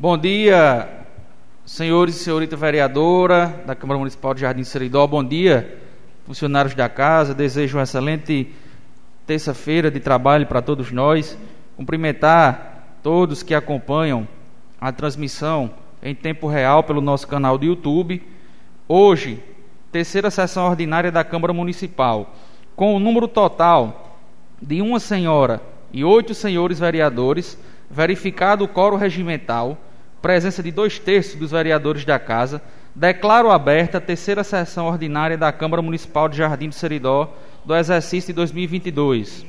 Bom dia, senhores e senhorita vereadora da Câmara Municipal de Jardim Seridó. Bom dia, funcionários da casa. Desejo uma excelente terça-feira de trabalho para todos nós. Cumprimentar todos que acompanham a transmissão em tempo real pelo nosso canal do YouTube. Hoje, terceira sessão ordinária da Câmara Municipal, com o número total de uma senhora e oito senhores vereadores, verificado o coro regimental presença de dois terços dos vereadores da Casa, declaro aberta a terceira sessão ordinária da Câmara Municipal de Jardim do Seridó do exercício de 2022.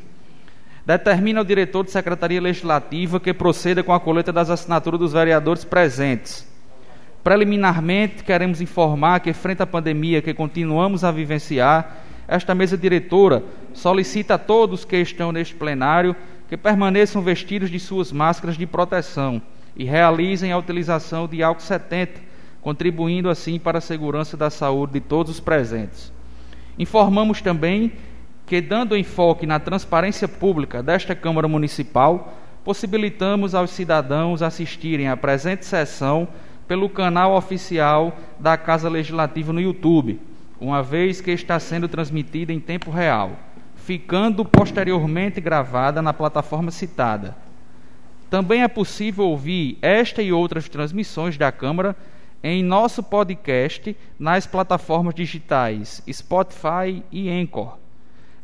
Determina o diretor de Secretaria Legislativa que proceda com a coleta das assinaturas dos vereadores presentes. Preliminarmente, queremos informar que, frente à pandemia que continuamos a vivenciar, esta mesa diretora solicita a todos que estão neste plenário que permaneçam vestidos de suas máscaras de proteção e realizem a utilização de álcool 70, contribuindo assim para a segurança da saúde de todos os presentes. Informamos também que, dando enfoque na transparência pública desta Câmara Municipal, possibilitamos aos cidadãos assistirem à presente sessão pelo canal oficial da Casa Legislativa no YouTube, uma vez que está sendo transmitida em tempo real, ficando posteriormente gravada na plataforma citada. Também é possível ouvir esta e outras transmissões da Câmara em nosso podcast nas plataformas digitais Spotify e Anchor.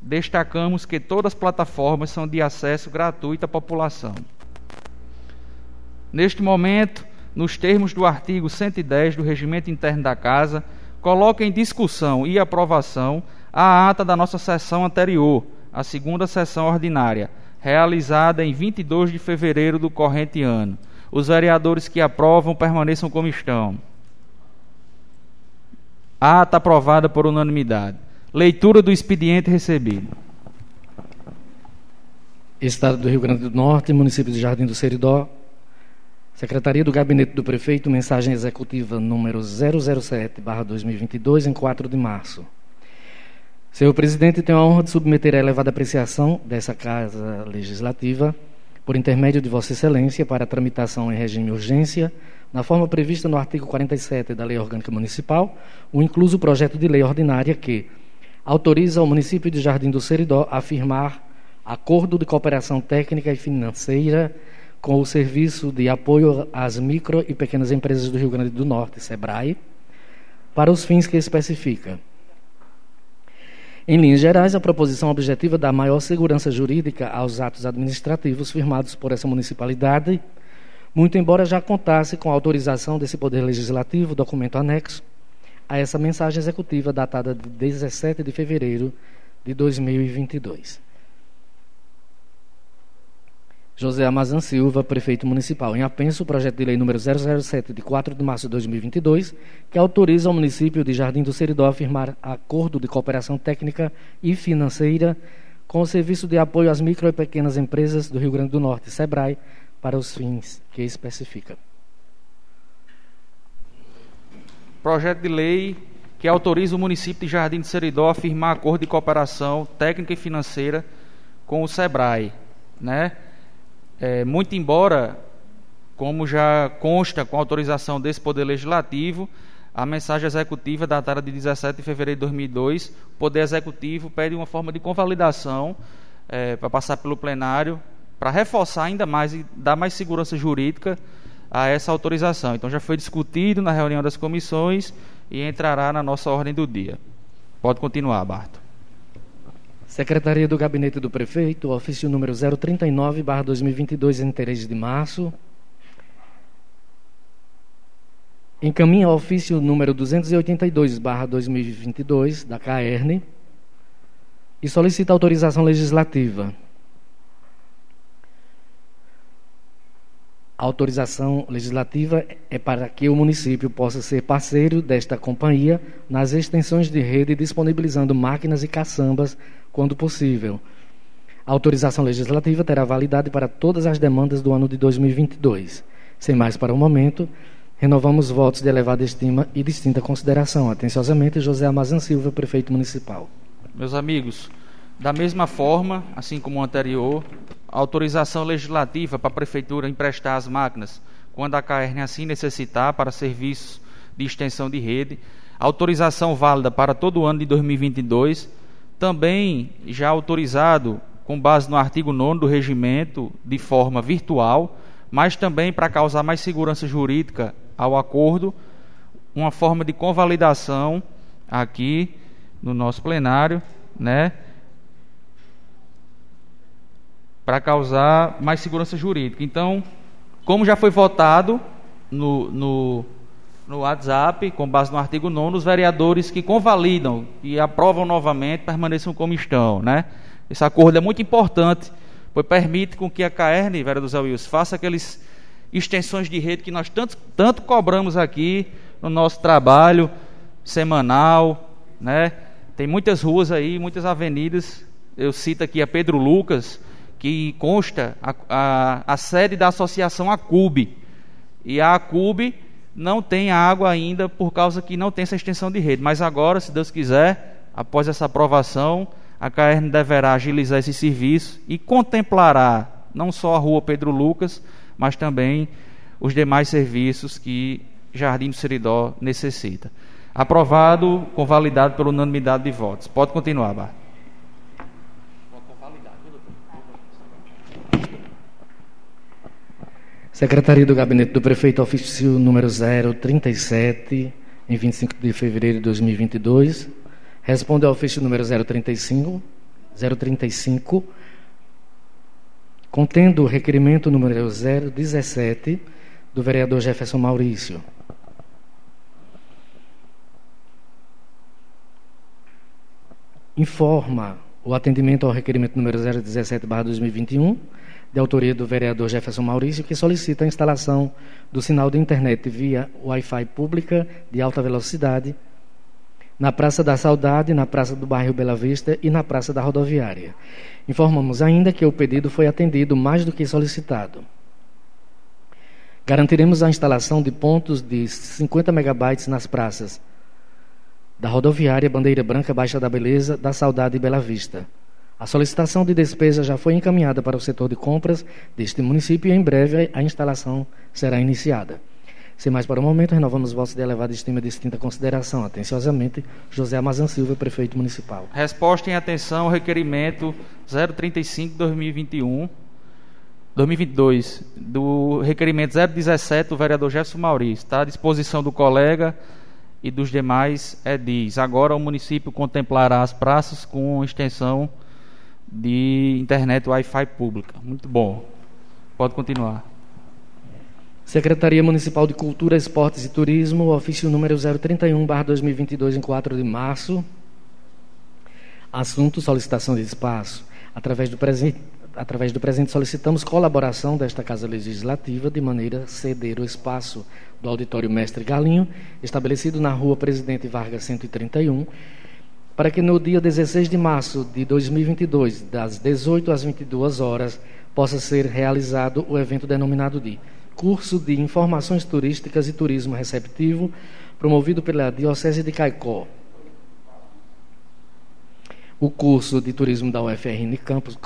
Destacamos que todas as plataformas são de acesso gratuito à população. Neste momento, nos termos do artigo 110 do Regimento Interno da Casa, coloca em discussão e aprovação a ata da nossa sessão anterior, a segunda sessão ordinária realizada em 22 de fevereiro do corrente ano. Os vereadores que aprovam permaneçam como estão. Ata aprovada por unanimidade. Leitura do expediente recebido. Estado do Rio Grande do Norte, município de Jardim do Seridó, Secretaria do Gabinete do Prefeito, mensagem executiva número 007/2022 em 4 de março. Senhor presidente, tenho a honra de submeter a elevada apreciação dessa Casa Legislativa, por intermédio de Vossa Excelência, para tramitação em regime de urgência, na forma prevista no artigo 47 da Lei Orgânica Municipal, o incluso projeto de lei ordinária que autoriza o município de Jardim do Seridó a firmar acordo de cooperação técnica e financeira com o Serviço de Apoio às Micro e Pequenas Empresas do Rio Grande do Norte, SEBRAE, para os fins que especifica em linhas gerais, a proposição objetiva dá maior segurança jurídica aos atos administrativos firmados por essa municipalidade, muito embora já contasse com a autorização desse Poder Legislativo, documento anexo, a essa mensagem executiva datada de 17 de fevereiro de 2022. José Amazan Silva, prefeito municipal. Em apenso, o projeto de lei número 007, de 4 de março de 2022, que autoriza o município de Jardim do Seridó a firmar acordo de cooperação técnica e financeira com o Serviço de Apoio às Micro e Pequenas Empresas do Rio Grande do Norte, SEBRAE, para os fins que especifica. Projeto de lei que autoriza o município de Jardim do Seridó a firmar acordo de cooperação técnica e financeira com o SEBRAE, né? É, muito embora, como já consta com autorização desse Poder Legislativo, a mensagem executiva datada de 17 de fevereiro de 2002, o Poder Executivo pede uma forma de convalidação é, para passar pelo plenário, para reforçar ainda mais e dar mais segurança jurídica a essa autorização. Então já foi discutido na reunião das comissões e entrará na nossa ordem do dia. Pode continuar, Barto. Secretaria do Gabinete do Prefeito, ofício número 039, barra 2022, em 3 de março. Encaminha ofício número 282, barra 2022, da CAERN, e solicita autorização legislativa A autorização legislativa é para que o município possa ser parceiro desta companhia nas extensões de rede, disponibilizando máquinas e caçambas quando possível. A autorização legislativa terá validade para todas as demandas do ano de 2022. Sem mais para o momento, renovamos votos de elevada estima e distinta consideração. Atenciosamente, José Amazan Silva, prefeito municipal. Meus amigos, da mesma forma, assim como o anterior, autorização legislativa para a prefeitura emprestar as máquinas quando a CAERN assim necessitar para serviços de extensão de rede. Autorização válida para todo o ano de 2022. Também já autorizado com base no artigo 9 do regimento de forma virtual, mas também para causar mais segurança jurídica ao acordo, uma forma de convalidação aqui no nosso plenário, né? Para causar mais segurança jurídica. Então, como já foi votado no, no, no WhatsApp, com base no artigo 9, os vereadores que convalidam e aprovam novamente permaneçam como estão, né? Esse acordo é muito importante, pois permite com que a CAERN, vereador Zé Wilson, faça aquelas extensões de rede que nós tanto, tanto cobramos aqui no nosso trabalho semanal, né? Tem muitas ruas aí, muitas avenidas. Eu cito aqui a Pedro Lucas, que consta a, a, a sede da associação ACUB. E a ACUB não tem água ainda por causa que não tem essa extensão de rede. Mas agora, se Deus quiser, após essa aprovação, a CAERN deverá agilizar esse serviço e contemplará não só a rua Pedro Lucas, mas também os demais serviços que Jardim do Seridó necessita. Aprovado, convalidado pela unanimidade de votos. Pode continuar, Bar. Secretaria do Gabinete do Prefeito, ofício número 037, em 25 de fevereiro de 2022. Responde ao ofício número 035, 035, contendo o requerimento número 017 do vereador Jefferson Maurício. Informa o atendimento ao requerimento número 017/2021 de autoria do vereador Jefferson Maurício, que solicita a instalação do sinal de internet via Wi-Fi pública de alta velocidade na Praça da Saudade, na Praça do Bairro Bela Vista e na Praça da Rodoviária. Informamos ainda que o pedido foi atendido mais do que solicitado. Garantiremos a instalação de pontos de 50 megabytes nas praças da Rodoviária, Bandeira Branca, Baixa da Beleza, da Saudade e Bela Vista. A solicitação de despesa já foi encaminhada para o setor de compras deste município e em breve a instalação será iniciada. Sem mais para o momento, renovamos os votos de elevada estima e distinta consideração. Atenciosamente, José Amazan Silva, prefeito municipal. Resposta em atenção ao requerimento 035-2021, 2022, do requerimento 017 do vereador Gerson Maurício. Está à disposição do colega e dos demais edis. Agora o município contemplará as praças com extensão de internet Wi-Fi pública. Muito bom. Pode continuar. Secretaria Municipal de Cultura, Esportes e Turismo, ofício número 031/2022 em 4 de março. Assunto: solicitação de espaço. Através do presente através do presente solicitamos colaboração desta Casa Legislativa de maneira a ceder o espaço do Auditório Mestre Galinho, estabelecido na Rua Presidente Vargas 131, para que no dia 16 de março de 2022, das 18 às 22 horas, possa ser realizado o evento denominado de Curso de Informações Turísticas e Turismo Receptivo, promovido pela Diocese de Caicó. O curso de turismo da UFRN Campos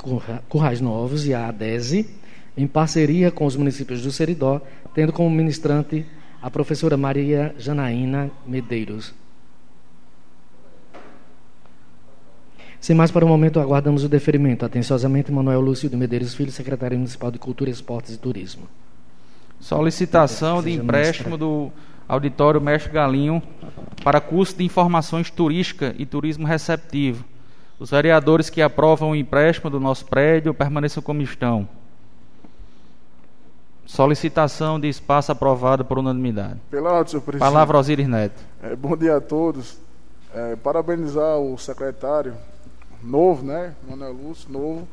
Currais Novos e a ADESE, em parceria com os municípios do Seridó, tendo como ministrante a professora Maria Janaína Medeiros. Sem mais para o momento, aguardamos o deferimento. Atenciosamente, Manuel Lúcio de Medeiros Filho, secretário municipal de Cultura, Esportes e Turismo. Solicitação de empréstimo do Auditório Mestre Galinho para curso de informações turística e turismo receptivo. Os vereadores que aprovam o empréstimo do nosso prédio permaneçam como estão. Solicitação de espaço aprovada por unanimidade. Pela ordem, senhor presidente. Palavra Osiris Neto. É, bom dia a todos. É, parabenizar o secretário novo, né? Manuel Lúcio, novo.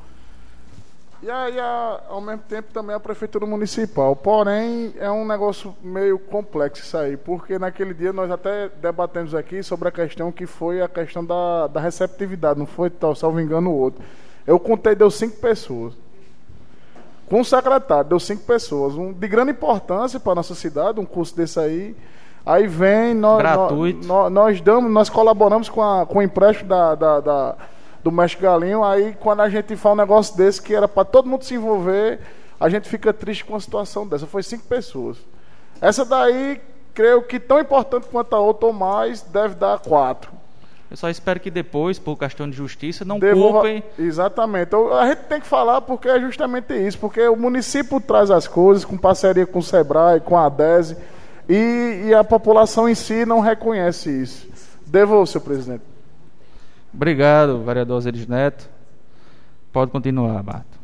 E aí, a, ao mesmo tempo, também a prefeitura municipal. Porém, é um negócio meio complexo isso aí, porque naquele dia nós até debatemos aqui sobre a questão que foi a questão da, da receptividade, não foi, tal, salvo engano, o outro. Eu contei, deu cinco pessoas. Com o secretário, deu cinco pessoas. Um de grande importância para a nossa cidade, um curso desse aí. Aí vem, nós, Gratuito. nós, nós, damos, nós colaboramos com, a, com o empréstimo da, da, da do Mestre Galinho. Aí, quando a gente fala um negócio desse, que era para todo mundo se envolver, a gente fica triste com uma situação dessa. Foi cinco pessoas. Essa daí, creio que tão importante quanto a outra ou mais, deve dar quatro. Eu só espero que depois, por questão de justiça, não Devolva... culpem. Exatamente. Então, a gente tem que falar porque é justamente isso, porque o município traz as coisas com parceria com o Sebrae, com a ADESE, e, e a população em si não reconhece isso. Devolva, senhor presidente. Obrigado, vereador Osiris Neto. Pode continuar, Bato.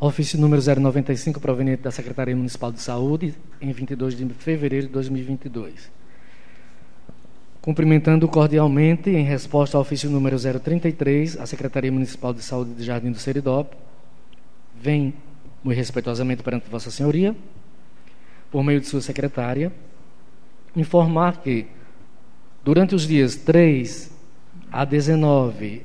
Ofício número 095, proveniente da Secretaria Municipal de Saúde, em 22 de fevereiro de 2022. Cumprimentando cordialmente, em resposta ao ofício número 033, a Secretaria Municipal de Saúde de Jardim do Seridó, vem, muito respeitosamente perante Vossa Senhoria, por meio de sua secretária, informar que, durante os dias 3 a 19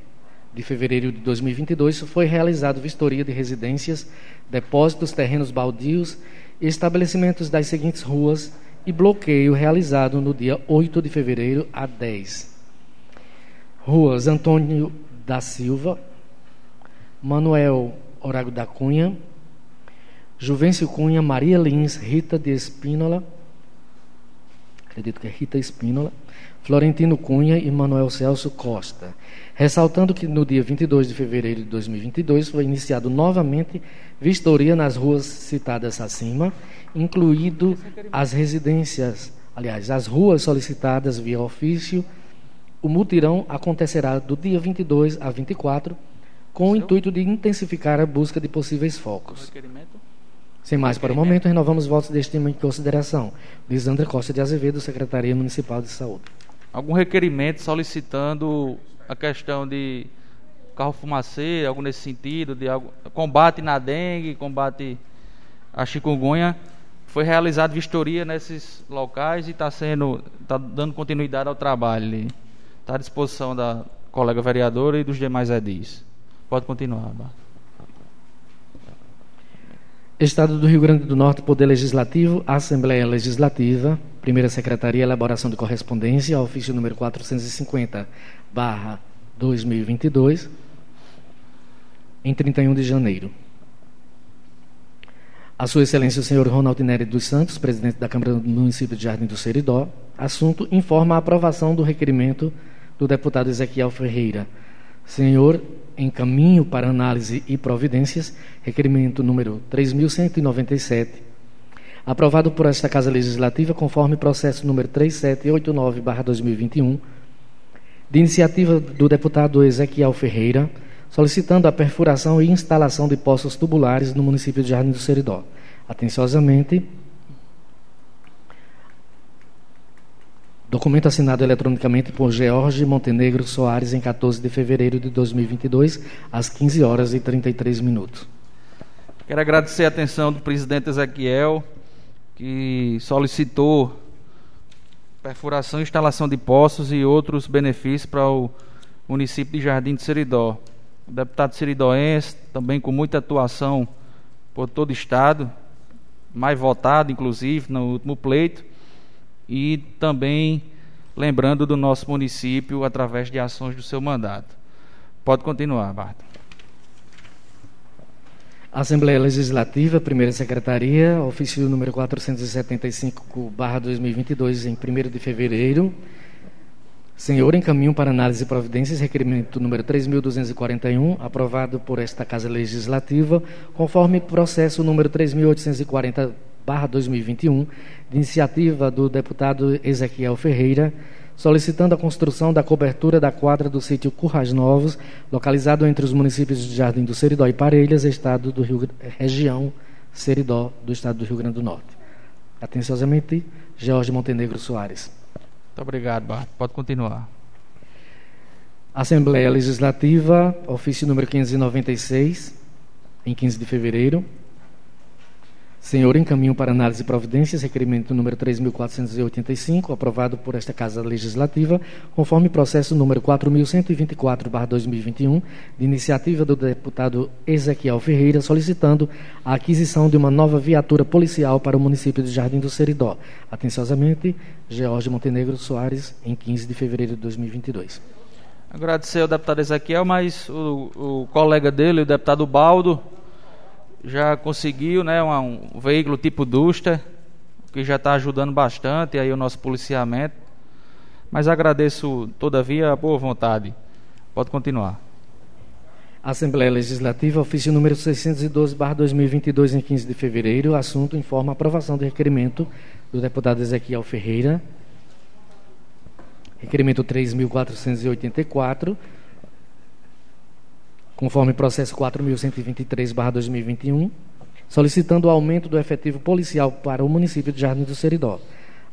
de fevereiro de 2022, foi realizado vistoria de residências, depósitos, terrenos baldios e estabelecimentos das seguintes ruas e bloqueio realizado no dia 8 de fevereiro a 10. Ruas Antônio da Silva, Manuel Orago da Cunha, Juvencio Cunha, Maria Lins, Rita de Espínola, acredito que é Rita Espínola, Florentino Cunha e Manuel Celso Costa. Ressaltando que no dia 22 de fevereiro de 2022 foi iniciado novamente vistoria nas ruas citadas acima, incluído as residências, aliás, as ruas solicitadas via ofício. O mutirão acontecerá do dia 22 a 24, com o intuito de intensificar a busca de possíveis focos. Sem mais para o momento, renovamos votos de estima em consideração. Lisandra Costa de Azevedo, Secretaria Municipal de Saúde algum requerimento solicitando a questão de carro fumacê, algo nesse sentido, de algo, combate na dengue, combate a chikungunya. Foi realizada vistoria nesses locais e está sendo, está dando continuidade ao trabalho. Está à disposição da colega vereadora e dos demais edis. Pode continuar, Bart. Estado do Rio Grande do Norte, Poder Legislativo, Assembleia Legislativa, Primeira Secretaria, Elaboração de Correspondência, ofício número 450, barra 2022, em 31 de janeiro. A Sua Excelência o Senhor Ronaldo Nery dos Santos, presidente da Câmara do Município de Jardim do Seridó, assunto informa a aprovação do requerimento do deputado Ezequiel Ferreira. Senhor em caminho para análise e providências, requerimento número 3197, aprovado por esta Casa Legislativa conforme processo número 3789/2021, de iniciativa do deputado Ezequiel Ferreira, solicitando a perfuração e instalação de poços tubulares no município de Jardim do Seridó. Atenciosamente, Documento assinado eletronicamente por George Montenegro Soares em 14 de fevereiro de 2022, às 15 horas e 33 minutos. Quero agradecer a atenção do presidente Ezequiel, que solicitou perfuração e instalação de poços e outros benefícios para o município de Jardim de Seridó. O deputado seridóense, também com muita atuação por todo o estado, mais votado, inclusive, no último pleito e também lembrando do nosso município através de ações do seu mandato. Pode continuar, Barto. Assembleia Legislativa, Primeira Secretaria, ofício número 475, barra 2022, em 1 de fevereiro. Senhor, encaminho para análise e providências requerimento número 3.241, aprovado por esta Casa Legislativa, conforme processo número 3.840 2021, de iniciativa do deputado Ezequiel Ferreira, solicitando a construção da cobertura da quadra do sítio Currais Novos, localizado entre os municípios de Jardim do Seridó e Parelhas, estado do Rio, região Seridó, do estado do Rio Grande do Norte. Atenciosamente, Jorge Montenegro Soares. Muito obrigado, Bart. Pode continuar. Assembleia Legislativa, ofício número 596, em 15 de fevereiro, Senhor, encaminho para análise e providências requerimento número 3.485, aprovado por esta Casa Legislativa, conforme processo número 4.124-2021, de iniciativa do deputado Ezequiel Ferreira, solicitando a aquisição de uma nova viatura policial para o município de Jardim do Seridó. Atenciosamente, George Montenegro Soares, em 15 de fevereiro de 2022. Agradecer ao deputado Ezequiel, mas o, o colega dele, o deputado Baldo, já conseguiu né, um, um veículo tipo Duster, que já está ajudando bastante aí o nosso policiamento. Mas agradeço, todavia, a boa vontade. Pode continuar. Assembleia Legislativa, ofício número 612-2022, em 15 de fevereiro. Assunto informa aprovação do requerimento do deputado Ezequiel Ferreira. Requerimento 3.484, conforme processo 4.123-2021, solicitando o aumento do efetivo policial para o município de Jardim do Seridó.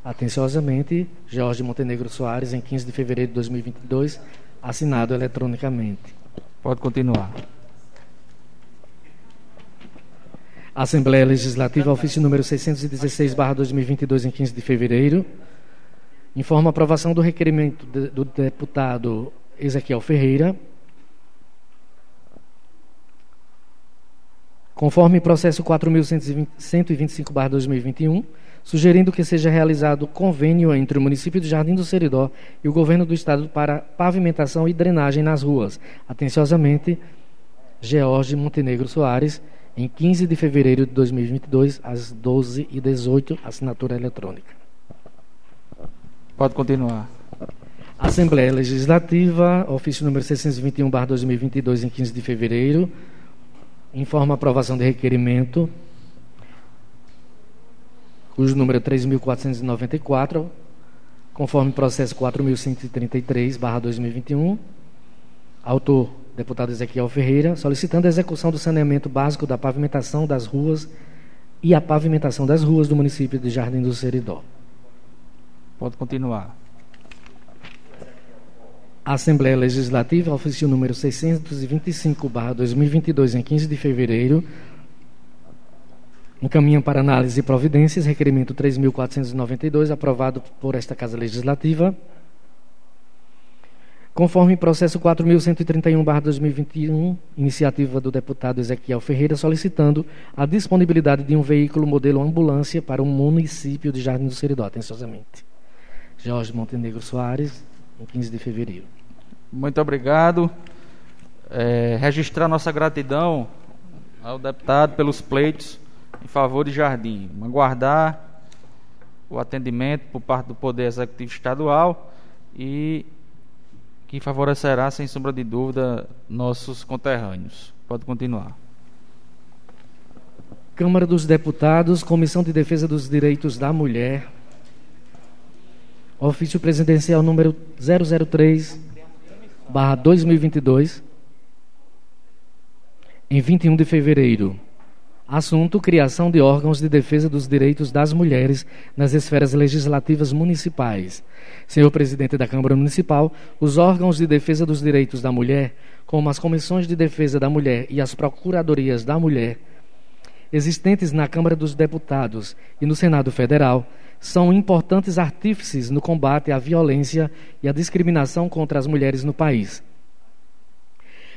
Atenciosamente, Jorge Montenegro Soares, em 15 de fevereiro de 2022, assinado eletronicamente. Pode continuar. Assembleia Legislativa, ofício número 616-2022, em 15 de fevereiro. Informa a aprovação do requerimento do deputado Ezequiel Ferreira. Conforme processo 4.125-2021, sugerindo que seja realizado convênio entre o município de Jardim do Seridó e o governo do estado para pavimentação e drenagem nas ruas. Atenciosamente, George Montenegro Soares, em 15 de fevereiro de 2022, às 12h18, assinatura eletrônica. Pode continuar. Assembleia Legislativa, ofício número 621-2022, em 15 de fevereiro, informa a aprovação de requerimento cujo número é 3.494, conforme processo 4.133-2021. Autor, deputado Ezequiel Ferreira, solicitando a execução do saneamento básico da pavimentação das ruas e a pavimentação das ruas do município de Jardim do Seridó. Pode continuar. Assembleia Legislativa, ofício número 625-2022, em 15 de fevereiro, encaminham para análise e providências requerimento 3.492, aprovado por esta Casa Legislativa, conforme processo 4.131-2021, iniciativa do deputado Ezequiel Ferreira, solicitando a disponibilidade de um veículo modelo ambulância para o município de Jardim do Seridó, atenciosamente. Jorge Montenegro Soares, em 15 de fevereiro. Muito obrigado. É, registrar nossa gratidão ao deputado pelos pleitos em favor de Jardim. Aguardar o atendimento por parte do Poder Executivo Estadual e que favorecerá, sem sombra de dúvida, nossos conterrâneos. Pode continuar. Câmara dos Deputados, Comissão de Defesa dos Direitos da Mulher, ofício presidencial número 003, barra 2022, em 21 de fevereiro. Assunto: criação de órgãos de defesa dos direitos das mulheres nas esferas legislativas municipais. Senhor presidente da Câmara Municipal, os órgãos de defesa dos direitos da mulher, como as comissões de defesa da mulher e as procuradorias da mulher, existentes na Câmara dos Deputados e no Senado Federal, são importantes artífices no combate à violência e à discriminação contra as mulheres no país.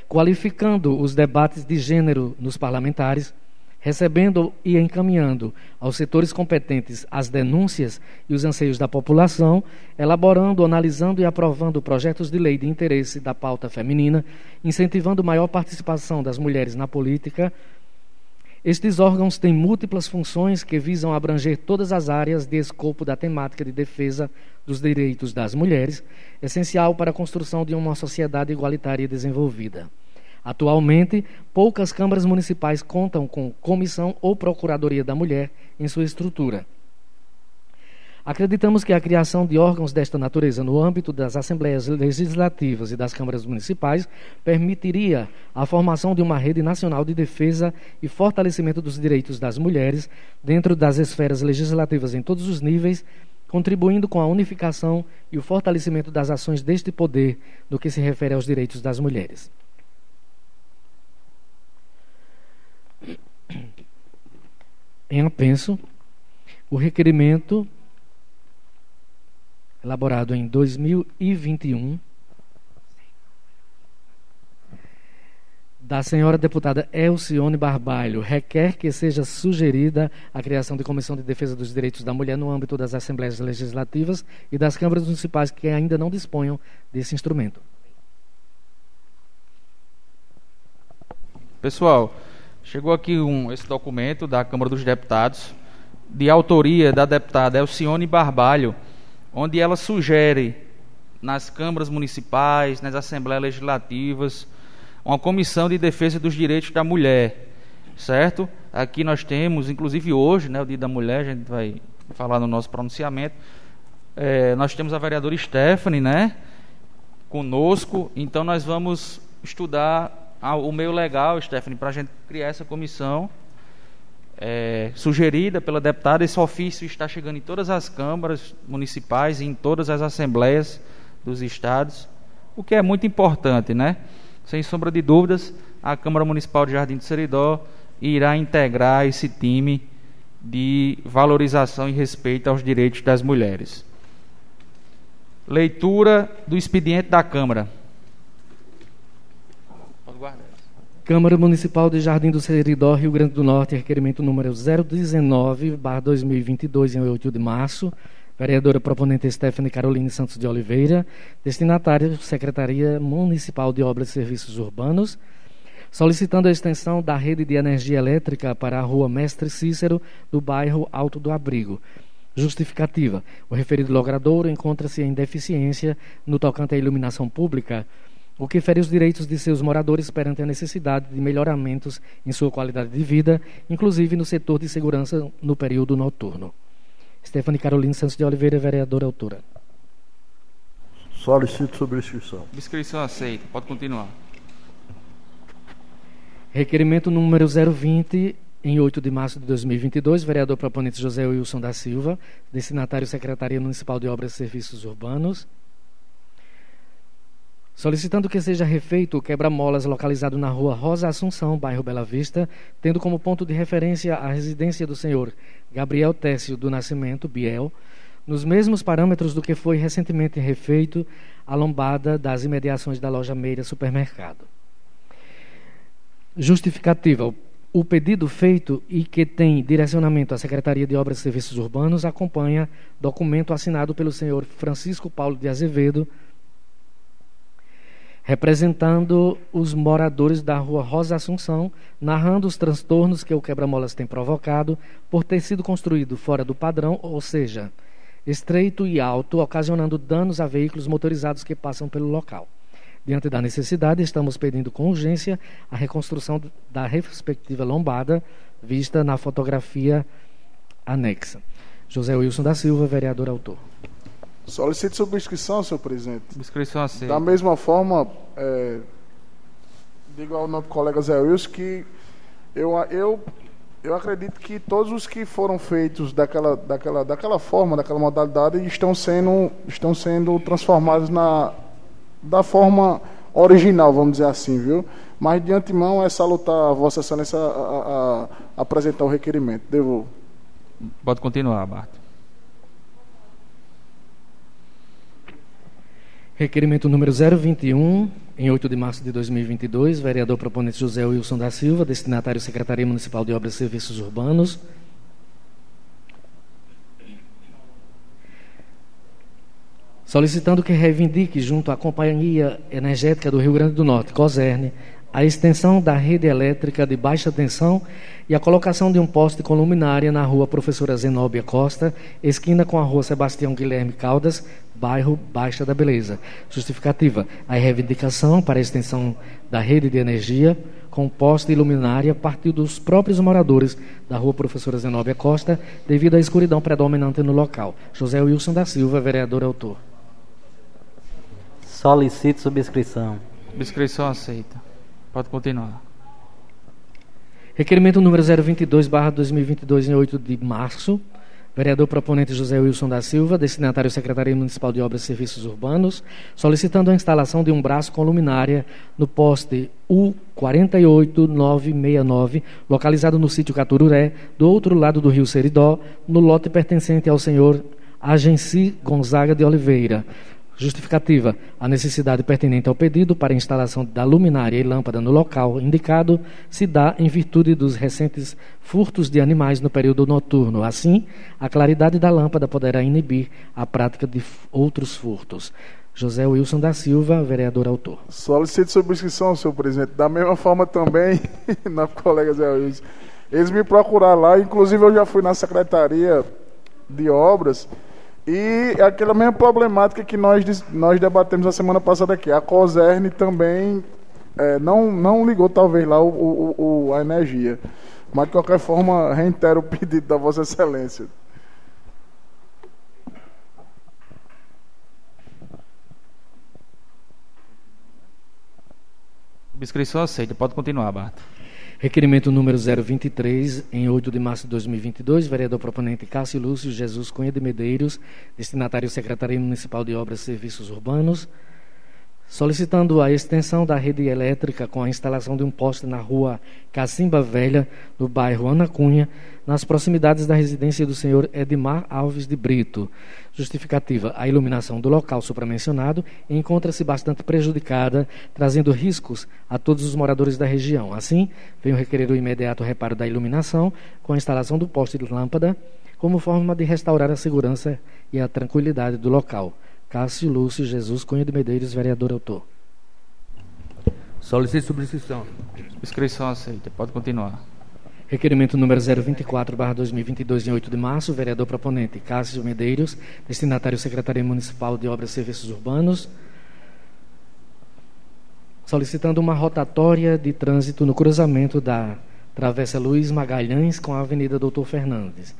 Qualificando os debates de gênero nos parlamentares, recebendo e encaminhando aos setores competentes as denúncias e os anseios da população, elaborando, analisando e aprovando projetos de lei de interesse da pauta feminina, incentivando maior participação das mulheres na política. Estes órgãos têm múltiplas funções que visam abranger todas as áreas de escopo da temática de defesa dos direitos das mulheres, essencial para a construção de uma sociedade igualitária e desenvolvida. Atualmente, poucas câmaras municipais contam com comissão ou procuradoria da mulher em sua estrutura. Acreditamos que a criação de órgãos desta natureza no âmbito das assembleias legislativas e das câmaras municipais permitiria a formação de uma rede nacional de defesa e fortalecimento dos direitos das mulheres dentro das esferas legislativas em todos os níveis, contribuindo com a unificação e o fortalecimento das ações deste poder no que se refere aos direitos das mulheres. Em apenso, o requerimento elaborado em 2021, da senhora deputada Elcione Barbalho, requer que seja sugerida a criação de comissão de defesa dos direitos da mulher no âmbito das assembleias legislativas e das câmaras municipais que ainda não disponham desse instrumento. Pessoal, chegou aqui um, esse documento da Câmara dos Deputados, de autoria da deputada Elcione Barbalho onde ela sugere nas câmaras municipais, nas assembleias legislativas, uma comissão de defesa dos direitos da mulher, certo? Aqui nós temos, inclusive hoje, né, o Dia da Mulher, a gente vai falar no nosso pronunciamento, é, nós temos a vereadora Stephanie, né, conosco, então nós vamos estudar o meio legal, Stephanie, para a gente criar essa comissão é, sugerida pela deputada. Esse ofício está chegando em todas as câmaras municipais e em todas as assembleias dos estados, o que é muito importante, né? Sem sombra de dúvidas, a Câmara Municipal de Jardim do Seridó irá integrar esse time de valorização e respeito aos direitos das mulheres. Leitura do expediente da Câmara. Câmara Municipal de Jardim do Seridó, Rio Grande do Norte, requerimento número 019-2022, em 8 de março. Vereadora proponente Stephanie Caroline Santos de Oliveira. Destinatário, Secretaria Municipal de Obras e Serviços Urbanos. Solicitando a extensão da rede de energia elétrica para a rua Mestre Cícero, do bairro Alto do Abrigo. Justificativa: o referido logradouro encontra-se em deficiência no tocante à iluminação pública o que fere os direitos de seus moradores perante a necessidade de melhoramentos em sua qualidade de vida, inclusive no setor de segurança no período noturno. Stephanie Carolina Santos de Oliveira, vereadora autora. Solicito subscrição. Subscrição aceita. Pode continuar. Requerimento número 020, em 8 de março de 2022, vereador proponente José Wilson da Silva, destinatário Secretaria Municipal de Obras e Serviços Urbanos, solicitando que seja refeito o quebra-molas localizado na rua Rosa Assunção, bairro Bela Vista, tendo como ponto de referência a residência do senhor Gabriel Técio do Nascimento, Biel, nos mesmos parâmetros do que foi recentemente refeito a lombada das imediações da loja Meira Supermercado. Justificativa. O pedido feito e que tem direcionamento à Secretaria de Obras e Serviços Urbanos acompanha documento assinado pelo senhor Francisco Paulo de Azevedo, representando os moradores da rua Rosa Assunção, narrando os transtornos que o quebra-molas tem provocado por ter sido construído fora do padrão, ou seja, estreito e alto, ocasionando danos a veículos motorizados que passam pelo local. Diante da necessidade, estamos pedindo com urgência a reconstrução da respectiva lombada, vista na fotografia anexa. José Wilson da Silva, vereador autor. Solicito subscrição, senhor presidente. Subscrição aceita. Da mesma forma, é, digo ao nosso colega Zé Wilson que eu, eu, eu acredito que todos os que foram feitos daquela, daquela, daquela forma, daquela modalidade, estão sendo, estão sendo transformados na, da forma original, vamos dizer assim, viu? Mas de antemão é salutar a Vossa Excelência a, a, a apresentar o requerimento. Devo. Pode continuar, Bart. Requerimento número 021, em 8 de março de 2022, vereador proponente José Wilson da Silva, destinatário Secretaria Municipal de Obras e Serviços Urbanos. Solicitando que reivindique junto à Companhia Energética do Rio Grande do Norte, COSERN, a extensão da rede elétrica de baixa tensão e a colocação de um poste com luminária na rua Professora Zenóbia Costa, esquina com a rua Sebastião Guilherme Caldas, bairro Baixa da Beleza. Justificativa: a reivindicação para a extensão da rede de energia com poste e luminária partiu dos próprios moradores da rua Professora Zenóbia Costa, devido à escuridão predominante no local. José Wilson da Silva, vereador autor. Solicito subscrição. Subscrição aceita. Pode continuar. Requerimento número 022, barra 2022, em 8 de março. Vereador proponente José Wilson da Silva, destinatário Secretaria Municipal de Obras e Serviços Urbanos, solicitando a instalação de um braço com luminária no poste U48969, localizado no sítio Catururé, do outro lado do rio Seridó, no lote pertencente ao senhor Agenci Gonzaga de Oliveira, Justificativa: a necessidade pertinente ao pedido para instalação da luminária e lâmpada no local indicado se dá em virtude dos recentes furtos de animais no período noturno. Assim, a claridade da lâmpada poderá inibir a prática de outros furtos. José Wilson da Silva, vereador autor. Solicito subscrição, senhor presidente. Da mesma forma também, na colega Zé Wilson. Eles me procuraram lá, inclusive eu já fui na Secretaria de Obras e é aquela mesma problemática que nós, nós debatemos a semana passada aqui. A COSERN também é, não, não ligou, talvez, lá o, o, o, a energia. Mas, de qualquer forma, reitero o pedido da Vossa Excelência. Subscrição aceita. Pode continuar, Barto. Requerimento número 023, em 8 de março de 2022, vereador proponente Cássio Lúcio Jesus Cunha de Medeiros, destinatário Secretaria Municipal de Obras e Serviços Urbanos, solicitando a extensão da rede elétrica com a instalação de um poste na rua Cacimba Velha, no bairro Ana Cunha, nas proximidades da residência do senhor Edmar Alves de Brito. Justificativa: a iluminação do local supramencionado encontra-se bastante prejudicada, trazendo riscos a todos os moradores da região. Assim, venho requerer o imediato reparo da iluminação com a instalação do poste de lâmpada, como forma de restaurar a segurança e a tranquilidade do local. Cássio Lúcio Jesus Cunha de Medeiros, vereador autor. Solicito subscrição. Subscrição aceita. Pode continuar. Requerimento número 024, barra 2022, em 8 de março, vereador proponente Cássio Medeiros, destinatário Secretaria Municipal de Obras e Serviços Urbanos, solicitando uma rotatória de trânsito no cruzamento da Travessa Luiz Magalhães com a Avenida Doutor Fernandes.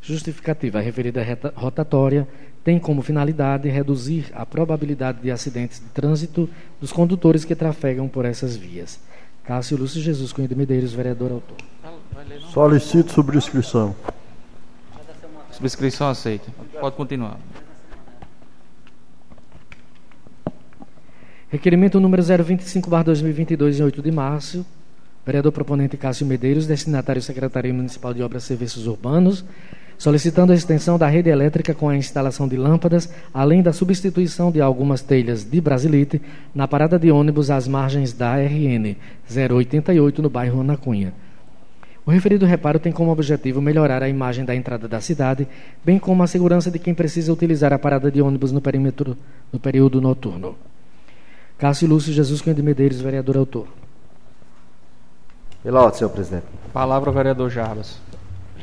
Justificativa: a referida rotatória tem como finalidade reduzir a probabilidade de acidentes de trânsito dos condutores que trafegam por essas vias. Cássio Lúcio Jesus Cunha de Medeiros, vereador autor. Solicito subscrição. Subscrição aceita. Pode continuar. Requerimento número 025-2022, em 8 de março. Vereador proponente Cássio Medeiros, destinatário Secretaria Municipal de Obras e Serviços Urbanos, solicitando a extensão da rede elétrica com a instalação de lâmpadas, além da substituição de algumas telhas de brasilite na parada de ônibus às margens da RN 088 no bairro Ana Cunha. O referido reparo tem como objetivo melhorar a imagem da entrada da cidade, bem como a segurança de quem precisa utilizar a parada de ônibus no perímetro no período noturno. Cássio Lúcio Jesus Cunha de Medeiros, vereador autor. Pela ordem, senhor presidente. Palavra, vereador Jarbas.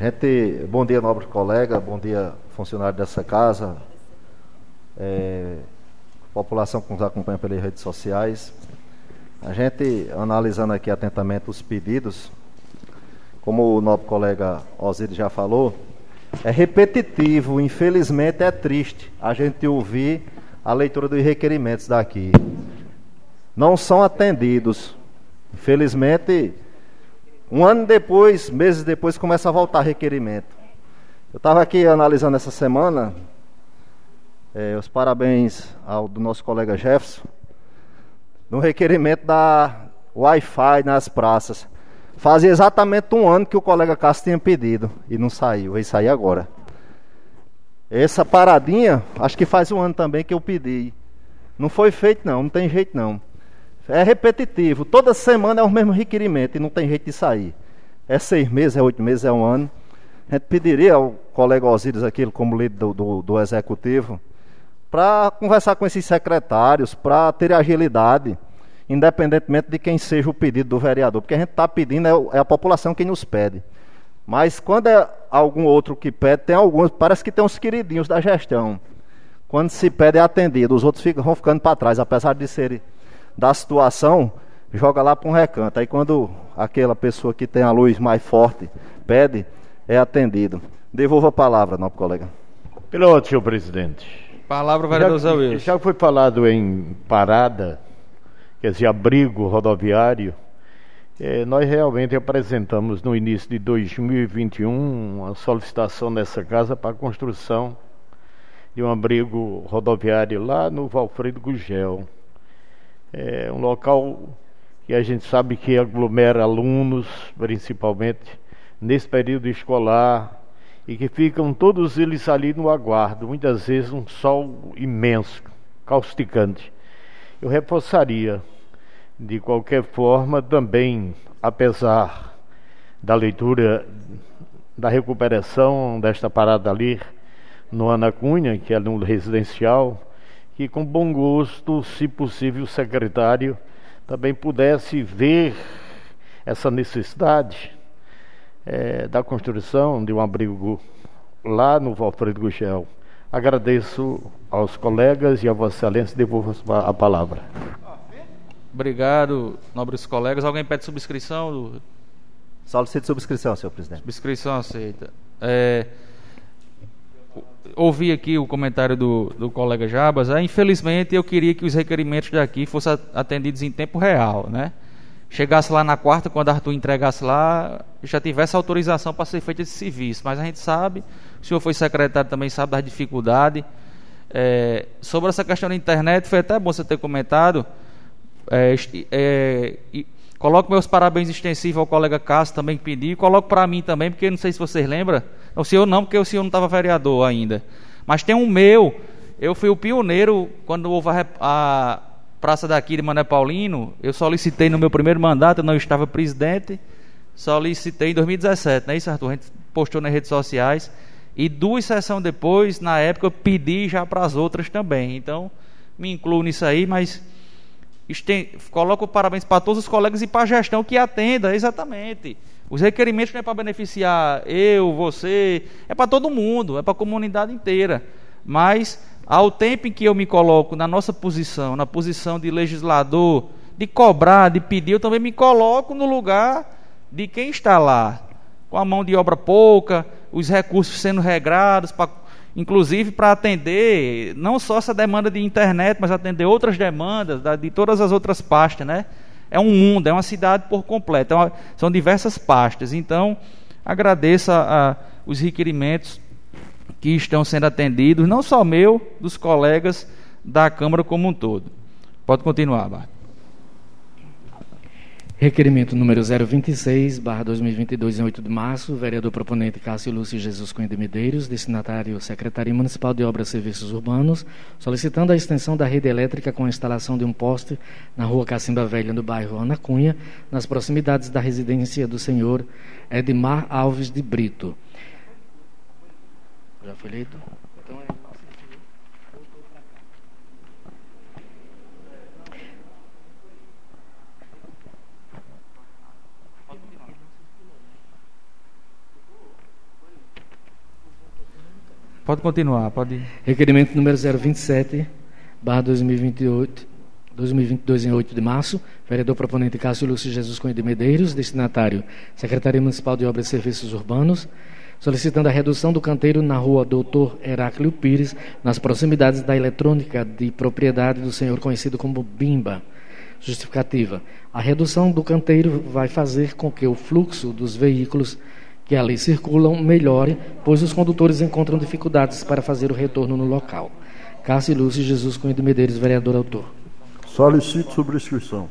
Gente, bom dia, nobre colega, bom dia, funcionário dessa casa, é, população que nos acompanha pelas redes sociais. A gente, analisando aqui atentamente os pedidos, como o nobre colega Osíris já falou, é repetitivo, infelizmente é triste a gente ouvir a leitura dos requerimentos daqui. Não são atendidos. Infelizmente, um ano depois, meses depois, começa a voltar requerimento. Eu estava aqui analisando essa semana é, os parabéns ao do nosso colega Jefferson no requerimento da Wi-Fi nas praças. Fazia exatamente um ano que o colega Cássio tinha pedido e não saiu, vai sair agora. Essa paradinha, acho que faz um ano também que eu pedi. Não foi feito não, não tem jeito não. É repetitivo. Toda semana é o mesmo requerimento e não tem jeito de sair. É seis meses, é oito meses, é um ano. A gente pediria ao colega Osíris, aquele como líder do, do, do executivo, para conversar com esses secretários, para ter agilidade, independentemente de quem seja o pedido do vereador. Porque a gente está pedindo, é, é a população quem nos pede. Mas quando é algum outro que pede, tem alguns, parece que tem uns queridinhos da gestão. Quando se pede é atendido, os outros ficam, vão ficando para trás, apesar de serem da situação, joga lá para um recanto. Aí quando aquela pessoa que tem a luz mais forte pede, é atendido. Devolva a palavra, nosso colega. Pelo senhor presidente. Palavra, vereador Zé Wilson. Já foi falado em parada, quer dizer, abrigo rodoviário. É, nós realmente apresentamos no início de 2021 uma solicitação nessa casa para a construção de um abrigo rodoviário lá no Valfredo Gugel. É um local que a gente sabe que aglomera alunos, principalmente nesse período escolar, e que ficam todos eles ali no aguardo, muitas vezes um sol imenso, causticante. Eu reforçaria, de qualquer forma, também, apesar da leitura da recuperação desta parada ali no Ana Cunha, que é no residencial, que com bom gosto, se possível, o secretário também pudesse ver essa necessidade é, da construção de um abrigo lá no Valfredo Guchel. Agradeço aos colegas e a Vossa Excelência devolvo a palavra. Obrigado, nobres colegas. Alguém pede subscrição? Solicito subscrição, senhor presidente. Subscrição aceita. É, ouvi aqui o comentário do, do colega Jabas. É, infelizmente, eu queria que os requerimentos daqui fossem atendidos em tempo real, né? Chegasse lá na quarta, quando Arthur entregasse lá, já tivesse autorização para ser feito esse serviço. Mas a gente sabe, o senhor foi secretário também, sabe das dificuldades. É, sobre essa questão da internet, foi até bom você ter comentado. É, é, coloco meus parabéns extensivos ao colega Cássio também que pediu. Coloco para mim também, porque não sei se vocês lembram. O senhor não, porque o senhor não estava vereador ainda. Mas tem um meu. Eu fui o pioneiro quando houve a, a Praça daqui de Mané Paulino. Eu solicitei no meu primeiro mandato, eu não estava presidente. Solicitei em 2017, não é isso, Arthur? A gente postou nas redes sociais. E duas sessões depois, na época, eu pedi já para as outras também. Então, me incluo nisso aí, mas coloco parabéns para todos os colegas e para a gestão que atenda, exatamente. Os requerimentos não é para beneficiar eu, você, é para todo mundo, é para a comunidade inteira. Mas, ao tempo em que eu me coloco na nossa posição, na posição de legislador, de cobrar, de pedir, eu também me coloco no lugar de quem está lá, com a mão de obra pouca, os recursos sendo regrados, pra, inclusive para atender não só essa demanda de internet, mas atender outras demandas da, de todas as outras pastas, né? É um mundo, é uma cidade por completo, é uma, são diversas pastas. Então, agradeço a, os requerimentos que estão sendo atendidos, não só meu, dos colegas da Câmara como um todo. Pode continuar, Bart. Requerimento número 026, barra 2022, em 8 de março, vereador proponente Cássio Lúcio Jesus Cunha de Medeiros, destinatário Secretaria Municipal de Obras e Serviços Urbanos, solicitando a extensão da rede elétrica com a instalação de um poste na rua Cacimba Velha, no bairro Ana Cunha, nas proximidades da residência do senhor Edmar Alves de Brito. Já foi eleito? Então é... Pode continuar, pode. Requerimento número 027, barra 2028, 2022, em 8 de março. Vereador proponente Cássio Lúcio Jesus Cunha de Medeiros, destinatário Secretaria Municipal de Obras e Serviços Urbanos, solicitando a redução do canteiro na rua Doutor Heráclio Pires, nas proximidades da eletrônica de propriedade do senhor conhecido como Bimba. Justificativa. A redução do canteiro vai fazer com que o fluxo dos veículos que ali circulam melhore, pois os condutores encontram dificuldades para fazer o retorno no local. Cássio Lúcio Jesus Cunha de Medeiros, vereador autor. Solicito subscrição.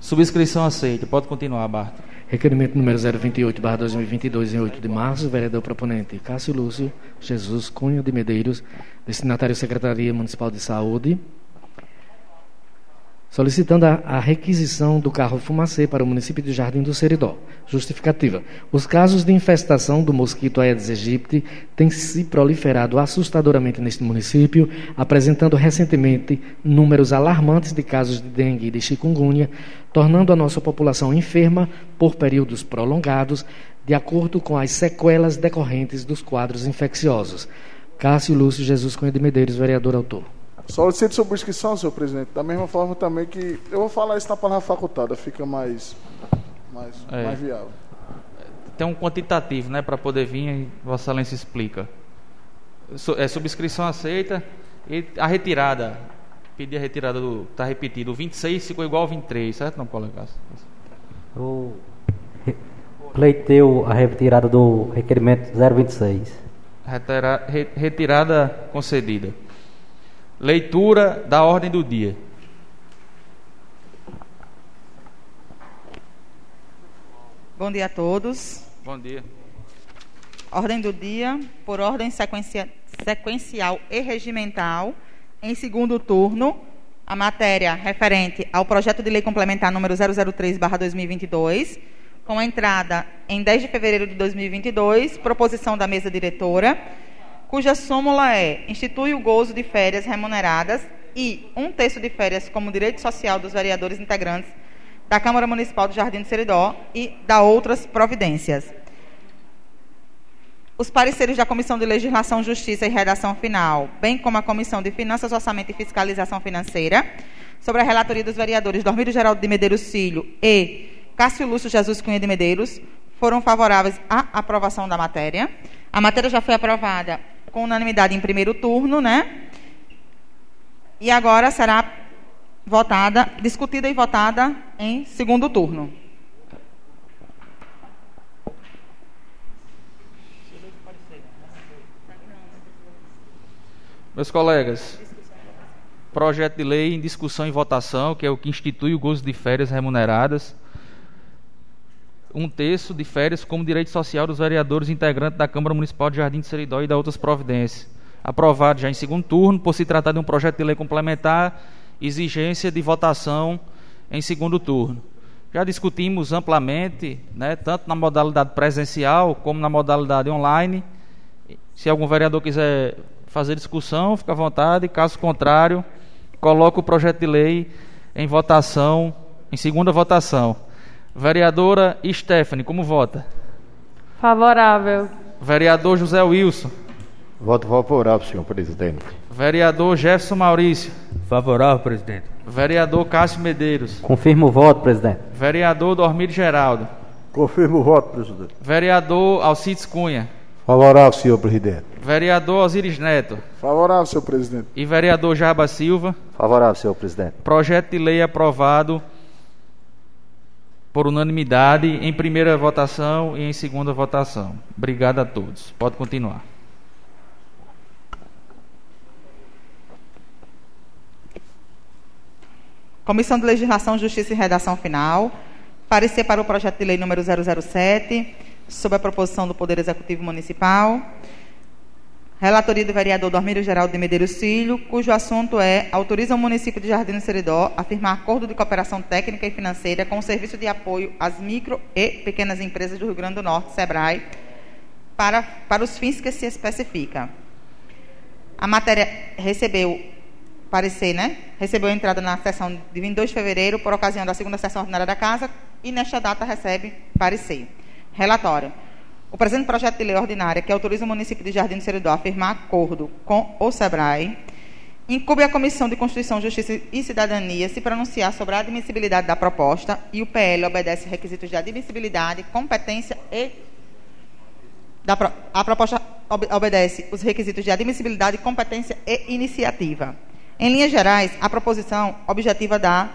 Subscrição aceita. Pode continuar, Bart. Requerimento número 028, barra 2022, em 8 de março, vereador proponente Cássio Lúcio Jesus Cunha de Medeiros, destinatário Secretaria Municipal de Saúde, solicitando a, a, requisição do carro fumacê para o município de Jardim do Seridó. Justificativa. Os casos de infestação do mosquito Aedes aegypti têm se proliferado assustadoramente neste município, apresentando recentemente números alarmantes de casos de dengue e de chikungunya, tornando a nossa população enferma por períodos prolongados, de acordo com as sequelas decorrentes dos quadros infecciosos. Cássio Lúcio Jesus Cunha de Medeiros, vereador autor. Solicito subscrição, senhor presidente. Da mesma forma também que. Eu vou falar isso na palavra facultada, fica mais, mais, é. mais viável. Tem um quantitativo, né, para poder vir e Vossa Excelência explica. É subscrição aceita e a retirada. Pedir a retirada do. Está repetido. O 26 ficou igual ao 23, certo, não, colega? Eu pleiteu a retirada do requerimento 026. Retira, retirada concedida. Leitura da ordem do dia. Bom dia a todos. Bom dia. Ordem do dia, por ordem sequencia, sequencial e regimental, em segundo turno, a matéria referente ao projeto de lei complementar número 003/2022, com entrada em 10 de fevereiro de 2022, proposição da mesa diretora cuja súmula é institui o gozo de férias remuneradas e um terço de férias como direito social dos vereadores integrantes da Câmara Municipal do Jardim do Seridó e da outras providências. Os pareceres da Comissão de Legislação, Justiça e Redação Final, bem como a Comissão de Finanças, Orçamento e Fiscalização Financeira, sobre a relatoria dos vereadores Dormírio Geraldo de Medeiros Filho e Cássio Lúcio Jesus Cunha de Medeiros, foram favoráveis à aprovação da matéria. A matéria já foi aprovada com unanimidade em primeiro turno, né? E agora será votada, discutida e votada em segundo turno. Meus colegas, projeto de lei em discussão e votação, que é o que institui o gozo de férias remuneradas. Um terço de férias como direito social dos vereadores integrantes da Câmara Municipal de Jardim de Seridó e da outras providências. Aprovado já em segundo turno, por se tratar de um projeto de lei complementar, exigência de votação em segundo turno. Já discutimos amplamente, né, tanto na modalidade presencial como na modalidade online. Se algum vereador quiser fazer discussão, fica à vontade. Caso contrário, coloco o projeto de lei em votação, em segunda votação. Vereadora Stephanie, como vota? Favorável. Vereador José Wilson. Voto favorável, senhor presidente. Vereador Jefferson Maurício. Favorável, presidente. Vereador Cássio Medeiros. Confirmo o voto, presidente. Vereador Dormir Geraldo. Confirmo o voto, presidente. Vereador Alcides Cunha. Favorável, senhor presidente. Vereador Osiris Neto. Favorável, senhor presidente. E vereador Jaba Silva. Favorável, senhor presidente. Projeto de lei aprovado por unanimidade em primeira votação e em segunda votação. Obrigado a todos. Pode continuar. Comissão de Legislação, Justiça e Redação Final. Parecer para o projeto de lei número 007, sob a proposição do Poder Executivo Municipal. Relatoria do vereador Dormírio Geraldo de Medeiros Filho, cujo assunto é autoriza o município de Jardim do Seridó a firmar acordo de cooperação técnica e financeira com o Serviço de Apoio às Micro e Pequenas Empresas do Rio Grande do Norte, SEBRAE, para, para os fins que se especifica. A matéria recebeu parecer, né? Recebeu entrada na sessão de 22 de fevereiro, por ocasião da segunda sessão ordinária da Casa, e nesta data recebe parecer. Relatório. O presente projeto de lei ordinária, que autoriza o município de Jardim do Seridó a firmar acordo com o SEBRAE, incube a Comissão de Constituição, Justiça e Cidadania se pronunciar sobre a admissibilidade da proposta e o PL obedece requisitos de admissibilidade, competência e. Da, a proposta obedece os requisitos de admissibilidade, competência e iniciativa. Em linhas gerais, a proposição objetiva da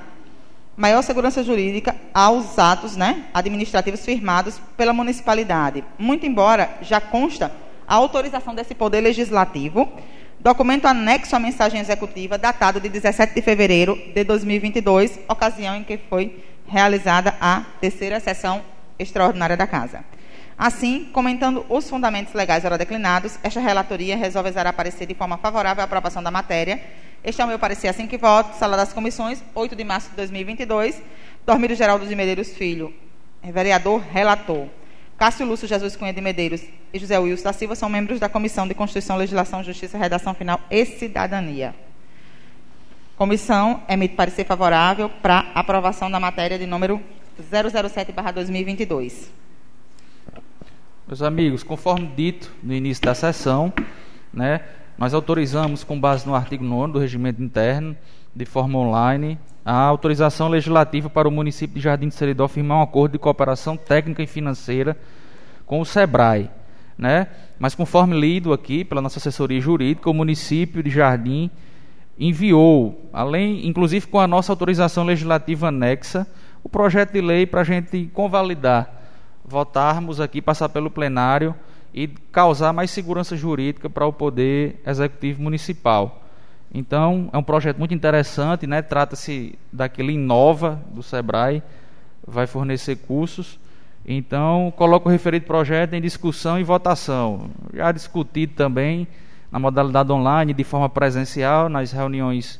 maior segurança jurídica aos atos né, administrativos firmados pela municipalidade, muito embora já consta a autorização desse poder legislativo, documento anexo à mensagem executiva, datado de 17 de fevereiro de 2022, ocasião em que foi realizada a terceira sessão extraordinária da Casa. Assim, comentando os fundamentos legais ora declinados, esta relatoria resolve exarar parecer de forma favorável à aprovação da matéria, este é o meu parecer assim que voto. Sala das Comissões, 8 de março de 2022. Dormírio Geraldo de Medeiros Filho, vereador, relator. Cássio Lúcio Jesus Cunha de Medeiros e José Wilson da Silva são membros da Comissão de Constituição, Legislação, Justiça, Redação Final e Cidadania. Comissão emite parecer favorável para aprovação da matéria de número 007/2022. Meus amigos, conforme dito no início da sessão, né, nós autorizamos, com base no artigo 9 do Regimento Interno, de forma online, a autorização legislativa para o município de Jardim de Seridó firmar um acordo de cooperação técnica e financeira com o SEBRAE. Né? Mas, conforme lido aqui pela nossa assessoria jurídica, o município de Jardim enviou, além, inclusive com a nossa autorização legislativa anexa, o projeto de lei para a gente convalidar, votarmos aqui, passar pelo plenário e causar mais segurança jurídica para o poder executivo municipal. Então, é um projeto muito interessante, né? Trata-se daquele Inova do Sebrae, vai fornecer cursos. Então, coloco o referido projeto em discussão e votação. Já discutido também na modalidade online, de forma presencial, nas reuniões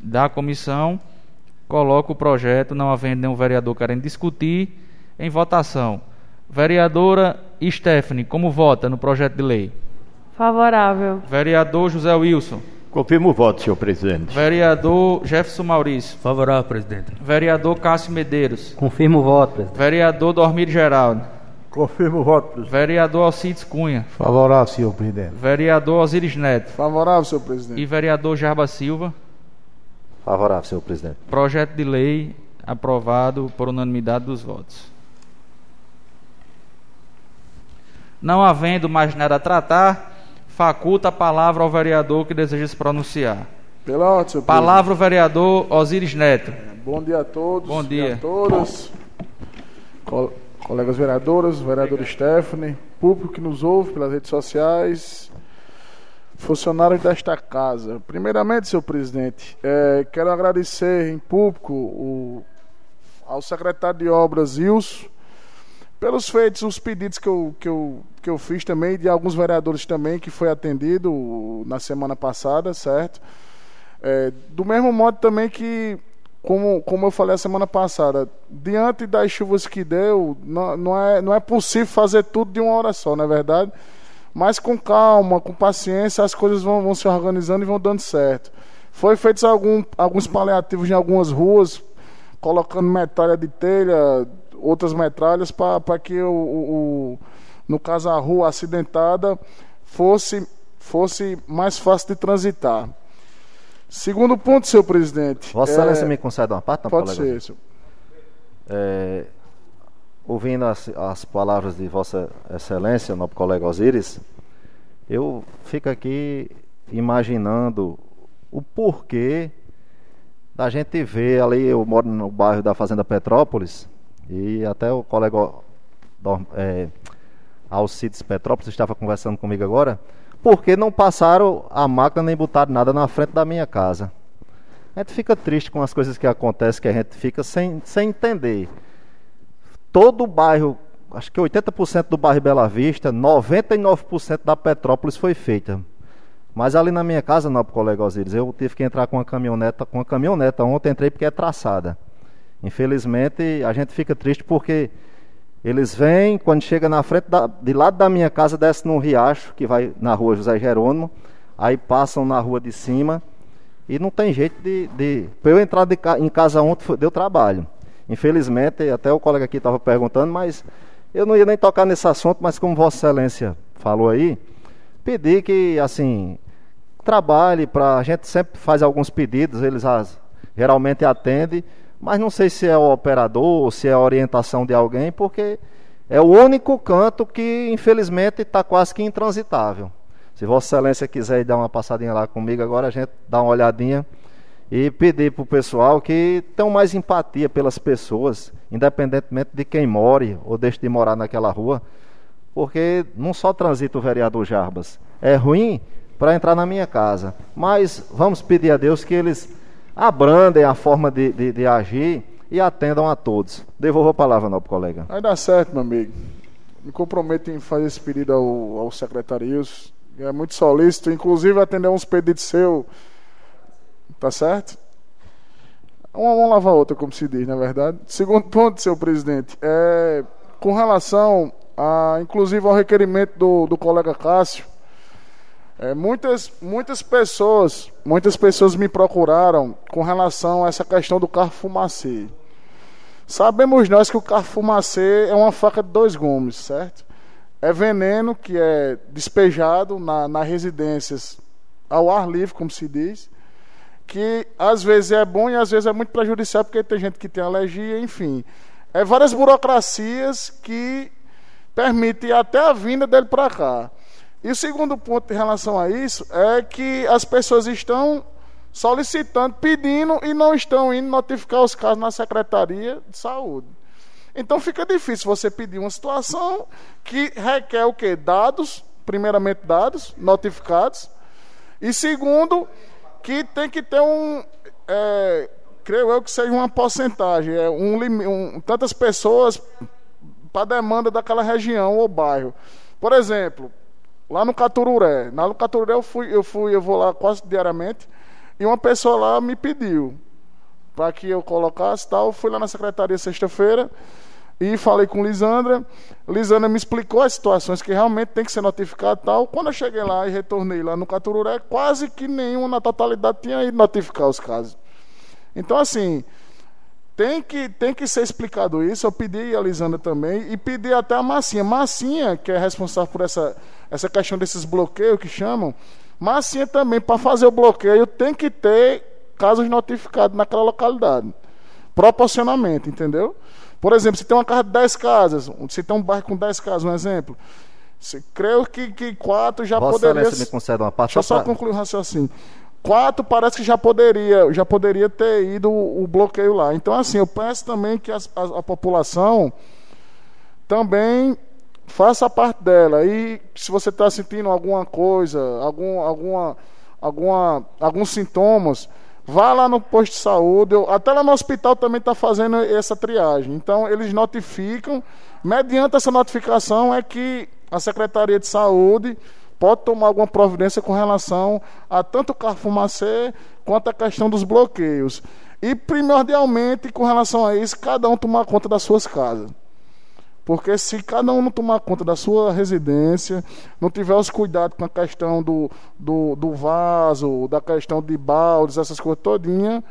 da comissão. Coloco o projeto, não havendo nenhum vereador querendo discutir, em votação. Vereadora Stephanie, como vota no projeto de lei? Favorável. Vereador José Wilson. Confirmo o voto, senhor presidente. Vereador Jefferson Maurício. Favorável, presidente. Vereador Cássio Medeiros. Confirmo o voto, presidente. Vereador Dormir Geraldo. Confirmo o voto, presidente. Vereador Alcides Cunha. Favorável, senhor presidente. Vereador Osiris Neto. Favorável, senhor presidente. E vereador Jarba Silva. Favorável, senhor presidente. Projeto de lei aprovado por unanimidade dos votos. Não havendo mais nada a tratar, faculta a palavra ao vereador que deseja se pronunciar. Pela ordem, senhor Palavra o vereador Osiris Neto. Bom dia a todos. Bom dia. a todas. Co- colegas vereadoras, vereador Stephanie, público que nos ouve pelas redes sociais, funcionários desta casa. Primeiramente, senhor presidente, eh, quero agradecer em público o- ao secretário de Obras, Ilso, pelos feitos, os pedidos que eu, que, eu, que eu fiz também, de alguns vereadores também, que foi atendido na semana passada, certo? É, do mesmo modo também que, como, como eu falei a semana passada, diante das chuvas que deu, não, não, é, não é possível fazer tudo de uma hora só, não é verdade? Mas com calma, com paciência, as coisas vão, vão se organizando e vão dando certo. Foi feitos algum, alguns paliativos em algumas ruas, colocando metralha de telha, outras metralhas, para que o, o- o- no caso a rua acidentada fosse, fosse mais fácil de transitar. Segundo ponto, senhor presidente. Vossa é, Excelência me concede uma parte, não, Pode colega? ser, senhor. É, ouvindo as, as palavras de Vossa Excelência, nobre colega Osíris, eu fico aqui imaginando o porquê da gente ver ali, eu moro no bairro da Fazenda Petrópolis, e até o colega é, Alcides Petrópolis estava conversando comigo agora, porque não passaram a máquina nem botaram nada na frente da minha casa. A gente fica triste com as coisas que acontecem, que a gente fica sem, sem entender. Todo o bairro, acho que 80% do bairro Bela Vista, 99% da Petrópolis foi feita. Mas ali na minha casa, não, colega Osíris, eu tive que entrar com uma caminhoneta, com uma caminhoneta ontem entrei porque é traçada. Infelizmente, a gente fica triste porque eles vêm, quando chega na frente da, de lado da minha casa, desce num riacho que vai na rua José Jerônimo, aí passam na rua de cima e não tem jeito de. de... Para eu entrar de em casa ontem deu trabalho. Infelizmente, até o colega aqui estava perguntando, mas eu não ia nem tocar nesse assunto, mas como Vossa Excelência falou aí, pedir que, assim, trabalhe para. A gente sempre faz alguns pedidos, eles as- geralmente atendem, mas não sei se é o operador ou se é a orientação de alguém, porque é o único canto que, infelizmente, está quase que intransitável. Se Vossa Excelência quiser dar uma passadinha lá comigo, agora a gente dá uma olhadinha e pedir para o pessoal que tenham mais empatia pelas pessoas, independentemente de quem more ou deixe de morar naquela rua, porque não só transita o vereador Jarbas, é ruim para entrar na minha casa, mas vamos pedir a Deus que eles abrandem a forma de, de, de agir e atendam a todos. Devolvo a palavra, nobre colega. Vai dar certo, meu amigo. Me comprometo em fazer esse pedido ao, ao secretário Ilso. É muito solícito, inclusive atender uns pedidos seu. Tá certo? Uma mão lava a outra, como se diz, na verdade. Segundo ponto, senhor presidente, é com relação a, inclusive ao requerimento do, do colega Cássio, é, muitas, muitas pessoas, muitas pessoas me procuraram com relação a essa questão do carro fumacê. Sabemos nós que o carro fumacê é uma faca de dois gumes, certo? É veneno que é despejado na, nas residências ao ar livre, como se diz, que às vezes é bom e às vezes é muito prejudicial, porque tem gente que tem alergia, enfim. É várias burocracias que permitem até a vinda dele para cá. E o segundo ponto em relação a isso é que as pessoas estão solicitando, pedindo e não estão indo notificar os casos na Secretaria de Saúde. Então fica difícil você pedir uma situação que requer o quê? Dados, primeiramente dados, notificados, e segundo, que tem que ter um. é, creio eu que seja uma porcentagem, é um, um tantas pessoas para demanda daquela região ou bairro. Por exemplo, lá no Catururé. Lá no Catururé eu fui, eu fui, eu vou lá quase diariamente, e uma pessoa lá me pediu para que eu colocasse tal. Eu fui lá na secretaria sexta-feira e falei com Lisandra. Lisandra me explicou as situações que realmente tem que ser notificado tal. Quando eu cheguei lá e retornei lá no Catururé, quase que nenhum na totalidade tinha ido notificar os casos. Então, assim, tem que, tem que ser explicado isso. Eu pedi a Lisandra também e pedi até a Massinha. Massinha, que é responsável por essa, essa questão desses bloqueios que chamam, Massinha também, para fazer o bloqueio, tem que ter casos notificados naquela localidade. Proporcionalmente, entendeu? Por exemplo, se tem uma casa de 10 casas, se tem um bairro com 10 casas, um exemplo. Se, creio que, que quatro já Vossa poderia. Me concede uma parte Deixa eu só pra- concluir o raciocínio. Quatro parece que já poderia, já poderia ter ido o, o bloqueio lá. Então, assim, eu peço também que as- a, a população também faça a parte dela. E se você está sentindo alguma coisa, algum, alguma, alguma, alguns sintomas, vá lá no posto de saúde. Eu- até lá no hospital também está fazendo essa triagem. Então, eles notificam. Mediante essa notificação é que a Secretaria de Saúde pode tomar alguma providência com relação a tanto o carro fumacê quanto a questão dos bloqueios. E, primordialmente, com relação a isso, cada um tomar conta das suas casas. Porque se cada um não tomar conta da sua residência, não tiver os cuidados com a questão do, do, do vaso, da questão de baldes, essas coisas todinha,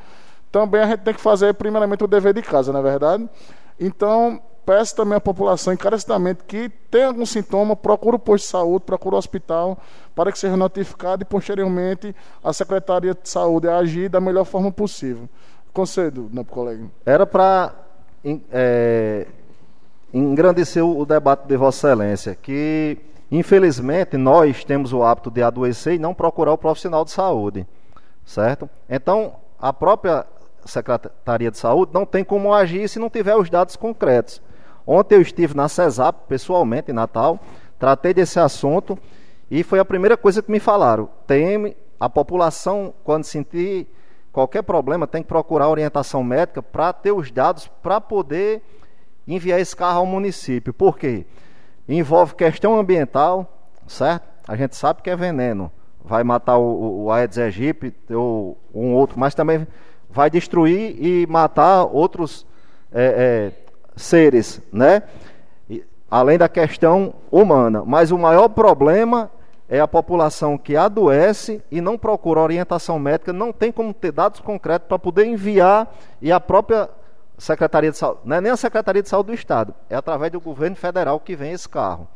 também a gente tem que fazer primeiramente o dever de casa, não é verdade? Então, peço também à população encarecidamente que tem algum sintoma, procure o posto de saúde, procure o hospital, para que seja notificado e posteriormente a Secretaria de Saúde agir da melhor forma possível. Concedo, né, colega? Era para engrandecer o o debate de Vossa Excelência, que infelizmente nós temos o hábito de adoecer e não procurar o profissional de saúde, certo? Então, a própria Secretaria de Saúde não tem como agir se não tiver os dados concretos. Ontem eu estive na CESAP, pessoalmente, em Natal, tratei desse assunto e foi a primeira coisa que me falaram. Tem a população, quando sentir qualquer problema, tem que procurar orientação médica para ter os dados para poder enviar esse carro ao município. Por quê? Envolve questão ambiental, certo? A gente sabe que é veneno. Vai matar o, o, Aedes aegypti ou um outro, mas também vai destruir e matar outros é, é, seres, né? Além da questão humana. Mas o maior problema é a população que adoece e não procura orientação médica, não tem como ter dados concretos para poder enviar e a própria Secretaria de Saúde, não é nem a Secretaria de Saúde do Estado, é através do governo federal que vem esse carro,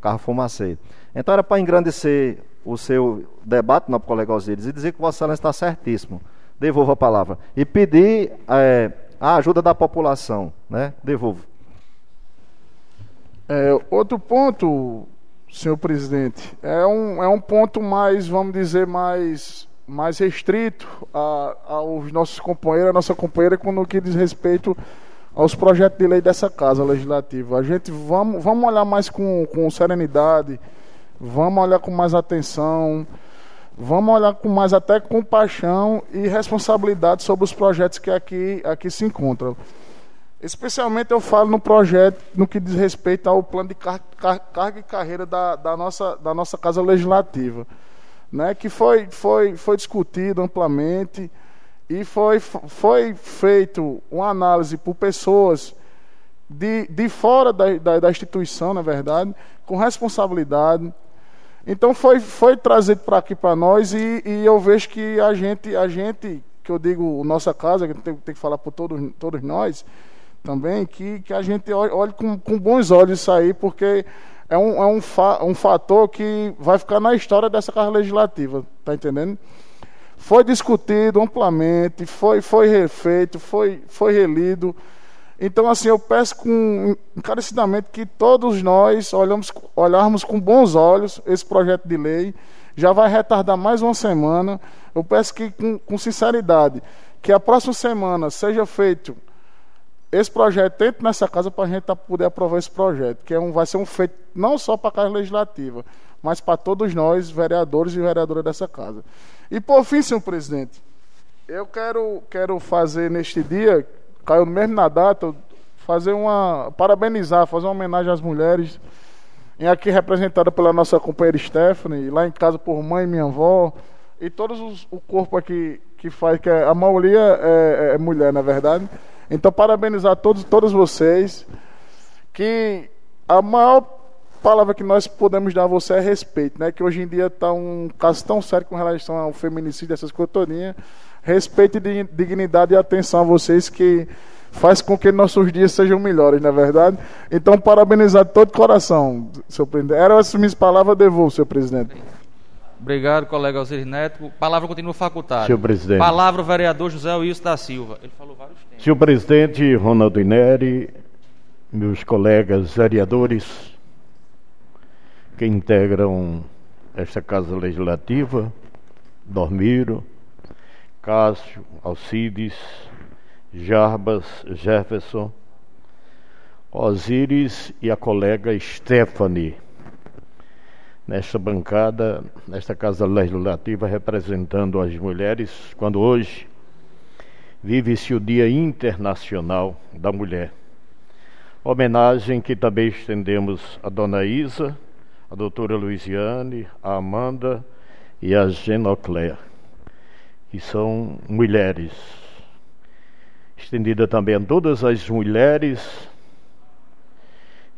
carro fumacê. Então era para engrandecer o seu debate, nobre colega Osíris, e dizer que Vossa Excelência está certíssimo. Devolvo a palavra. E pedir é, a ajuda da população, né? Devolvo. É, outro ponto, senhor presidente, é um, é um ponto mais, vamos dizer, mais, mais restrito a, aos nossos companheiros, a nossa companheira, quando que diz respeito aos projetos de lei dessa casa legislativa. A gente vamos, vamos olhar mais com, com serenidade, vamos olhar com mais atenção, vamos olhar com mais até compaixão e responsabilidade sobre os projetos que aqui, aqui se encontram. Especialmente eu falo no projeto no que diz respeito ao plano de car car carga e carreira da, da, nossa, da nossa Casa Legislativa, né, que foi, foi, foi discutido amplamente e foi, foi feito uma análise por pessoas de, de fora da, da, da instituição, na verdade, com responsabilidade. Então foi, foi trazido para aqui para nós e, e eu vejo que a gente, a gente, que eu digo nossa casa, que tem, tem que falar por todos, todos nós, também, que, que a gente olhe, com, com, bons olhos isso aí, porque é, um, é um, fa, um fator que vai ficar na história dessa Casa Legislativa, tá entendendo? Foi discutido amplamente, foi, foi refeito, foi, foi relido. Então, assim, eu peço com, encarecidamente que todos nós olhamos, olharmos com bons olhos esse projeto de lei. Já vai retardar mais uma semana. Eu peço que, com, com sinceridade, que a próxima semana seja feito esse projeto entre nessa casa para a gente poder aprovar esse projeto, que é um, vai ser um feito não só para a Casa Legislativa, mas para todos nós, vereadores e vereadoras dessa casa. E por fim, senhor presidente, eu quero, quero fazer neste dia, caiu mesmo na data, fazer uma. parabenizar, fazer uma homenagem às mulheres, em aqui representada pela nossa companheira Stephanie, lá em casa por mãe e minha avó, e todos os, o corpo aqui que faz, que é, a maioria é, é mulher, na verdade. Então, parabenizar todos, todos vocês. que a maior palavra que nós podemos dar a você é respeito, né? Que hoje em dia está um caso tão sério com relação ao feminicídio, essas coisas todinhas. Respeito e dignidade e atenção a vocês que faz com que nossos dias sejam melhores, não é verdade? Então, parabenizar de todo coração, senhor presidente. Eram essas minhas palavras, devolvo, senhor presidente. Obrigado, colega Alcir Neto. Palavra continua facultada. Senhor presidente. Palavra o vereador José Wilson da Silva. Ele falou vários tempos. Senhor presidente Ronaldo Ineri, meus colegas vereadores que integram esta Casa Legislativa, Dormiro, Cássio, Alcides, Jarbas, Jefferson, Osíris e a colega Stephanie nesta bancada, nesta Casa Legislativa, representando as mulheres, quando hoje vive-se o Dia Internacional da Mulher. Homenagem que também estendemos a Dona Isa, a doutora Luiziane, a Amanda e a Genoclea, que são mulheres. Estendida também a todas as mulheres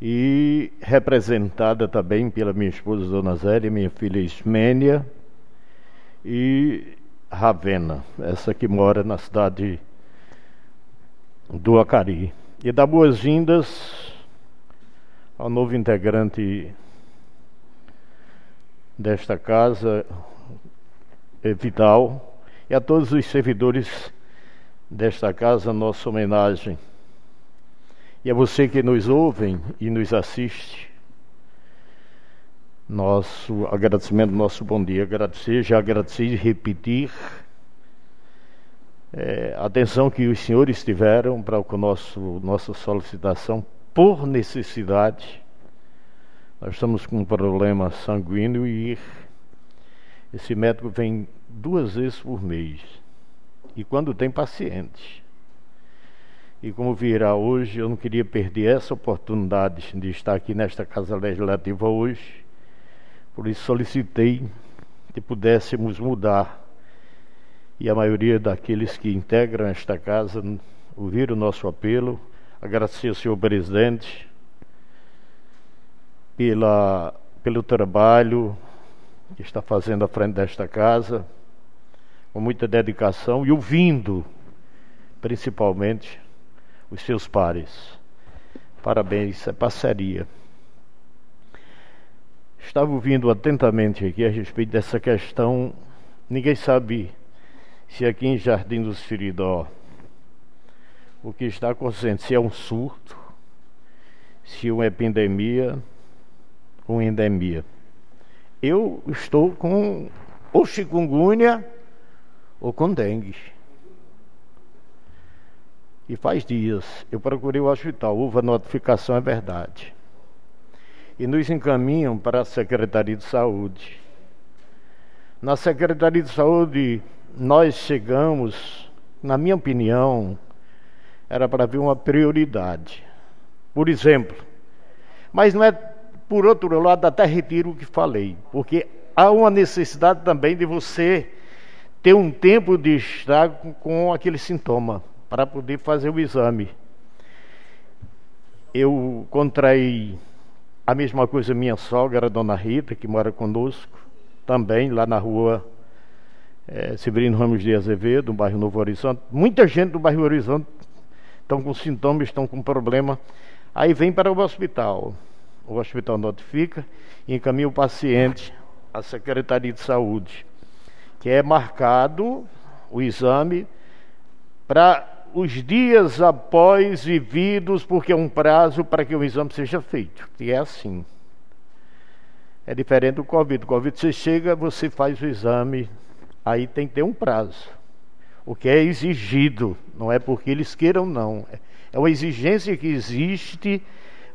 e representada também pela minha esposa Dona Zélia, minha filha Ismênia e Ravena, essa que mora na cidade do Acari. E dá boas-vindas ao novo integrante desta casa, Vital, e a todos os servidores desta casa, nossa homenagem e a você que nos ouve e nos assiste, nosso agradecimento, nosso bom dia. Agradecer, já agradecer e repetir é, a atenção que os senhores tiveram para o nosso nossa solicitação por necessidade. Nós estamos com um problema sanguíneo e esse médico vem duas vezes por mês. E quando tem paciente. E como virá hoje, eu não queria perder essa oportunidade de estar aqui nesta Casa Legislativa hoje. Por isso solicitei que pudéssemos mudar. E a maioria daqueles que integram esta casa ouviram o nosso apelo. Agradecer ao senhor presidente pela, pelo trabalho que está fazendo à frente desta casa, com muita dedicação e ouvindo, principalmente, os seus pares. Parabéns, é parceria. Estava ouvindo atentamente aqui a respeito dessa questão. Ninguém sabe se aqui em Jardim do Siridó o que está acontecendo, se é um surto, se é uma epidemia ou endemia. Eu estou com ou chikungunya ou com dengue. E faz dias eu procurei o hospital, houve a notificação, é verdade. E nos encaminham para a Secretaria de Saúde. Na Secretaria de Saúde, nós chegamos, na minha opinião, era para ver uma prioridade. Por exemplo, mas não é por outro lado, até retiro o que falei, porque há uma necessidade também de você ter um tempo de estar com aquele sintoma para poder fazer o exame. Eu contraí a mesma coisa minha sogra, dona Rita, que mora conosco, também lá na rua é, Severino Ramos de Azevedo, no bairro Novo Horizonte. Muita gente do bairro Horizonte estão com sintomas, estão com problema. Aí vem para o hospital. O hospital notifica e encaminha o paciente à Secretaria de Saúde, que é marcado o exame para os dias após vividos, porque é um prazo para que o exame seja feito. E é assim. É diferente do Covid. O Covid você chega, você faz o exame, aí tem que ter um prazo. O que é exigido, não é porque eles queiram, não. É uma exigência que existe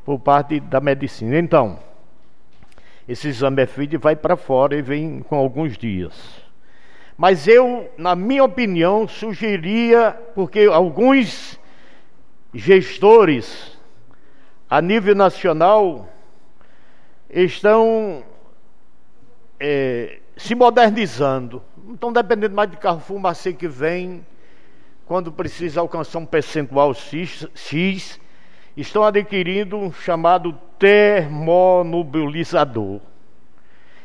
por parte da medicina. Então, esse exame é feito e vai para fora e vem com alguns dias. Mas eu, na minha opinião, sugeria, porque alguns gestores a nível nacional estão é, se modernizando. Não estão dependendo mais de carro fumacê que vem quando precisa alcançar um percentual X, X estão adquirindo um chamado termonubilizador,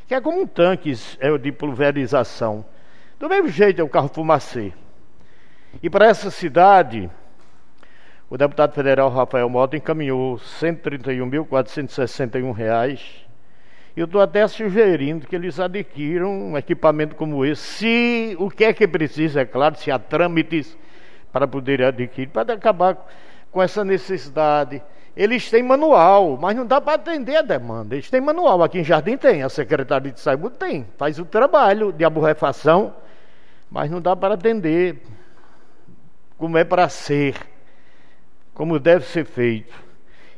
que é como um tanque é, de pulverização. Do mesmo jeito é o carro fumacê. E para essa cidade, o deputado federal Rafael Mota encaminhou R$ 131.461. E eu estou até sugerindo que eles adquiram um equipamento como esse, se o que é que precisa, é claro, se há trâmites para poder adquirir, para acabar com essa necessidade. Eles têm manual, mas não dá para atender a demanda. Eles têm manual. Aqui em Jardim tem, a Secretaria de Saúde tem, faz o trabalho de aborrefação, mas não dá para atender como é para ser, como deve ser feito.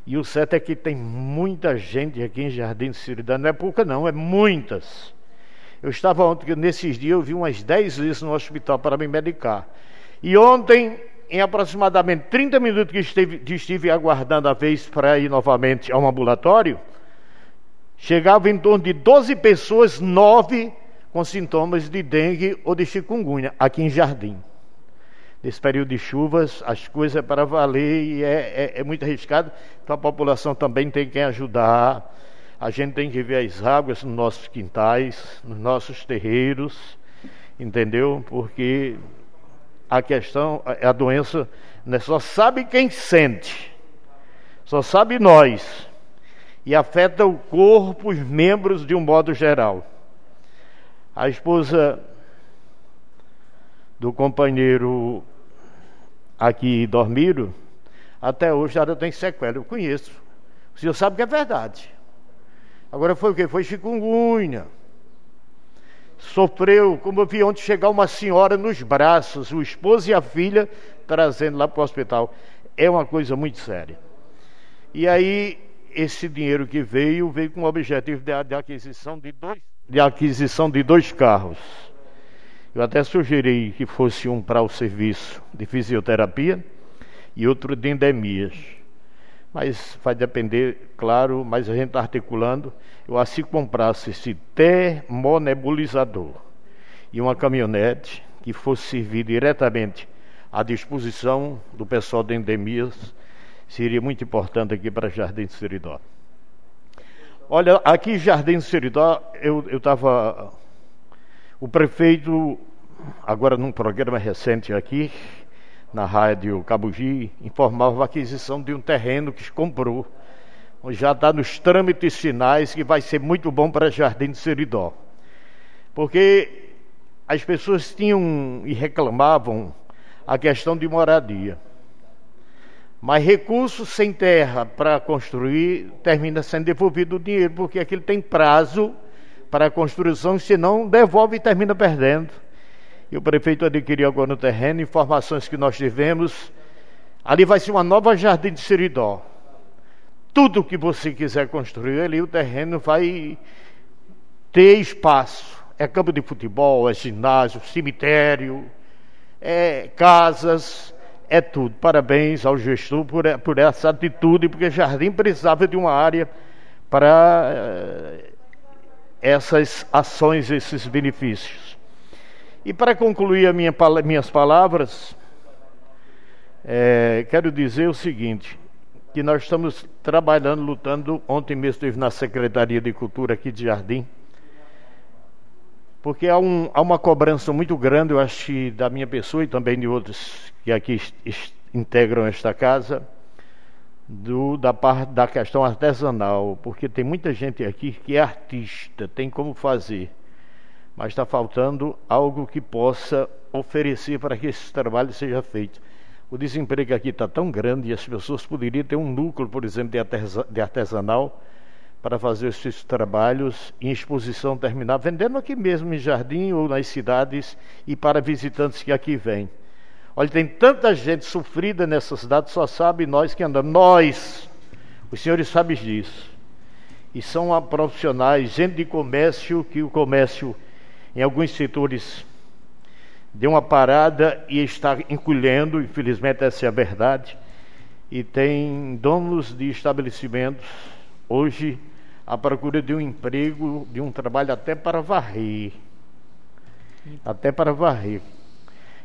E o certo é que tem muita gente aqui em Jardim de Ciridade, não é pouca não, é muitas. Eu estava ontem, nesses dias, eu vi umas 10 vezes no hospital para me medicar. E ontem, em aproximadamente 30 minutos que estive, estive aguardando a vez para ir novamente ao ambulatório, chegava em torno de 12 pessoas, 9 com sintomas de dengue ou de chikungunya, aqui em Jardim nesse período de chuvas, as coisas é para valer e é, é, é muito arriscado. Então a população também tem que ajudar. A gente tem que ver as águas nos nossos quintais, nos nossos terreiros, entendeu? Porque a questão, a doença, né, só sabe quem sente, só sabe nós. E afeta o corpo, os membros de um modo geral. A esposa do companheiro aqui dormiram, até hoje ela tem sequela. Eu conheço. O senhor sabe que é verdade. Agora foi o que? Foi chikungunya. Sofreu, como eu vi ontem chegar uma senhora nos braços, o esposo e a filha, trazendo lá para o hospital. É uma coisa muito séria. E aí, esse dinheiro que veio, veio com o objetivo de, de aquisição de dois, de aquisição de dois carros. Eu até sugeri que fosse um para o serviço de fisioterapia e outro de endemias. Mas vai depender, claro, mas a gente está articulando. Eu assim comprasse esse termonebulizador e uma caminhonete que fosse servir diretamente à disposição do pessoal de endemias, seria muito importante aqui para Jardim Seridó. Olha, aqui Jardim Seridó, eu estava o prefeito, agora num programa recente aqui, na rádio Cabugi, informava a aquisição de um terreno que comprou, já está nos trâmites finais, que vai ser muito bom para Jardim de Seridó. Porque as pessoas tinham e reclamavam a questão de moradia. Mas recursos sem terra para construir termina sendo devolvido o dinheiro, porque aquilo tem prazo para a construção, senão devolve e termina perdendo. E o prefeito adquiriu agora no terreno informações que nós tivemos. Ali vai ser uma nova jardim de Seridó. Tudo que você quiser construir ali, o terreno vai ter espaço. É campo de futebol, é ginásio, cemitério, é casas, é tudo. Parabéns ao gestor por, por essa atitude, porque Jardim precisava de uma área para eh, essas ações, esses benefícios. E para concluir minha, minhas palavras, é, quero dizer o seguinte: que nós estamos trabalhando, lutando. Ontem mesmo estive na Secretaria de Cultura aqui de Jardim, porque há, um, há uma cobrança muito grande, eu acho, da minha pessoa e também de outros que aqui integram esta casa do, da parte da questão artesanal, porque tem muita gente aqui que é artista, tem como fazer, mas está faltando algo que possa oferecer para que esse trabalho seja feito. O desemprego aqui está tão grande e as pessoas poderiam ter um núcleo, por exemplo, de artesanal para fazer esses trabalhos em exposição terminada, vendendo aqui mesmo em jardim ou nas cidades e para visitantes que aqui vêm. Olha, tem tanta gente sofrida nessa cidade, só sabe nós que andamos. Nós, os senhores sabem disso. E são profissionais, gente de comércio, que o comércio, em alguns setores, deu uma parada e está encolhendo, infelizmente essa é a verdade. E tem donos de estabelecimentos, hoje, à procura de um emprego, de um trabalho até para varrer. Até para varrer.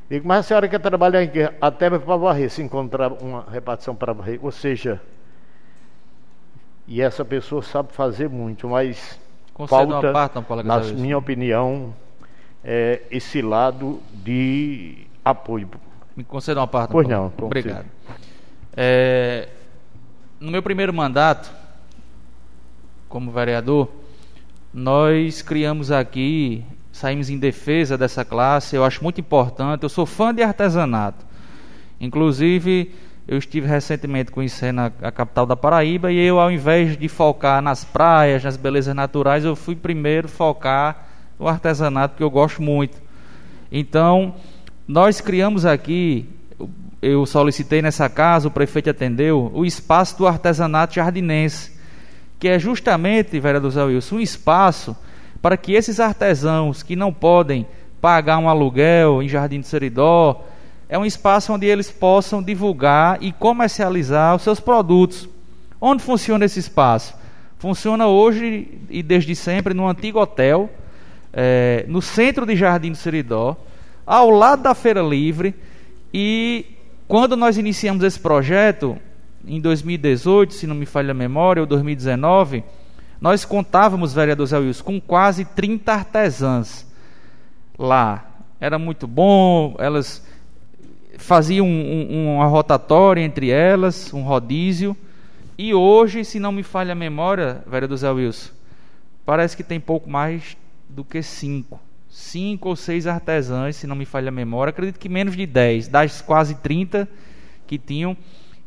Digo, mas a senhora quer trabalhar em quê? Até para varrer, se encontrar uma repartição para varrer. Ou seja, e essa pessoa sabe fazer muito, mas Concedo falta, uma parte, não, na minha opinião, é, esse lado de apoio. Me conceda uma parte. Pois não, concedo. Obrigado. É, no meu primeiro mandato, como vereador, nós criamos aqui, saímos em defesa dessa classe, eu acho muito importante, eu sou fã de artesanato. Inclusive, eu estive recentemente conhecendo a, a capital da Paraíba e eu, ao invés de focar nas praias, nas belezas naturais, eu fui primeiro focar no artesanato, que eu gosto muito. Então, nós criamos aqui, eu solicitei nessa casa, o prefeito atendeu, o espaço do artesanato jardinense, que é justamente, vereador Zé Wilson, um espaço para que esses artesãos que não podem pagar um aluguel em Jardim do Seridó, é um espaço onde eles possam divulgar e comercializar os seus produtos. Onde funciona esse espaço? Funciona hoje e desde sempre no antigo hotel, é, no centro de Jardim do Seridó, ao lado da Feira Livre. E quando nós iniciamos esse projeto, em 2018, se não me falha a memória, ou 2019, nós contávamos, vereador Zé Wilson, com quase 30 artesãs lá. Era muito bom, elas faziam um, um, uma rotatória entre elas, um rodízio. E hoje, se não me falha a memória, vereador Zé Wilson, parece que tem pouco mais do que cinco. Cinco ou seis artesãs, se não me falha a memória. Acredito que menos de dez, das quase 30 que tinham.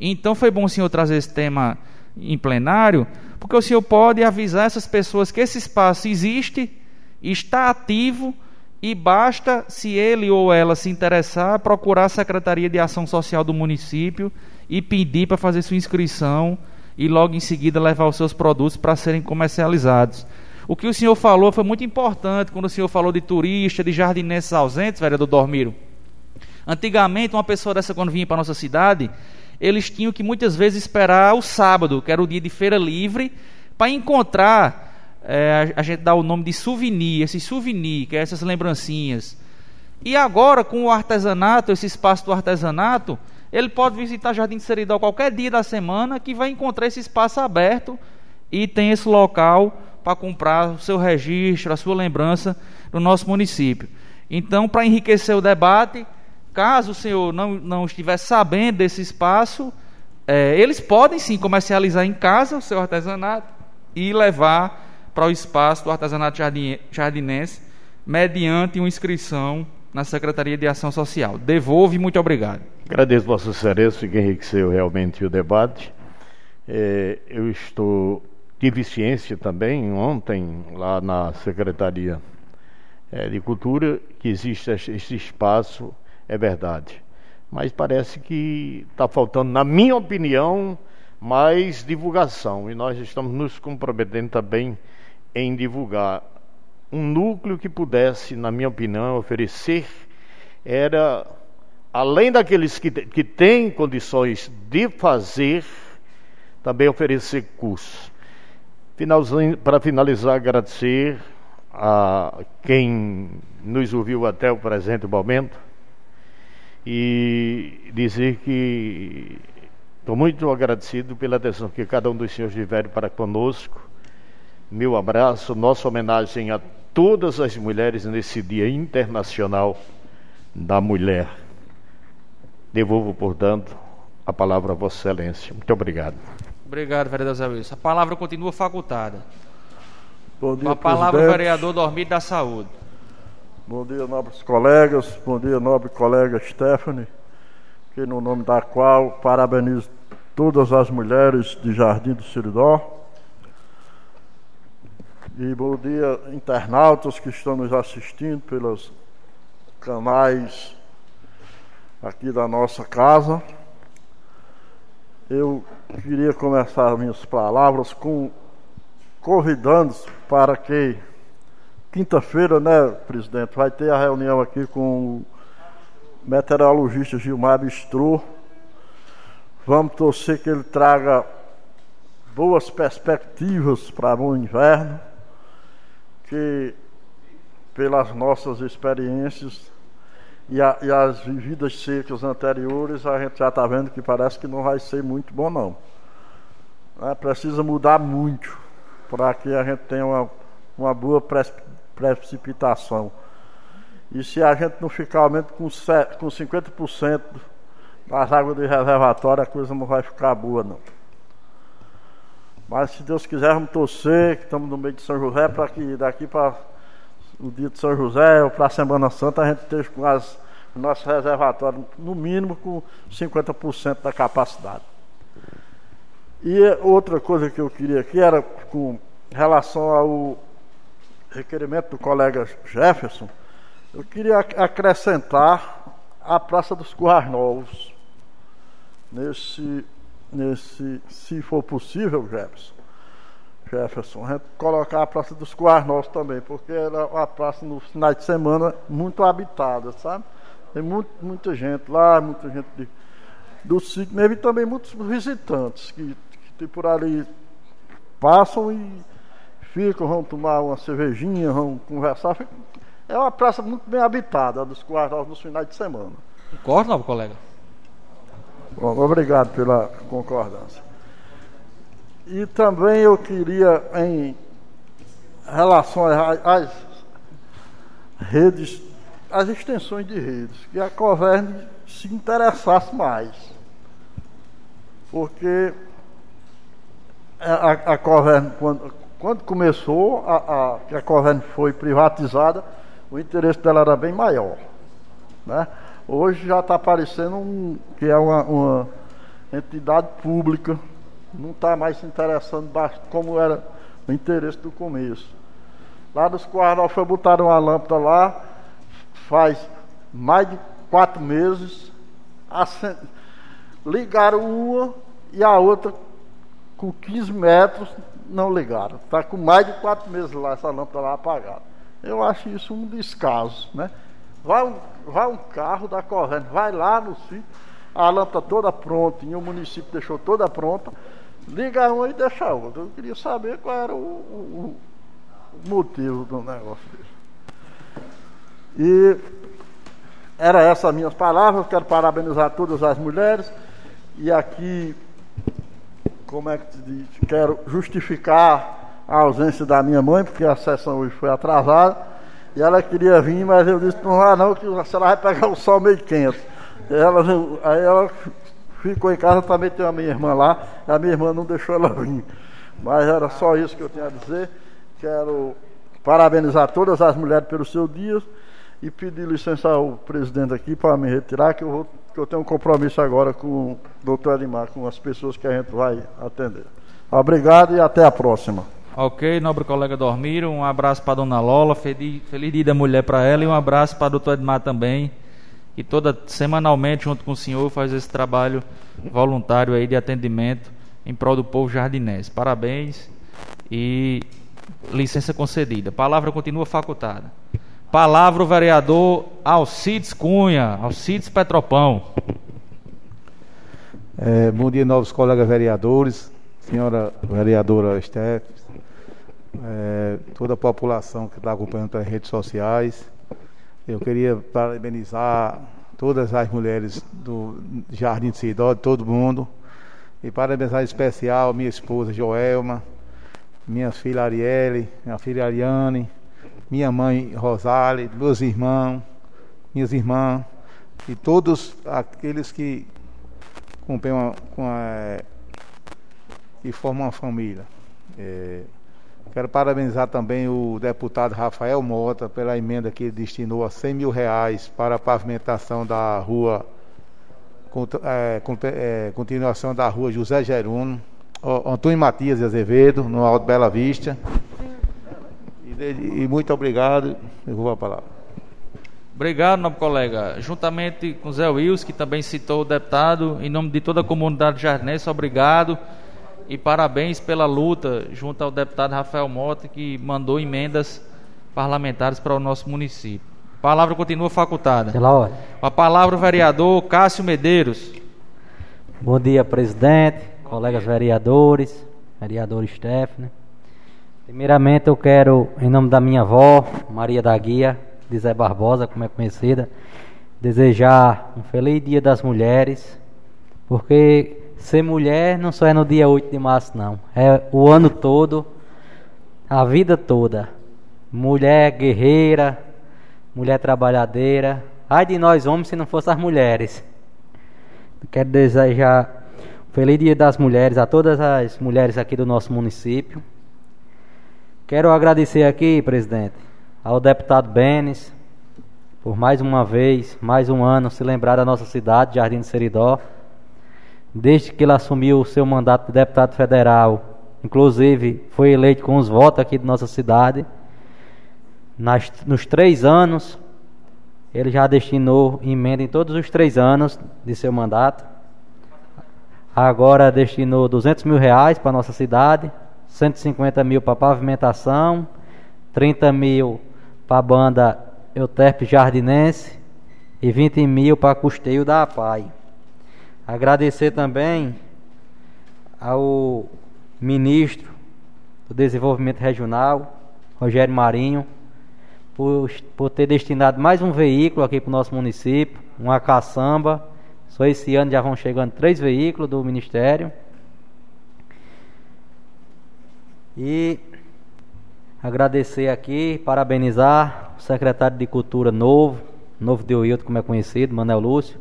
Então foi bom o senhor trazer esse tema em plenário, porque o senhor pode avisar essas pessoas que esse espaço existe, está ativo e basta, se ele ou ela se interessar, procurar a Secretaria de Ação Social do município e pedir para fazer sua inscrição e logo em seguida levar os seus produtos para serem comercializados. O que o senhor falou foi muito importante quando o senhor falou de turista, de jardinenses ausentes, vereador Dormiro. Antigamente, uma pessoa dessa, quando vinha para a nossa cidade, eles tinham que muitas vezes esperar o sábado, que era o dia de feira livre, para encontrar, é, a, gente dá o nome de souvenir, esse souvenir, que é essas lembrancinhas. E agora, com o artesanato, esse espaço do artesanato, ele pode visitar Jardim de Seridó qualquer dia da semana, que vai encontrar esse espaço aberto e tem esse local para comprar o seu registro, a sua lembrança no nosso município. Então, para enriquecer o debate, caso o senhor não, não estiver sabendo desse espaço, é, eles podem sim comercializar em casa o seu artesanato e levar para o espaço do artesanato jardinense, mediante uma inscrição na Secretaria de Ação Social. Devolvo e muito obrigado. Agradeço Vossa Excelência, que enriqueceu realmente o debate. É, eu estou tive ciência também ontem lá na Secretaria é, de Cultura que existe esse espaço, é verdade. Mas parece que está faltando, na minha opinião, mais divulgação. E nós estamos nos comprometendo também em divulgar um núcleo que pudesse, na minha opinião, oferecer era além daqueles que, que têm condições de fazer, também oferecer cursos. Para finalizar, agradecer a quem nos ouviu até o presente momento e dizer que estou muito agradecido pela atenção que cada um dos senhores tiveram para conosco. Meu abraço, nossa homenagem a todas as mulheres nesse Dia Internacional da Mulher. Devolvo, portanto, a palavra a Vossa Excelência. Muito obrigado. Obrigado, vereador Zé Wilson. A palavra continua facultada. Bom dia, Com a palavra, o presidente. vereador Dormir da Saúde. Bom dia, nobres colegas. Bom dia, nobre colega Stephanie, que no nome da qual parabenizo todas as mulheres de Jardim do Siridó. E bom dia, internautas que estão nos assistindo pelos canais aqui da nossa casa. Eu queria começar minhas palavras com convidando para que quinta-feira, né, presidente, vai ter a reunião aqui com o meteorologista Gilmar Bistrô. Vamos torcer que ele traga boas perspectivas para o inverno, que pelas nossas experiências e, a, e, as vividas secas anteriores, a gente já está vendo que parece que não vai ser muito bom não. né, precisa mudar muito para que a gente tenha uma, uma boa precipitação. E se a gente não ficar ao menos com, com 50% das águas de reservatório, a coisa não vai ficar boa não. Mas se Deus quiser, vamos torcer, que estamos no meio de São José, para que daqui para o dia de São José ou para a Semana Santa a gente esteja com as nossos reservatórios, no mínimo com 50% da capacidade. E outra coisa que eu queria aqui era com relação ao requerimento do colega Jefferson, eu queria acrescentar a Praça dos Currais Novos. Nesse nesse, se for possível, Jefferson, Jefferson, a gente colocar a Praça dos Coarnós também, porque era uma praça no final de semana muito habitada, sabe? Tem muito, muita gente lá, muita gente de, do sítio mesmo e também muitos visitantes que, que por ali passam e ficam, vão tomar uma cervejinha, vão conversar. É uma praça muito bem habitada, a dos Coarnós nos finais de semana. Concorda, colega? Bom, obrigado pela concordância. E também eu queria, em relação às redes, às extensões de redes, que a Coverne se interessasse mais. Porque a, a Coverne, quando, quando começou, a, a, a Coverne foi privatizada, o interesse dela era bem maior. Né? Hoje já está aparecendo um, que é uma, uma entidade pública, não está mais se interessando como era o interesse do começo. Lá nos Quarnal foi botaram uma lâmpada lá, faz mais de quatro meses, ligaram uma e a outra com 15 metros não ligaram. Está com mais de quatro meses lá, essa lâmpada lá apagada. Eu acho isso um descaso, né? Vai um, vai um carro da corrente, vai lá no sítio, a lâmpada toda pronta, e o município deixou toda pronta, liga uma e deixa outra. Eu queria saber qual era o, o, o motivo do negócio. E era essas as minhas palavras, quero parabenizar todas as mulheres e aqui, como é que se diz, quero justificar a ausência da minha mãe, porque a sessão hoje foi atrasada e ela queria vir, mas eu disse, não vá não, que ela vai pegar o sol meio quente. Ela, aí ela ficou em casa, também tem a minha irmã lá, e a minha irmã não deixou ela vir. Mas era só isso que eu tinha a dizer. Quero parabenizar todas as mulheres pelo seu dia e pedir licença ao presidente aqui para me retirar, que eu, vou, que eu tenho um compromisso agora com o doutor Edmar, com as pessoas que a gente vai atender. Obrigado e até a próxima. Ok, nobre colega Dormiro, um abraço para dona Lola, feliz, feliz dia da mulher para ela e um abraço para o doutor Edmar também, que toda semanalmente junto com o senhor faz esse trabalho voluntário aí de atendimento em prol do povo jardinense. Parabéns e licença concedida. Palavra continua facultada. Palavra o vereador Alcides Cunha, Alcides Petropão. É, bom dia, novos colegas vereadores, senhora vereadora Steph, é, toda a população que está acompanhando as redes sociais. Eu queria parabenizar todas as mulheres do Jardim de Cidó, todo mundo. E parabenizar em especial minha esposa Joelma, minha filha Arielle, minha filha Ariane, minha mãe Rosale, meus irmãos, minhas irmãs e todos aqueles que acompanham com a, que formam uma família. É, Quero parabenizar também o deputado Rafael Mota pela emenda que destinou a 100 mil reais para a pavimentação da rua, é, é, continuação da rua José Geruno, Antônio Matias de Azevedo, no Alto Bela Vista. E, e muito obrigado. Eu vou a palavra. Obrigado, nobre colega. Juntamente com Zé Wills, que também citou o deputado, em nome de toda a comunidade jardinense, obrigado e parabéns pela luta junto ao deputado Rafael Mota, que mandou emendas parlamentares para o nosso município. A palavra continua facultada. Pela hora. A palavra o vereador Cássio Medeiros. Bom dia, presidente, colegas vereadores, vereador Stephanie. Primeiramente eu quero, em nome da minha avó, Maria da Guia, de Zé Barbosa, como é conhecida, desejar um feliz dia das mulheres, porque ser mulher não só é no dia 8 de março, não. É o ano todo, a vida toda. Mulher guerreira, mulher trabalhadeira. Ai de nós homens se não fossem as mulheres. Quero desejar um feliz dia das mulheres a todas as mulheres aqui do nosso município. Quero agradecer aqui, presidente, ao deputado Benes, por mais uma vez, mais um ano, se lembrar da nossa cidade, Jardim de Seridó. Desde que ele assumiu o seu mandato de deputado federal, inclusive foi eleito com os votos aqui de nossa cidade. Nas, nos três anos, ele já destinou emenda em todos os três anos de seu mandato. Agora destinou 200 mil reais para nossa cidade, 150 mil para pavimentação, 30 mil para a banda Euterpe Jardinense e 20 mil para custeio da APAI. Agradecer também ao ministro do Desenvolvimento Regional, Rogério Marinho, por, por ter destinado mais um veículo aqui para o nosso município, uma caçamba. Só esse ano já vão chegando três veículos do Ministério. E agradecer aqui, parabenizar o secretário de Cultura novo, novo de Wilton, como é conhecido, Manel Lúcio,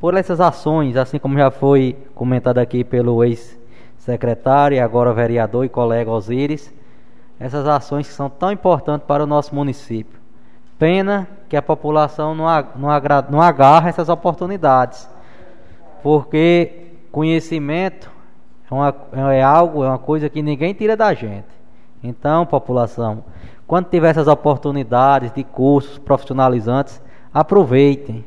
por essas ações, assim como já foi comentado aqui pelo ex-secretário e agora vereador e colega Osíris, essas ações que são tão importantes para o nosso município. Pena que a população não, não, não agarra essas oportunidades, porque conhecimento é, uma, é algo, é uma coisa que ninguém tira da gente. Então, população, quando tiver essas oportunidades de cursos profissionalizantes, aproveitem,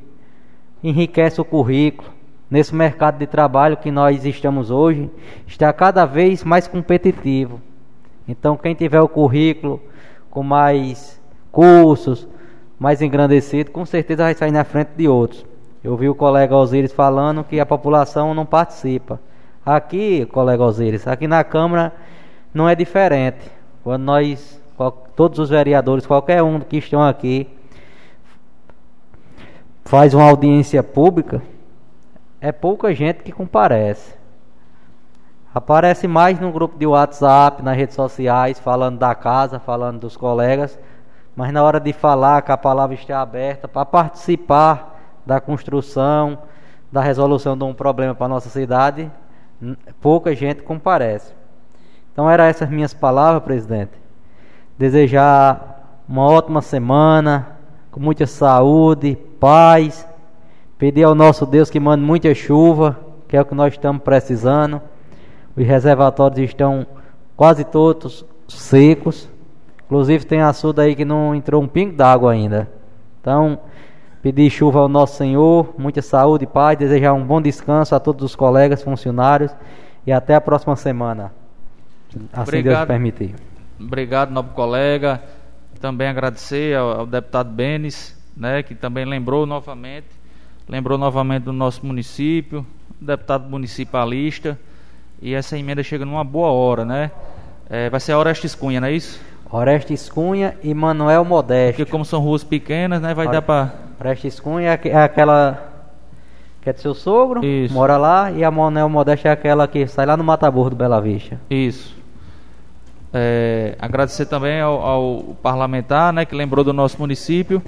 enriquece o currículo. Nesse mercado de trabalho que nós estamos hoje, está cada vez mais competitivo. Então, quem tiver o currículo com mais cursos, mais engrandecido, com certeza vai sair na frente de outros. Eu vi o colega Osíris falando que a população não participa. Aqui, colega Osíris, aqui na Câmara não é diferente. Quando nós, todos os vereadores, qualquer um que estão aqui, faz uma audiência pública, é pouca gente que comparece. Aparece mais no grupo de WhatsApp, nas redes sociais, falando da casa, falando dos colegas, mas na hora de falar, que a palavra está aberta, para participar da construção, da resolução de um problema para a nossa cidade, pouca gente comparece. Então eram essas minhas palavras, presidente. Desejar uma ótima semana, com muita saúde, paz. Pedir ao nosso Deus que mande muita chuva, que é o que nós estamos precisando. Os reservatórios estão quase todos secos. Inclusive tem açude aí que não entrou um pingo d'água ainda. Então, pedir chuva ao nosso Senhor, muita saúde e paz, desejar um bom descanso a todos os colegas, funcionários e até a próxima semana. Assim Obrigado. Deus permitir. Obrigado, nobre colega. Também agradecer ao, ao deputado Benes, né, que também lembrou novamente, lembrou novamente do nosso município, deputado municipalista. E essa emenda chega numa boa hora, né? É, vai ser Orestes Cunha, não é isso? Orestes Cunha e Manuel Modesto. Porque como são ruas pequenas, né? Vai dar para. Orestes Cunha é, é aquela que é do seu sogro, Isso. mora lá, e a Manuel Modesto é aquela que sai lá no Mataburro do Bela Vista. Isso. É, agradecer também ao, ao, parlamentar, né, que lembrou do nosso município.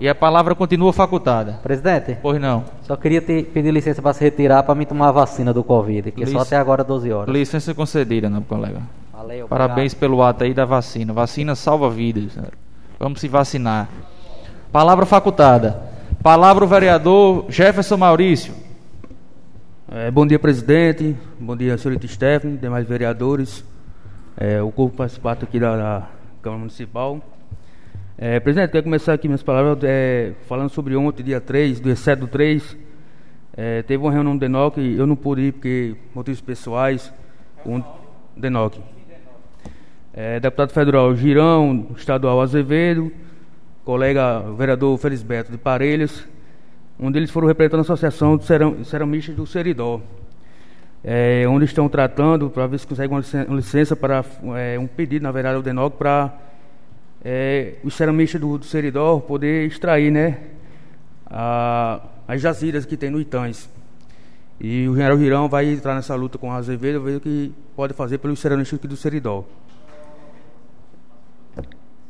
E a palavra continua facultada. Presidente? Pois não. Só queria te pedir licença para se retirar para mim tomar a vacina do Covid, que Lic... só até agora 12 horas. Licença concedida, meu colega. Valeu, Parabéns pelo ato aí da vacina. Vacina salva vidas. Vamos se vacinar. Palavra facultada. Palavra o vereador Jefferson Maurício. É, bom dia, presidente. Bom dia, senhorita Stephanie, demais vereadores. É, o corpo participante aqui da, da Câmara Municipal. É, presidente, quero começar aqui minhas palavras é, falando sobre ontem, dia 3, dia 7 do 3. É, teve uma reunião do DENOC, eu não pude ir porque motivos pessoais o DENOC. É, deputado federal Girão, estadual Azevedo, colega vereador Felisberto de Parelhas, onde eles foram representando a Associação de Ceram, Ceramistas do Seridó. É, onde estão tratando para ver se conseguem uma licença para é, um pedido, na verdade, ao DENOC para é, os ceramistas do, do Seridó poder extrair né, a, as jazidas que tem no Itães. E o general Girão vai entrar nessa luta com o Azevedo, ver o que pode fazer pelos seranistas aqui do Seridó.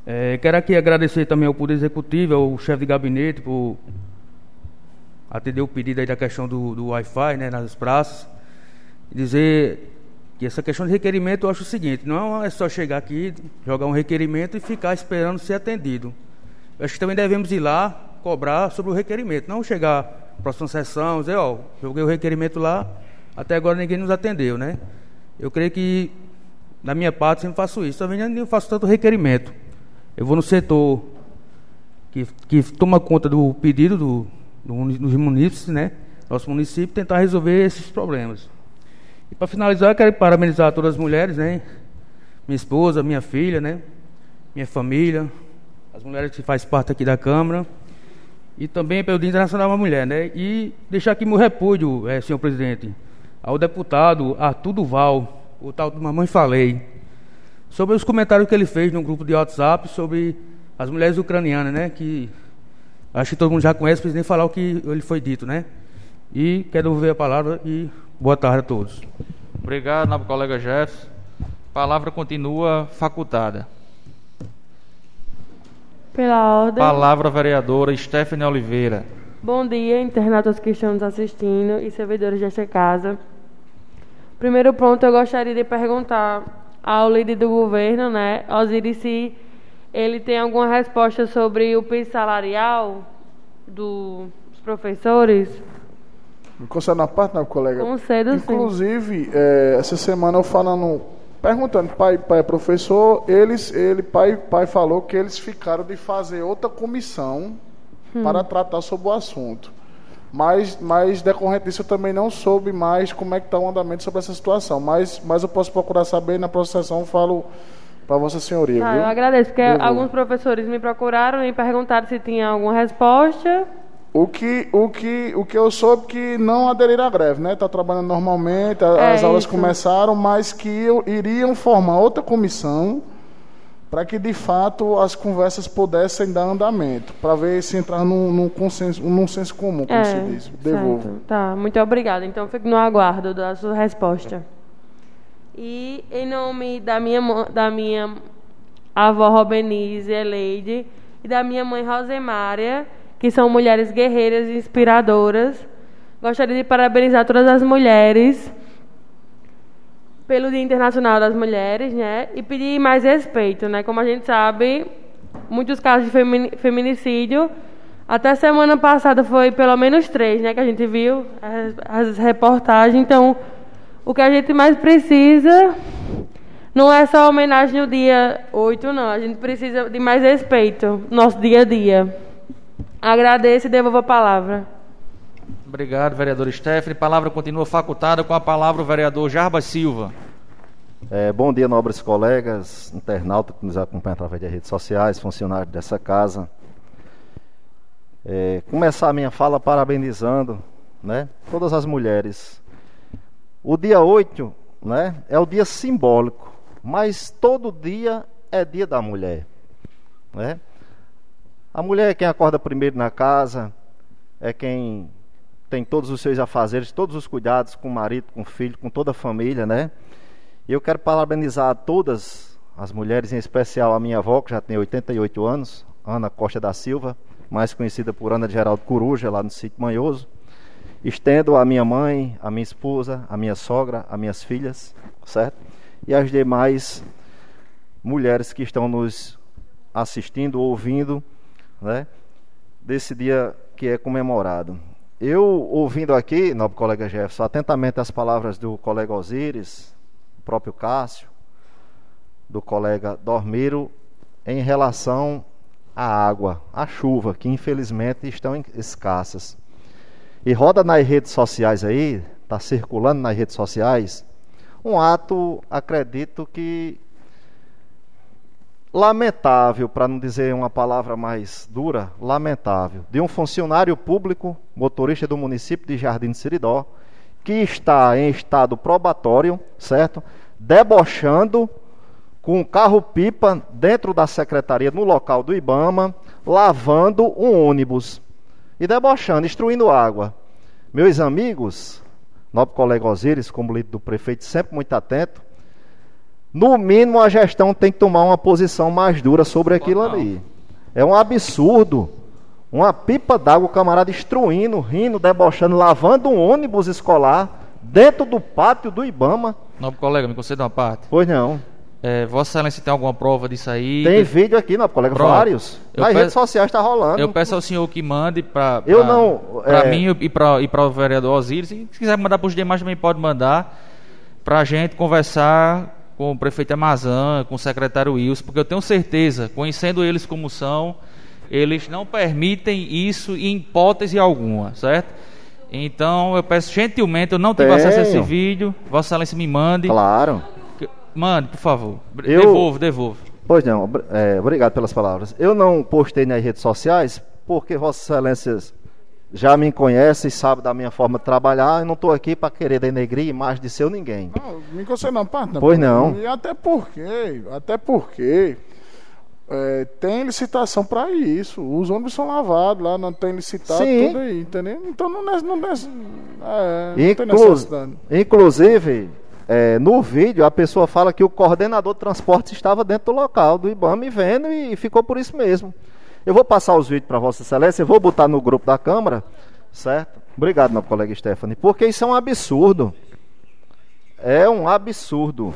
É, quero aqui agradecer também ao Poder Executivo, ao chefe de gabinete, por atender o pedido aí da questão do, do Wi-Fi né, nas praças. Dizer que essa questão de requerimento eu acho o seguinte: não é só chegar aqui, jogar um requerimento e ficar esperando ser atendido. Eu acho que também devemos ir lá cobrar sobre o requerimento, não chegar próxima sessão, dizer, ó, joguei o requerimento lá, até agora ninguém nos atendeu, né? Eu creio que, da minha parte, sempre faço isso. Também não faço tanto requerimento. Eu vou no setor que, que toma conta do pedido do, do, dos munícipes, né? Nosso município, tentar resolver esses problemas. E para finalizar, eu quero parabenizar todas as mulheres, né? Minha esposa, minha filha, né? Minha família, as mulheres que fazem parte aqui da Câmara e também pelo Dia Internacional da Mulher, né? E deixar aqui meu repúdio, é, senhor presidente, ao deputado Arthur Duval, o tal do Mamãe Falei, sobre os comentários que ele fez no grupo de WhatsApp sobre as mulheres ucranianas, né? Que acho que todo mundo já conhece, precisa nem falar o que ele foi dito, né? E quero ouvir a palavra e boa tarde a todos. Obrigado, nobre colega Jefferson. A palavra continua facultada. Pela ordem. Palavra vereadora Stephanie Oliveira. Bom dia, internautas que estão nos assistindo e servidores desta casa. Primeiro ponto, eu gostaria de perguntar ao líder do governo, né, Osiris, se ele tem alguma resposta sobre o piso salarial dos professores. Concedo na parte, não, colega? Concedo, Inclusive, é, essa semana eu falando perguntando, pai, pai professor, eles, ele, pai, pai falou que eles ficaram de fazer outra comissão hum. para tratar sobre o assunto. Mas, mas decorrente disso eu também não soube mais como é que está o andamento sobre essa situação. Mas, mas eu posso procurar saber na processação falo para Vossa Senhoria. Ah, eu agradeço, porque alguns professores me procuraram e perguntaram se tinha alguma resposta. O que, o que, o que eu soube que não aderiram à greve, né? Está trabalhando normalmente, as é aulas isso. começaram, mas que iriam formar outra comissão para que de fato as conversas pudessem dar andamento, para ver se entrar num, num, consenso, num senso comum, como é, se diz. Devolvo. Certo. Tá, muito obrigada. Então fico no aguardo da sua resposta. E em nome da minha, da minha avó Robenise, Eleide, e da minha mãe Rosemária, que são mulheres guerreiras e inspiradoras. Gostaria de parabenizar todas as mulheres pelo Dia Internacional das Mulheres, né? E pedir mais respeito, né? Como a gente sabe, muitos casos de feminicídio. Até semana passada foi pelo menos três, né? Que a gente viu as, as reportagens. Então, o que a gente mais precisa não é só homenagem no dia 8, não. A gente precisa de mais respeito no nosso dia a dia. Agradeço e devolvo a palavra. Obrigado, vereador Stephanie. Palavra continua facultada com a palavra o vereador Jarbas Silva. É, bom dia, nobres colegas, internautas que nos acompanham através das redes sociais, funcionários dessa casa. É, começar a minha fala parabenizando né, todas as mulheres. O dia 8 né, é o dia simbólico, mas todo dia é dia da mulher. Né? A mulher é quem acorda primeiro na casa, é quem tem todos os seus afazeres, todos os cuidados com o marido, com o filho, com toda a família, né? E eu quero parabenizar todas as mulheres, em especial a minha avó, que já tem 88 anos, Ana Costa da Silva, mais conhecida por Ana de Geraldo Coruja, lá no sítio Manhoso. Estendo a minha mãe, a minha esposa, a minha sogra, as minhas filhas, certo? E as demais mulheres que estão nos assistindo, ouvindo né, desse dia que é comemorado. Eu, ouvindo aqui, nobre colega Jefferson, atentamente as palavras do colega Osíris, do próprio Cássio, do colega Dormiro, em relação à água, à chuva, que infelizmente estão escassas. E roda nas redes sociais aí, está circulando nas redes sociais, um ato, acredito que lamentável, para não dizer uma palavra mais dura, lamentável, de um funcionário público, motorista do município de Jardim de Seridó, que está em estado probatório, certo? Debochando com um carro-pipa dentro da secretaria, no local do Ibama, lavando um ônibus e debochando, destruindo água. Meus amigos, nobre colega Osíris, como líder do prefeito, sempre muito atento. No mínimo, a gestão tem que tomar uma posição mais dura sobre aquilo ali. É um absurdo. Uma pipa d'água, o camarada destruindo, rindo, debochando, lavando um ônibus escolar dentro do pátio do Ibama. Nobre colega, me conceda uma parte. Pois não. É, Vossa Excelência tem alguma prova disso aí? Tem vídeo aqui, nobre colega, Pronto. vários. Eu Nas peço- redes sociais está rolando. Eu peço ao senhor que mande para Eu não, para é- mim e para e para o vereador Osiris. Se quiser mandar para os demais também pode mandar para a gente conversar com o prefeito Amazã, com o secretário Wilson, porque eu tenho certeza, conhecendo eles como são, eles não permitem isso em hipótese alguma, certo? Então eu peço gentilmente, eu não tive acesso a esse Tenho. vídeo, Vossa Excelência me mande. Claro. Mande, por favor. Eu- Devolvo, devolvo. Pois não, é, obrigado pelas palavras. Eu não postei nas redes sociais porque Vossa Excelências já me conhece e sabe da minha forma de trabalhar. Eu não estou aqui para querer denegrir imagem de seu ninguém. Não, me conceda não, parte, Pois não. E até porque, até porque é, tem licitação para isso. Os ônibus são lavados lá, não tem licitado Sim. tudo aí, entendeu? Então não, não, nece- é, não tem necessidade. inclusive, é, no vídeo, a pessoa fala que o coordenador de transporte estava dentro do local do IBAMA e vendo e ficou por isso mesmo. Eu vou passar os vídeos para Vossa Excelência, eu vou botar no grupo da Câmara, certo? Obrigado, meu colega Stephanie, porque isso é um absurdo. É um absurdo.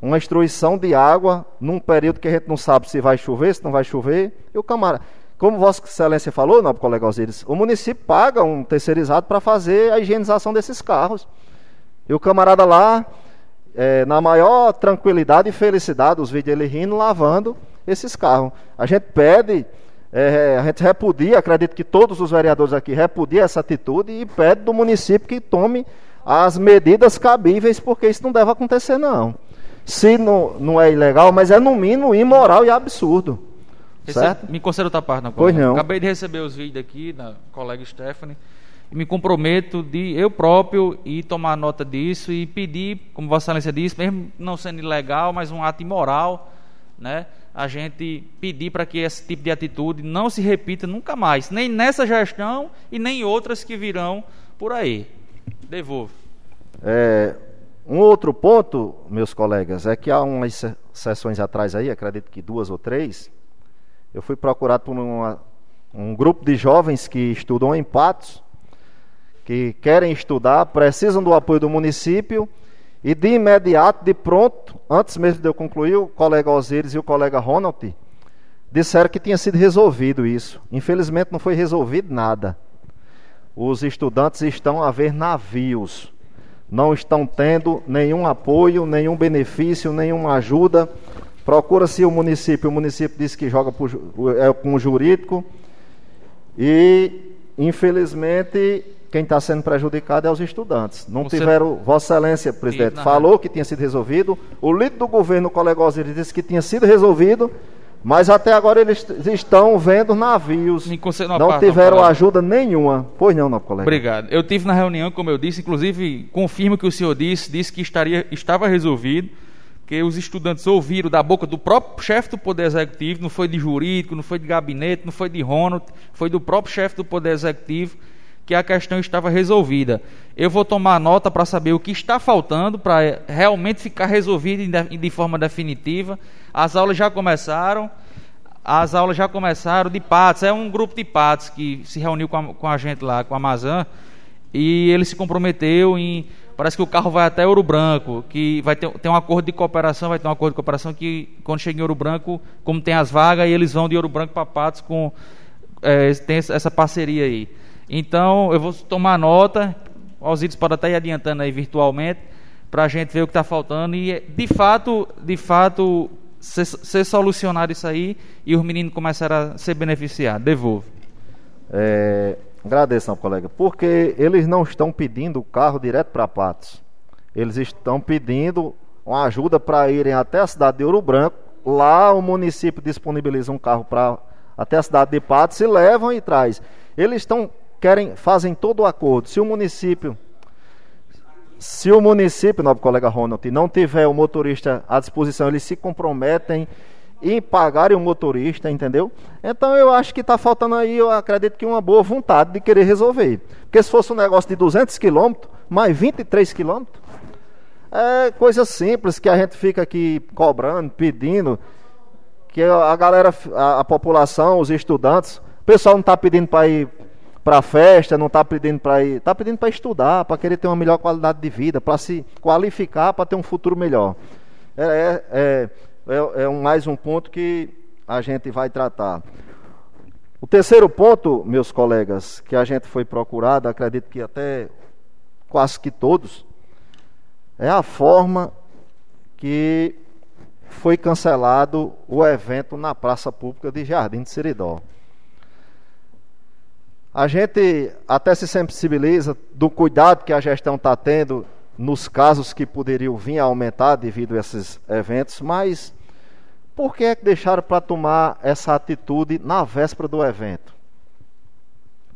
Uma instruição de água num período que a gente não sabe se vai chover, se não vai chover. E o camarada, como Vossa Excelência falou, nobre colega Osiris, o município paga um terceirizado para fazer a higienização desses carros. E o camarada lá, é, na maior tranquilidade e felicidade, os vídeos ele rindo, lavando esses carros. A gente pede, é, a gente repudia, acredito que todos os vereadores aqui repudiam essa atitude e pede do município que tome as medidas cabíveis, porque isso não deve acontecer, não. Se não, não é ilegal, mas é no mínimo imoral e absurdo. Rece- Certo? Me conceda outra parte, não, Pois colega. não. Acabei de receber os vídeos aqui da colega Stephanie me comprometo de eu próprio ir tomar nota disso e pedir, como Vossa Excelência disse, mesmo não sendo ilegal, mas um ato imoral, né? A gente pedir para que esse tipo de atitude não se repita nunca mais, nem nessa gestão e nem em outras que virão por aí. Devolvo. É, um outro ponto, meus colegas, é que há umas se- sessões atrás aí, acredito que duas ou três, eu fui procurado por uma- um grupo de jovens que estudam em Patos, que querem estudar, precisam do apoio do município e de imediato, de pronto, antes mesmo de eu concluir, o colega Osiris e o colega Ronald disseram que tinha sido resolvido isso. Infelizmente não foi resolvido nada. Os estudantes estão a ver navios não estão tendo nenhum apoio, nenhum benefício, nenhuma ajuda. Procura-se o município, o município diz que joga é, com o jurídico. E, infelizmente, quem está sendo prejudicado é os estudantes. Não Você- tiveram, Vossa Excelência, presidente, na- falou que tinha sido resolvido. O líder do governo, o colega Osiris, disse que tinha sido resolvido. Mas até agora eles estão vendo navios. uma Não parte, não, tiveram colega. ajuda nenhuma. Pois não, não, colega. Obrigado. Eu tive na reunião, como eu disse, inclusive confirmo que o senhor disse, disse que estaria, estava resolvido, que os estudantes ouviram da boca do próprio chefe do Poder Executivo, não foi de jurídico, não foi de gabinete, não foi de Ronald, foi do próprio chefe do Poder Executivo que a questão estava resolvida. Eu vou tomar nota para saber o que está faltando para realmente ficar resolvido de- forma definitiva. As aulas já começaram. As aulas já começaram de patos. É um grupo de patos que se reuniu com a, com a gente lá, com a Amazã, e ele se comprometeu em. Parece que o carro vai até Ouro Branco, que vai ter, ter um acordo de cooperação, vai ter um acordo de cooperação que quando chega em Ouro Branco, como tem as vagas, eles vão de Ouro Branco para Patos com. é, tem essa parceria aí. Então, eu vou tomar nota, os vídeos podem até ir adiantando aí virtualmente, para a gente ver o que está faltando e, de fato, de fato, ser, ser solucionado isso aí e os meninos começarem a ser beneficiados. Devolvo. É, agradeço, não, colega, porque eles não estão pedindo o carro direto para Patos. Eles estão pedindo uma ajuda para irem até a cidade de Ouro Branco. Lá o município disponibiliza um carro para até a cidade de Patos e levam e traz. Eles estão querem fazem todo o acordo. Se o município se o município, nobre colega Ronald, não tiver o motorista à disposição, eles se comprometem em pagarem o motorista, entendeu? Então eu acho que está faltando aí, eu acredito que uma boa vontade de querer resolver. Porque se fosse um negócio de 200 quilômetros, mais 23 quilômetros. É coisa simples que a gente fica aqui cobrando, pedindo, que a galera, a, a população, os estudantes, o pessoal não está pedindo para ir para festa, não está pedindo para ir, está pedindo para estudar, para querer ter uma melhor qualidade de vida, para se qualificar, para ter um futuro melhor. É, é, é, é, é mais um ponto que a gente vai tratar. O terceiro ponto, meus colegas, que a gente foi procurado, acredito que até quase que todos, é a forma que foi cancelado o evento na praça pública de Jardim de Seridó. A gente até se sensibiliza do cuidado que a gestão está tendo nos casos que poderiam vir a aumentar devido a esses eventos, mas por que é que deixaram para tomar essa atitude na véspera do evento?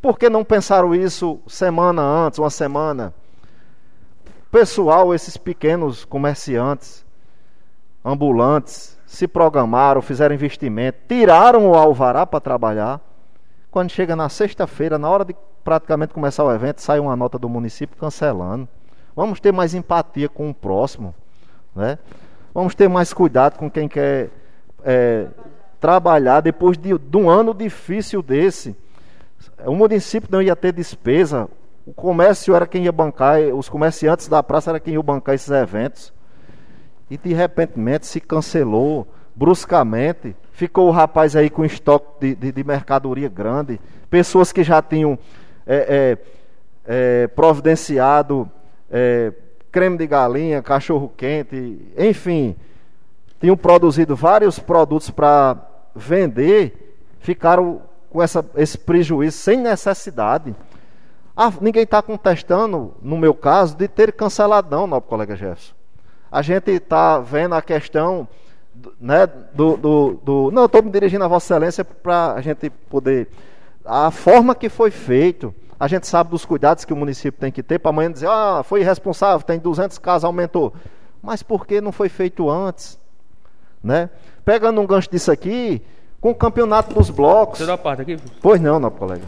Por que não pensaram isso semana antes, uma semana? Pessoal, esses pequenos comerciantes, ambulantes, se programaram, fizeram investimento, tiraram o alvará para trabalhar. Quando chega na sexta-feira, na hora de praticamente começar o evento, sai uma nota do município cancelando. Vamos ter mais empatia com o próximo, né? Vamos ter mais cuidado com quem quer é, trabalhar depois de, de um ano difícil desse. O município não ia ter despesa, o comércio era quem ia bancar, os comerciantes da praça era quem ia bancar esses eventos. E de repente se cancelou bruscamente. Ficou o rapaz aí com estoque de, de, de mercadoria grande. Pessoas que já tinham é, é, é, providenciado é, creme de galinha, cachorro quente, enfim, tinham produzido vários produtos para vender, ficaram com essa, esse prejuízo sem necessidade. Ah, ninguém está contestando, no meu caso, de ter canceladão, nosso colega Jefferson. A gente está vendo a questão né, do, do, do Não, estou me dirigindo a Vossa Excelência para a gente poder. A forma que foi feito, a gente sabe dos cuidados que o município tem que ter para amanhã dizer, ah, foi irresponsável, tem 200 casos, aumentou. Mas por que não foi feito antes? Né? Pegando um gancho disso aqui, com o campeonato dos blocos. Você dá parte aqui? Pois não, não, colega.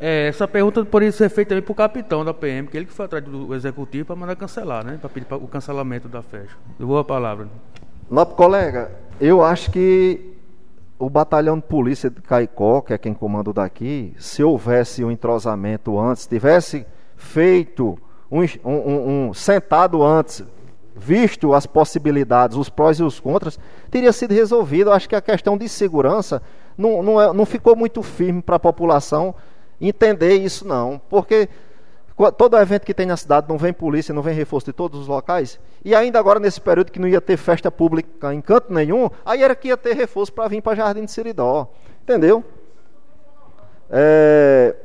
É, essa pergunta poderia ser feita também para o capitão da PM, que ele que foi atrás do executivo para mandar cancelar, né? Para pedir o cancelamento da festa. Eu vou a palavra. Nobre colega, eu acho que o batalhão de polícia de Caicó, que é quem comanda daqui, se houvesse um entrosamento antes, tivesse feito um, um, um sentado antes, visto as possibilidades, os prós e os contras, teria sido resolvido. Eu acho que a questão de segurança não, não, é, não ficou muito firme para a população entender isso, não. Porque todo evento que tem na cidade não vem polícia, não vem reforço de todos os locais. E ainda agora, nesse período que não ia ter festa pública em canto nenhum, aí era que ia ter reforço para vir para Jardim de Seridó. Entendeu? É,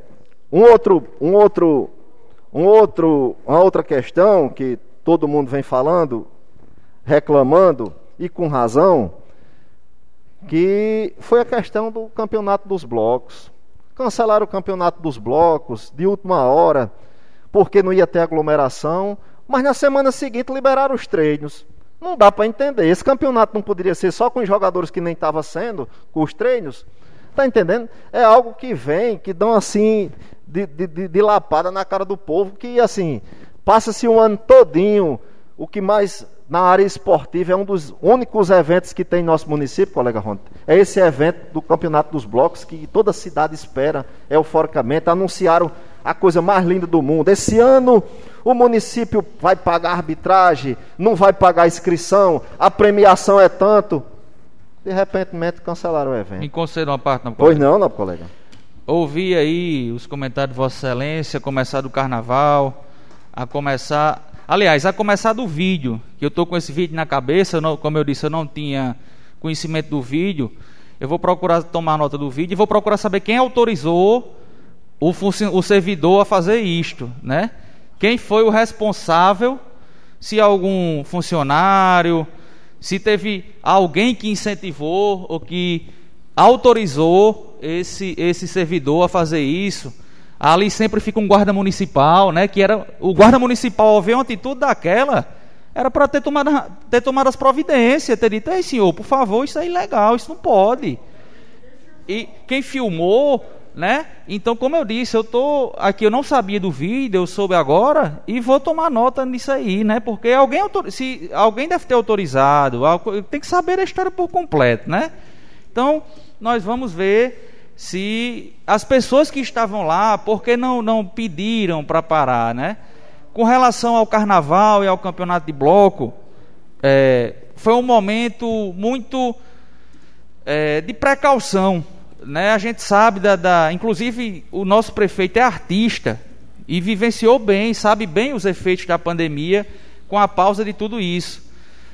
um outro, um outro, um outro, uma outra questão que todo mundo vem falando, reclamando, e com razão, que foi a questão do campeonato dos blocos. Cancelaram o campeonato dos blocos de última hora, porque não ia ter aglomeração, mas na semana seguinte liberaram os treinos. Não dá para entender. Esse campeonato não poderia ser só com os jogadores que nem estava sendo, com os treinos. Está entendendo? É algo que vem, que dão assim, de, de, de lapada na cara do povo, que assim, Passa-se um ano todinho, o que mais na área esportiva é um dos únicos eventos que tem em nosso município, colega Ronda. É esse evento do Campeonato dos Blocos que toda cidade espera euforicamente. Anunciaram a coisa mais linda do mundo. Esse ano o município vai pagar arbitragem, não vai pagar inscrição, a premiação é tanto. De repente cancelaram o evento. Me concedam uma parte, não, colega. Pois não, não, colega. Ouvi aí os comentários de Vossa Excelência, começar do carnaval a começar. Aliás, a começar do vídeo, que eu estou com esse vídeo na cabeça, não, como eu disse, eu não tinha conhecimento do vídeo. Eu vou procurar tomar nota do vídeo e vou procurar saber quem autorizou o, o servidor a fazer isto, né? Quem foi o responsável? Se algum funcionário, se teve alguém que incentivou ou que autorizou esse, esse servidor a fazer isso ali sempre fica um guarda municipal, né? Que era o guarda municipal ao ver uma atitude daquela, era para ter tomado, ter tomado as providências, ter dito, ei senhor, por favor, isso é ilegal, isso não pode. E quem filmou, né? Então, como eu disse, eu tô aqui, eu não sabia do vídeo, eu soube agora e vou tomar nota nisso aí, né? Porque alguém se alguém deve ter autorizado, tem que saber a história por completo, né? Então, nós vamos ver se as pessoas que estavam lá, porque não não pediram para parar, né? Com relação ao carnaval e ao campeonato de bloco, é, foi um momento muito é, de precaução né, a gente sabe da, da, Inclusive, o nosso prefeito é artista e vivenciou bem, sabe bem os efeitos da pandemia com a pausa de tudo isso.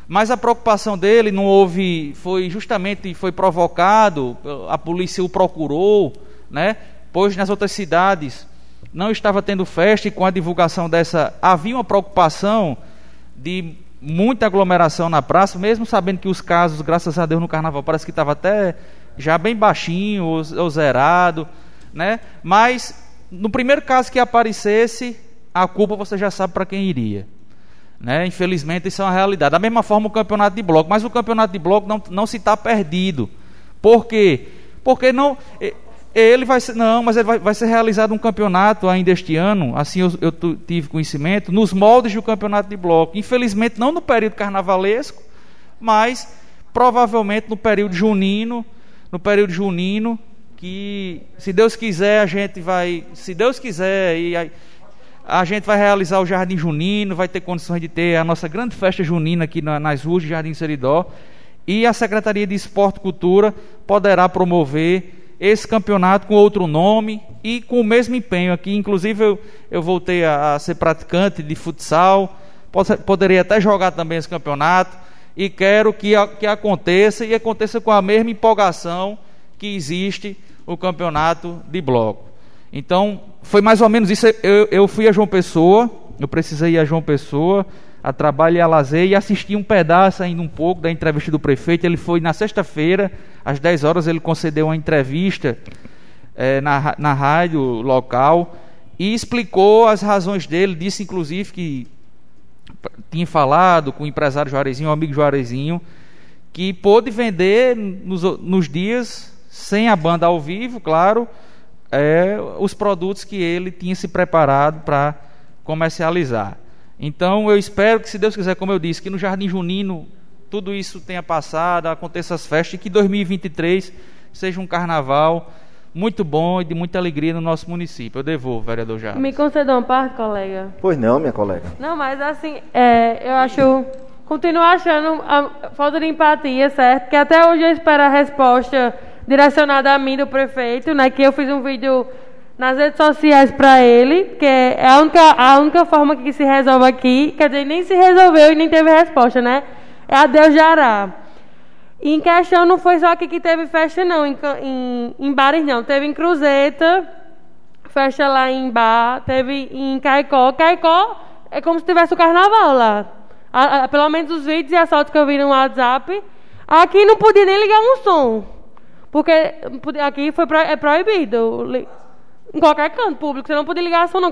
Mas a preocupação dele não houve, foi justamente foi provocado, a polícia o procurou, né? Pois nas outras cidades não estava tendo festa e com a divulgação dessa havia uma preocupação de muita aglomeração na praça, mesmo sabendo que os casos, graças a Deus, no carnaval parece que estava até já bem baixinho ou, ou zerado, né? Mas no primeiro caso que aparecesse, a culpa você já sabe para quem iria. Né? Infelizmente, isso é uma realidade. Da mesma forma, o campeonato de bloco. Mas o campeonato de bloco não, não se está perdido. Por quê? Porque não. Ele vai ser. Não, mas vai, vai ser realizado um campeonato ainda este ano. Assim eu, eu tive conhecimento. Nos moldes do campeonato de bloco. Infelizmente, não no período carnavalesco, mas provavelmente no período junino no período junino, que se Deus quiser a gente vai, se Deus quiser e a, a gente vai realizar o Jardim Junino, vai ter condições de ter a nossa grande festa junina aqui na, nas ruas de Jardim Seridó. E a Secretaria de Esporte e Cultura poderá promover esse campeonato com outro nome e com o mesmo empenho aqui. Inclusive eu, eu voltei a, a ser praticante de futsal, poderia até jogar também esse campeonato e quero que, que aconteça e aconteça com a mesma empolgação que existe o campeonato de bloco. Então, foi mais ou menos isso. Eu, eu fui a João Pessoa, eu precisei ir a João Pessoa, a trabalho e a lazer, e assisti um pedaço ainda um pouco da entrevista do prefeito. Ele foi na sexta-feira, às 10 horas, ele concedeu uma entrevista é, na, na rádio local e explicou as razões dele. Disse, inclusive, que tinha falado com o empresário Juarezinho, o amigo Juarezinho, que pôde vender nos, nos dias, sem a banda ao vivo, claro, é, os produtos que ele tinha se preparado para comercializar. Então eu espero que, se Deus quiser, como eu disse, que no Jardim Junino tudo isso tenha passado, aconteça as festas e que 2023 seja um carnaval muito bom e de muita alegria no nosso município. Eu devolvo, vereador Jardim. Me concedeu uma parte, colega? Pois não, minha colega. Não, mas assim, é, eu acho. Continuo achando a falta de empatia, certo? Que até hoje eu espero a resposta direcionada a mim do prefeito, né? Que eu fiz um vídeo nas redes sociais para ele, que é a única, a única forma que se resolve aqui, quer dizer, nem se resolveu e nem teve resposta, né? É a Deus Jará. E em questão não foi só aqui que teve festa, não, em, em, em bares não. Teve em Cruzeta, festa lá em Bar, teve em Caicó. Caicó é como se tivesse o carnaval lá. A, a, pelo menos os vídeos e as fotos que eu vi no WhatsApp. Aqui não podia nem ligar um som. Porque aqui foi pro, é proibido. Em qualquer canto público, você não podia ligar som, não.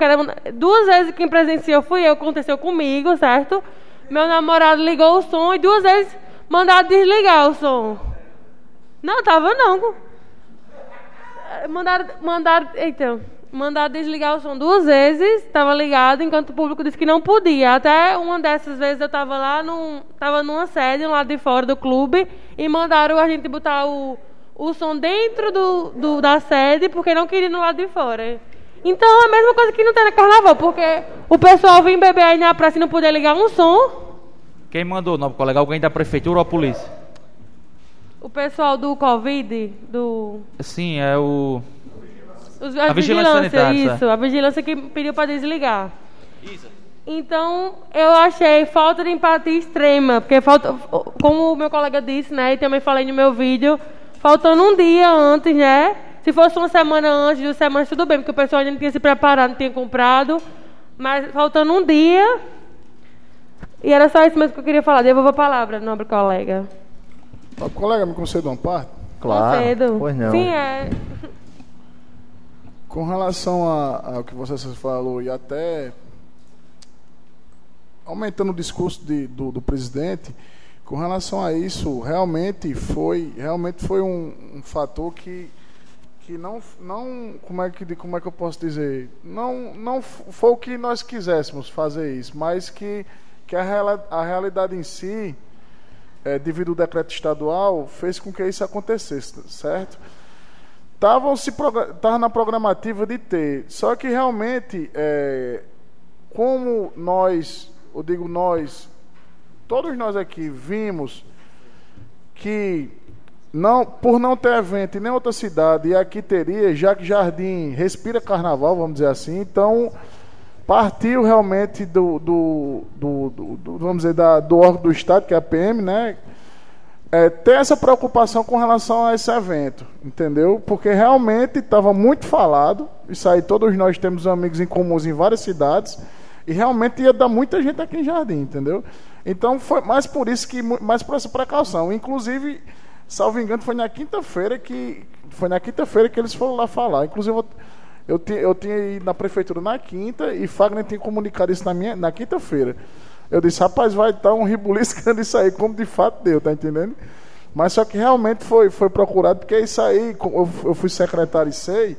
Duas vezes quem presenciou fui eu, aconteceu comigo, certo? Meu namorado ligou o som e duas vezes Mandaram desligar o som. Não, tava não. Mandaram, mandaram, eita, mandaram desligar o som duas vezes, estava ligado, enquanto o público disse que não podia. Até uma dessas vezes eu estava lá, num, tava numa sede, lá de fora do clube, e mandaram a gente botar o, o som dentro do, do, da sede, porque não queria no lado de fora. Então é a mesma coisa que não tem na carnaval, porque o pessoal vem beber aí na praça e não poder ligar um som. Quem mandou, nobre colega? Alguém da prefeitura ou a polícia? O pessoal do Covid, do... Sim, é o... Os, a, a vigilância, vigilância isso. A vigilância que pediu para desligar. Isso. Então, eu achei falta de empatia extrema, porque falta, como o meu colega disse, né, e também falei no meu vídeo, faltando um dia antes, né? Se fosse uma semana antes, duas semanas, tudo bem, porque o pessoal ainda não tinha se preparado, não tinha comprado. Mas faltando um dia, e era só isso mesmo que eu queria falar. Devolvo a palavra, nobre colega. O colega, me concede uma parte? Claro. Concedo. Pois não. Sim, é. Com relação ao que você falou e até aumentando o discurso de, do, do, presidente, com relação a isso, realmente foi, realmente foi um, um fator que que não, não como, é que, como é que eu posso dizer? Não, não foi o que nós quiséssemos fazer isso, mas que, que a, real, a realidade em si, é, devido ao decreto estadual, fez com que isso acontecesse, certo? Estavam tava na programativa de ter, só que realmente, é, como nós, eu digo nós, todos nós aqui vimos que não, por não ter evento em nenhuma outra cidade, e aqui teria, já que Jardim respira carnaval, vamos dizer assim, então partiu realmente do, do, do, do vamos dizer, da, do órgão do Estado, que é a PM, né? É, ter essa preocupação com relação a esse evento, entendeu? Porque realmente estava muito falado, isso aí todos nós temos amigos em comuns em várias cidades, e realmente ia dar muita gente aqui em Jardim, entendeu? Então foi mais por isso que, mais por essa precaução. Inclusive, salvo engano, foi na quinta-feira que foi na quinta-feira que eles foram lá falar. Inclusive eu, eu, tinha, eu tinha ido na prefeitura na quinta e Fagner tinha comunicado isso na minha na quinta-feira. Eu disse, rapaz, vai estar um ribuliscando isso aí, como de fato deu, tá entendendo? Mas só que realmente foi, foi procurado, porque isso aí, eu, eu fui secretário e sei,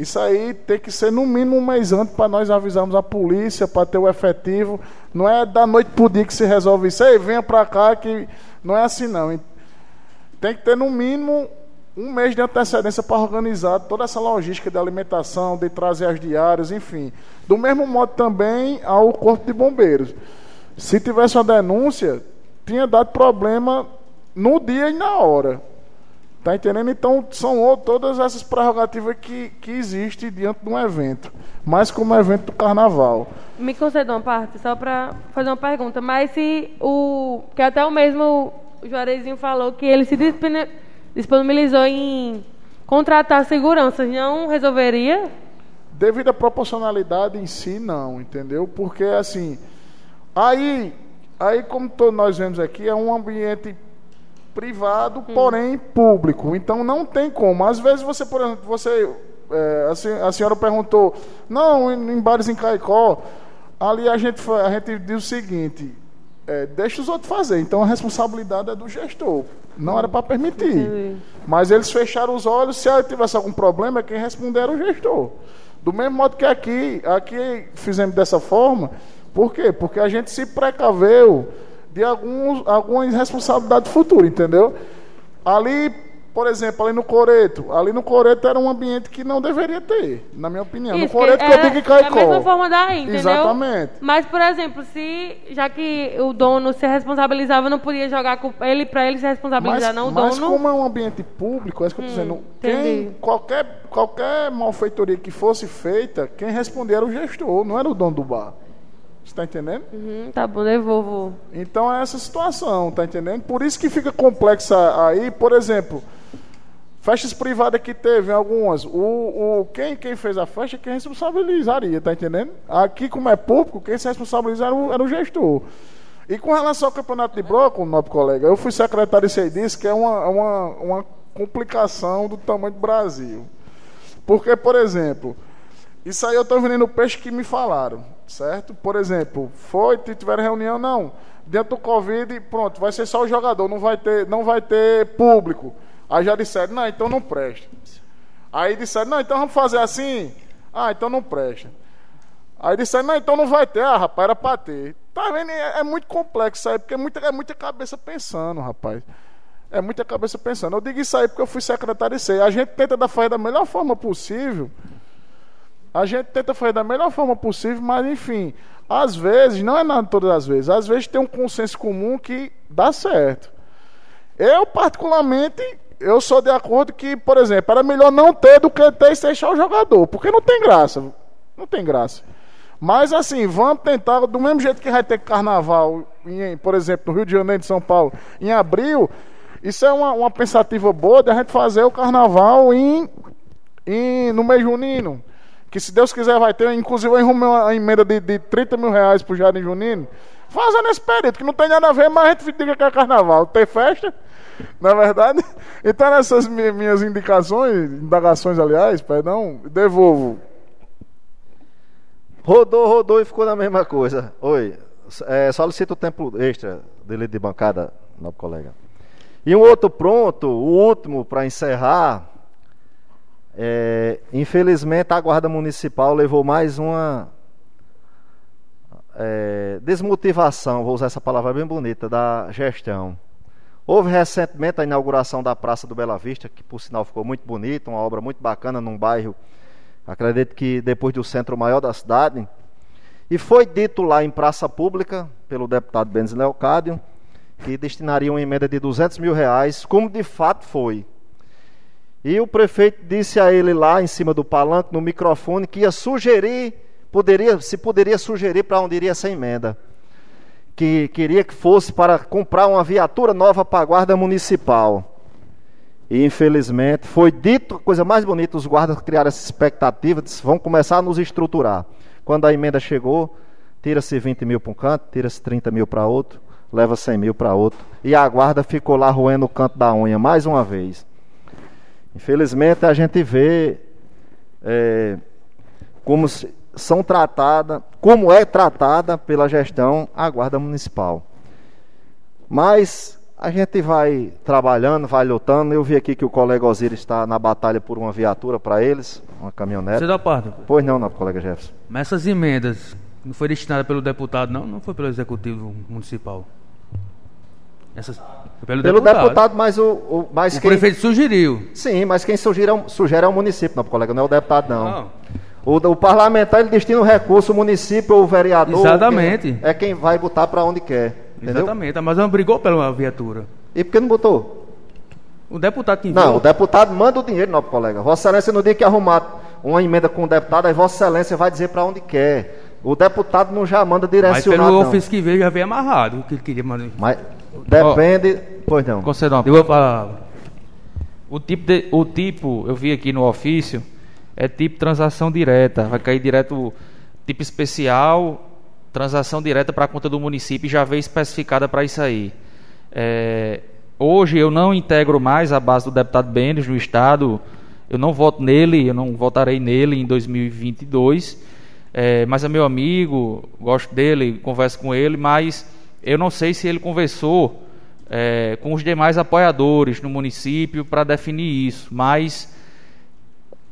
isso aí tem que ser no mínimo um mês antes para nós avisarmos a polícia, para ter o efetivo. Não é da noite para o dia que se resolve isso. Ei, venha para cá que não é assim não. Tem que ter no mínimo um mês de antecedência para organizar toda essa logística de alimentação, de trazer as diárias, enfim. Do mesmo modo também ao Corpo de Bombeiros. Se tivesse uma denúncia, tinha dado problema no dia e na hora. Tá entendendo? Então, são todas essas prerrogativas que, que existem diante de um evento. Mais como um evento do carnaval. Me conceda uma parte, só para fazer uma pergunta. Mas se o. Que até o mesmo Juarezinho falou que ele se disponibilizou em contratar seguranças, não resolveria? Devido à proporcionalidade em si, não, entendeu? Porque, assim, aí, aí como todos nós vemos aqui, é um ambiente privado, hum. porém público. Então, não tem como. Às vezes, você, por exemplo, você, é, a, a senhora perguntou, não, em, em bares em Caicó, ali a gente, a gente diz o seguinte, é, deixa os outros fazer. Então a responsabilidade é do gestor. Não era para permitir. Entendi. Mas eles fecharam os olhos. Se tivesse algum problema, quem responder era o gestor. Do mesmo modo que aqui, aqui fizemos dessa forma. Por quê? Porque a gente se precaveu de alguns, alguma irresponsabilidade futura, entendeu? Ali por exemplo, ali no Coreto. Ali no Coreto era um ambiente que não deveria ter, na minha opinião. Isso, no Coreto que, eu digo que cai É a mesma forma daí, entendeu? Exatamente. Mas, por exemplo, se, já que o dono se responsabilizava, não podia jogar com ele para ele se responsabilizar, mas, não o mas dono. Mas como é um ambiente público, é isso que eu estou hum, dizendo. Quem, qualquer, qualquer malfeitoria que fosse feita, quem respondia era o gestor, não era o dono do bar. Você está entendendo? Uhum, tá bom, devolvo. Então é essa situação, tá entendendo? Por isso que fica complexa aí, por exemplo, Festas privadas que teve, algumas. O, o, quem, quem fez a festa, quem responsabilizaria, tá entendendo? Aqui, como é público, quem se responsabiliza era o, era o gestor. E com relação ao campeonato de bloco, nosso colega, eu fui secretário e sei disso, que é uma, uma, uma complicação do tamanho do Brasil. Porque, por exemplo, isso aí eu estou vendendo peixe que me falaram, certo? Por exemplo, foi, tiveram reunião, não. Dentro do Covid, pronto, vai ser só o jogador, não vai ter, não vai ter público. Aí já disseram, não, então não presta. Aí disseram, não, então vamos fazer assim. Ah, então não presta. Aí disseram, não, então não vai ter. Ah, rapaz, era para ter. Tá vendo? É, é, muito complexo isso aí, porque é muita, é muita cabeça pensando, rapaz. É muita cabeça pensando. Eu digo isso aí porque eu fui secretário e sei. A gente tenta fazer da melhor forma possível. A gente tenta fazer da melhor forma possível, mas enfim, às vezes, não é nada todas as vezes, às vezes tem um consenso comum que dá certo. Eu, particularmente, eu sou de acordo que, por exemplo, era melhor não ter do que ter e deixar o jogador, porque não tem graça. Não tem graça. Mas assim, vamos tentar, do mesmo jeito que vai ter carnaval, em, por exemplo, no Rio de Janeiro de São Paulo, em abril, isso é uma, uma pensativa boa de a gente fazer o carnaval em, em, no mês junino. Que se Deus quiser vai ter, inclusive eu arrumei uma emenda de, de 30 mil reais pro Jardim Junino. Fazendo esse período, que não tem nada a ver, mas a gente diga que é carnaval. Ter festa, na verdade. Então, nessas minhas indicações, indagações, aliás, perdão, devolvo. Rodou, rodou e ficou na mesma coisa. Oi, é, solicito o tempo extra dele de bancada, nosso colega. E um outro pronto, o último para encerrar, É, infelizmente, a Guarda Municipal levou mais uma é, desmotivação, vou usar essa palavra bem bonita, da gestão. Houve recentemente a inauguração da Praça do Bela Vista, que por sinal ficou muito bonita, uma obra muito bacana num bairro, acredito que depois do centro maior da cidade. E foi dito lá em praça pública, pelo deputado Benz Leocádio, que destinaria uma emenda de 200 mil reais, como de fato foi. E o prefeito disse a ele lá em cima do palanque, no microfone, que ia sugerir, poderia, se poderia sugerir para onde iria essa emenda. Que queria que fosse para comprar uma viatura nova para a guarda municipal. E infelizmente foi dito coisa mais bonita, os guardas criaram essa expectativa, disse, vão começar a nos estruturar. Quando a emenda chegou, tira-se 20 mil para um canto, tira-se 30 mil para outro, leva 100 mil para outro. E a guarda ficou lá roendo o canto da unha mais uma vez. Infelizmente a gente vê é, como são tratada, como é tratada pela gestão a guarda municipal. Mas a gente vai trabalhando, vai lutando. Eu vi aqui que o colega Osiris está na batalha por uma viatura para eles, uma caminhonete. Você dá parte? Pois não, não, colega Jefferson. Mas essas emendas não foi destinada pelo deputado, não? Não foi pelo executivo municipal? Essas, pelo, pelo deputado. deputado. mas o, o mas o quem... prefeito sugeriu. Sim, mas quem sugere, é sugere é o município, não, colega, não é o deputado, não. não. O, o, parlamentar ele destina o recurso, o município ou o vereador. Exatamente. Quem, é quem vai botar para onde quer. Entendeu? Exatamente. A Amazônia brigou pela viatura. E por que não botou? O deputado que enviou. Não, o deputado manda o dinheiro, não, colega. Vossa Excelência, no dia que arrumar uma emenda com o deputado, aí Vossa Excelência vai dizer para onde quer. O deputado não já manda direcionado. Mas pelo ofício que veio já veio amarrado. O que ele queria mandar. Mas depende. Oh, pois não. Conceda uma palavra. O tipo, de, o tipo, eu vi aqui no ofício, é tipo transação direta. Vai cair direto tipo especial, transação direta para a conta do município já veio especificada para isso aí. É, hoje eu não integro mais a base do deputado Benes no Estado. Eu não voto nele, eu não votarei nele em 2022 é, mas é meu amigo, gosto dele, converso com ele, mas eu não sei se ele conversou é, com os demais apoiadores no município para definir isso, mas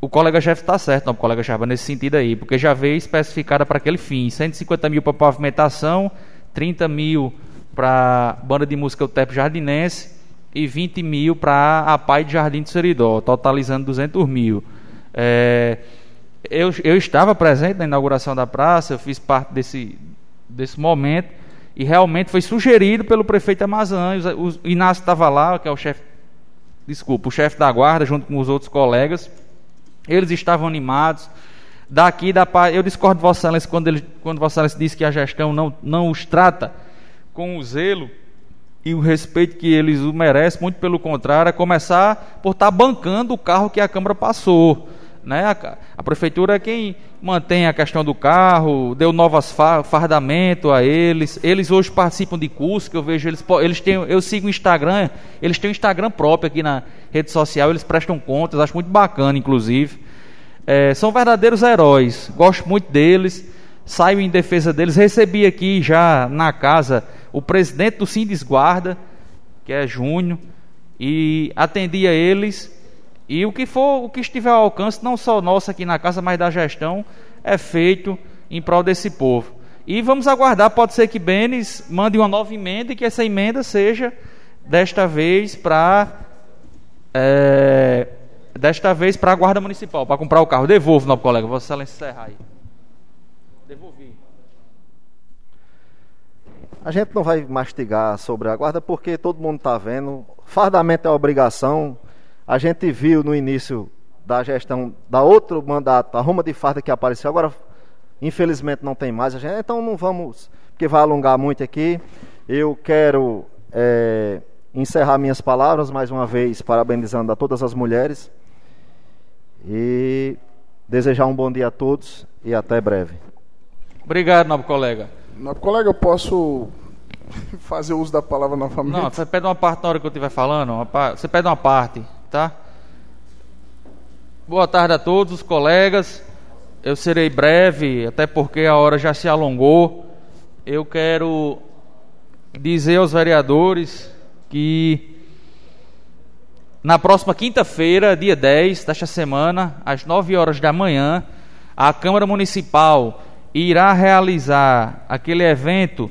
o colega chefe está certo, não, o colega chefe, nesse sentido aí, porque já veio especificada para aquele fim, 150 mil para pavimentação, 30 mil para banda de música Utep Jardinense e 20 mil para a PAI de Jardim do Seridó, totalizando 200 mil. É, eu, eu estava presente na inauguração da praça, eu fiz parte desse, desse momento, e realmente foi sugerido pelo prefeito Amazã, o, o Inácio estava lá, que é o chefe, desculpa, o chefe da guarda, junto com os outros colegas, eles estavam animados, daqui da eu discordo de Vossa Excelência quando, ele, quando Vossa Excelência disse que a gestão não, não os trata com o zelo e o respeito que eles merecem, muito pelo contrário, é começar por estar bancando o carro que a Câmara passou. Né? A, a, prefeitura é quem mantém a questão do carro, deu novas fa fardamento a eles. Eles hoje participam de cursos que eu vejo eles, eles têm, eu sigo o Instagram, eles têm um Instagram próprio aqui na rede social, eles prestam contas, acho muito bacana, inclusive. É, são verdadeiros heróis, gosto muito deles, saio em defesa deles. Recebi aqui já na casa o presidente do Sindes Guarda, que é Júnior, e atendi a eles e o que for, o que estiver ao alcance, não só nosso aqui na casa, mas da gestão, é feito em prol desse povo. E vamos aguardar, pode ser que Benes mande uma nova emenda e que essa emenda seja desta vez para é, desta vez para a guarda municipal, para comprar o carro. Devolvo, novo colega, Vossa Excelência encerrar aí. Devolvi. A gente não vai mastigar sobre a guarda porque todo mundo está vendo. Fardamento é obrigação a gente viu no início da gestão da outro mandato, a Roma de Farda que apareceu, agora infelizmente não tem mais. Gente, então não vamos, porque vai alongar muito aqui. Eu quero é, encerrar minhas palavras mais uma vez, parabenizando a todas as mulheres e desejar um bom dia a todos e até breve. Obrigado, nobre colega. Nobre colega, eu posso fazer uso da palavra novamente? Não, você pede uma parte na hora que eu estiver falando. Você pede uma parte tá? Boa tarde a todos os colegas. Eu serei breve, até porque a hora já se alongou. Eu quero dizer aos vereadores que na próxima quinta-feira, dia 10 desta semana, às 9 horas da manhã, a Câmara Municipal irá realizar aquele evento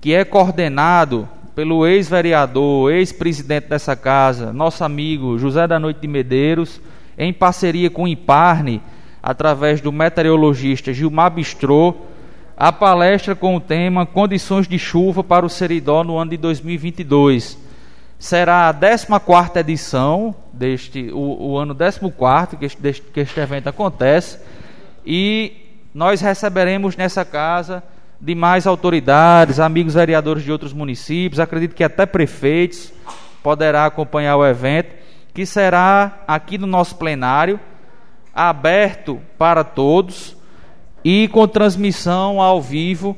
que é coordenado pelo ex-vereador, ex-presidente dessa casa, nosso amigo José da Noite de Medeiros, em parceria com o Imparne, através do meteorologista Gilmar Bistrô, a palestra com o tema Condições de chuva para o Seridó no ano de 2022. Será a 14 edição deste, o, o ano 14 que este, que este evento acontece, e nós receberemos nessa casa demais autoridades, amigos vereadores de outros municípios, acredito que até prefeitos poderá acompanhar o evento, que será aqui no nosso plenário, aberto para todos e com transmissão ao vivo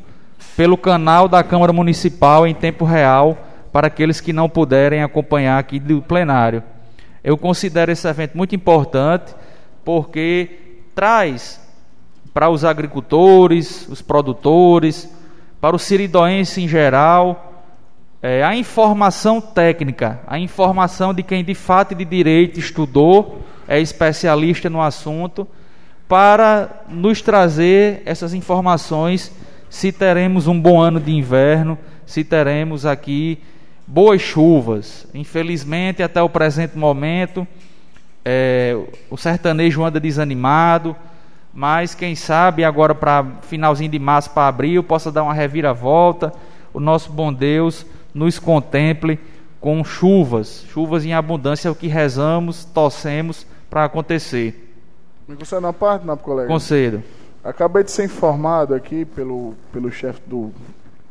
pelo canal da Câmara Municipal em tempo real para aqueles que não puderem acompanhar aqui do plenário. Eu considero esse evento muito importante porque traz para os agricultores, os produtores, para o siridoense em geral, é, a informação técnica, a informação de quem de fato de direito estudou, é especialista no assunto, para nos trazer essas informações se teremos um bom ano de inverno, se teremos aqui boas chuvas. Infelizmente, até o presente momento, é, o sertanejo anda desanimado mas quem sabe agora para finalzinho de março para abril possa dar uma reviravolta, o nosso bom Deus nos contemple com chuvas, chuvas em abundância, é o que rezamos, torcemos para acontecer. Me concede uma parte, não, colega? Concedo. Acabei de ser informado aqui pelo, pelo chefe do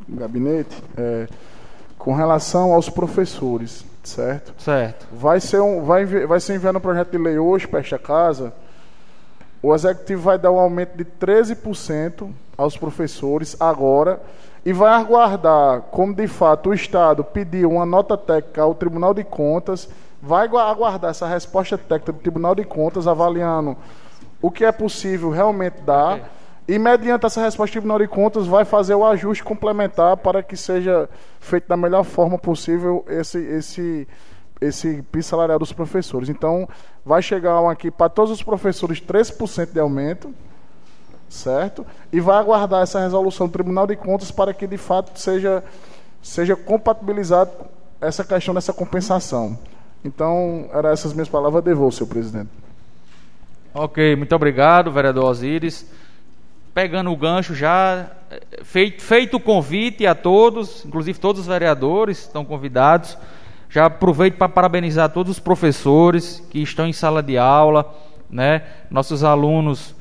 gabinete é, com relação aos professores, certo? Certo. Vai ser, um, vai, vai ser enviado um projeto de lei hoje para esta casa o executivo vai dar um aumento de 13% aos professores agora e vai aguardar, como de fato o Estado pediu uma nota técnica ao Tribunal de Contas, vai aguardar essa resposta técnica do Tribunal de Contas, avaliando o que é possível realmente dar. Okay. E mediante essa resposta do Tribunal de Contas, vai fazer o ajuste complementar para que seja feito da melhor forma possível esse, esse esse piso salarial dos professores. Então, vai chegar aqui para todos os professores 3% de aumento, certo? E vai aguardar essa resolução do Tribunal de Contas para que, de fato, seja, seja compatibilizado essa questão dessa compensação. Então, eram essas minhas palavras. Devolvo, senhor presidente. Ok, muito obrigado, vereador Osíris. Pegando o gancho já, feito, feito o convite a todos, inclusive todos os vereadores estão convidados já aproveito para parabenizar todos os professores que estão em sala de aula, né? Nossos alunos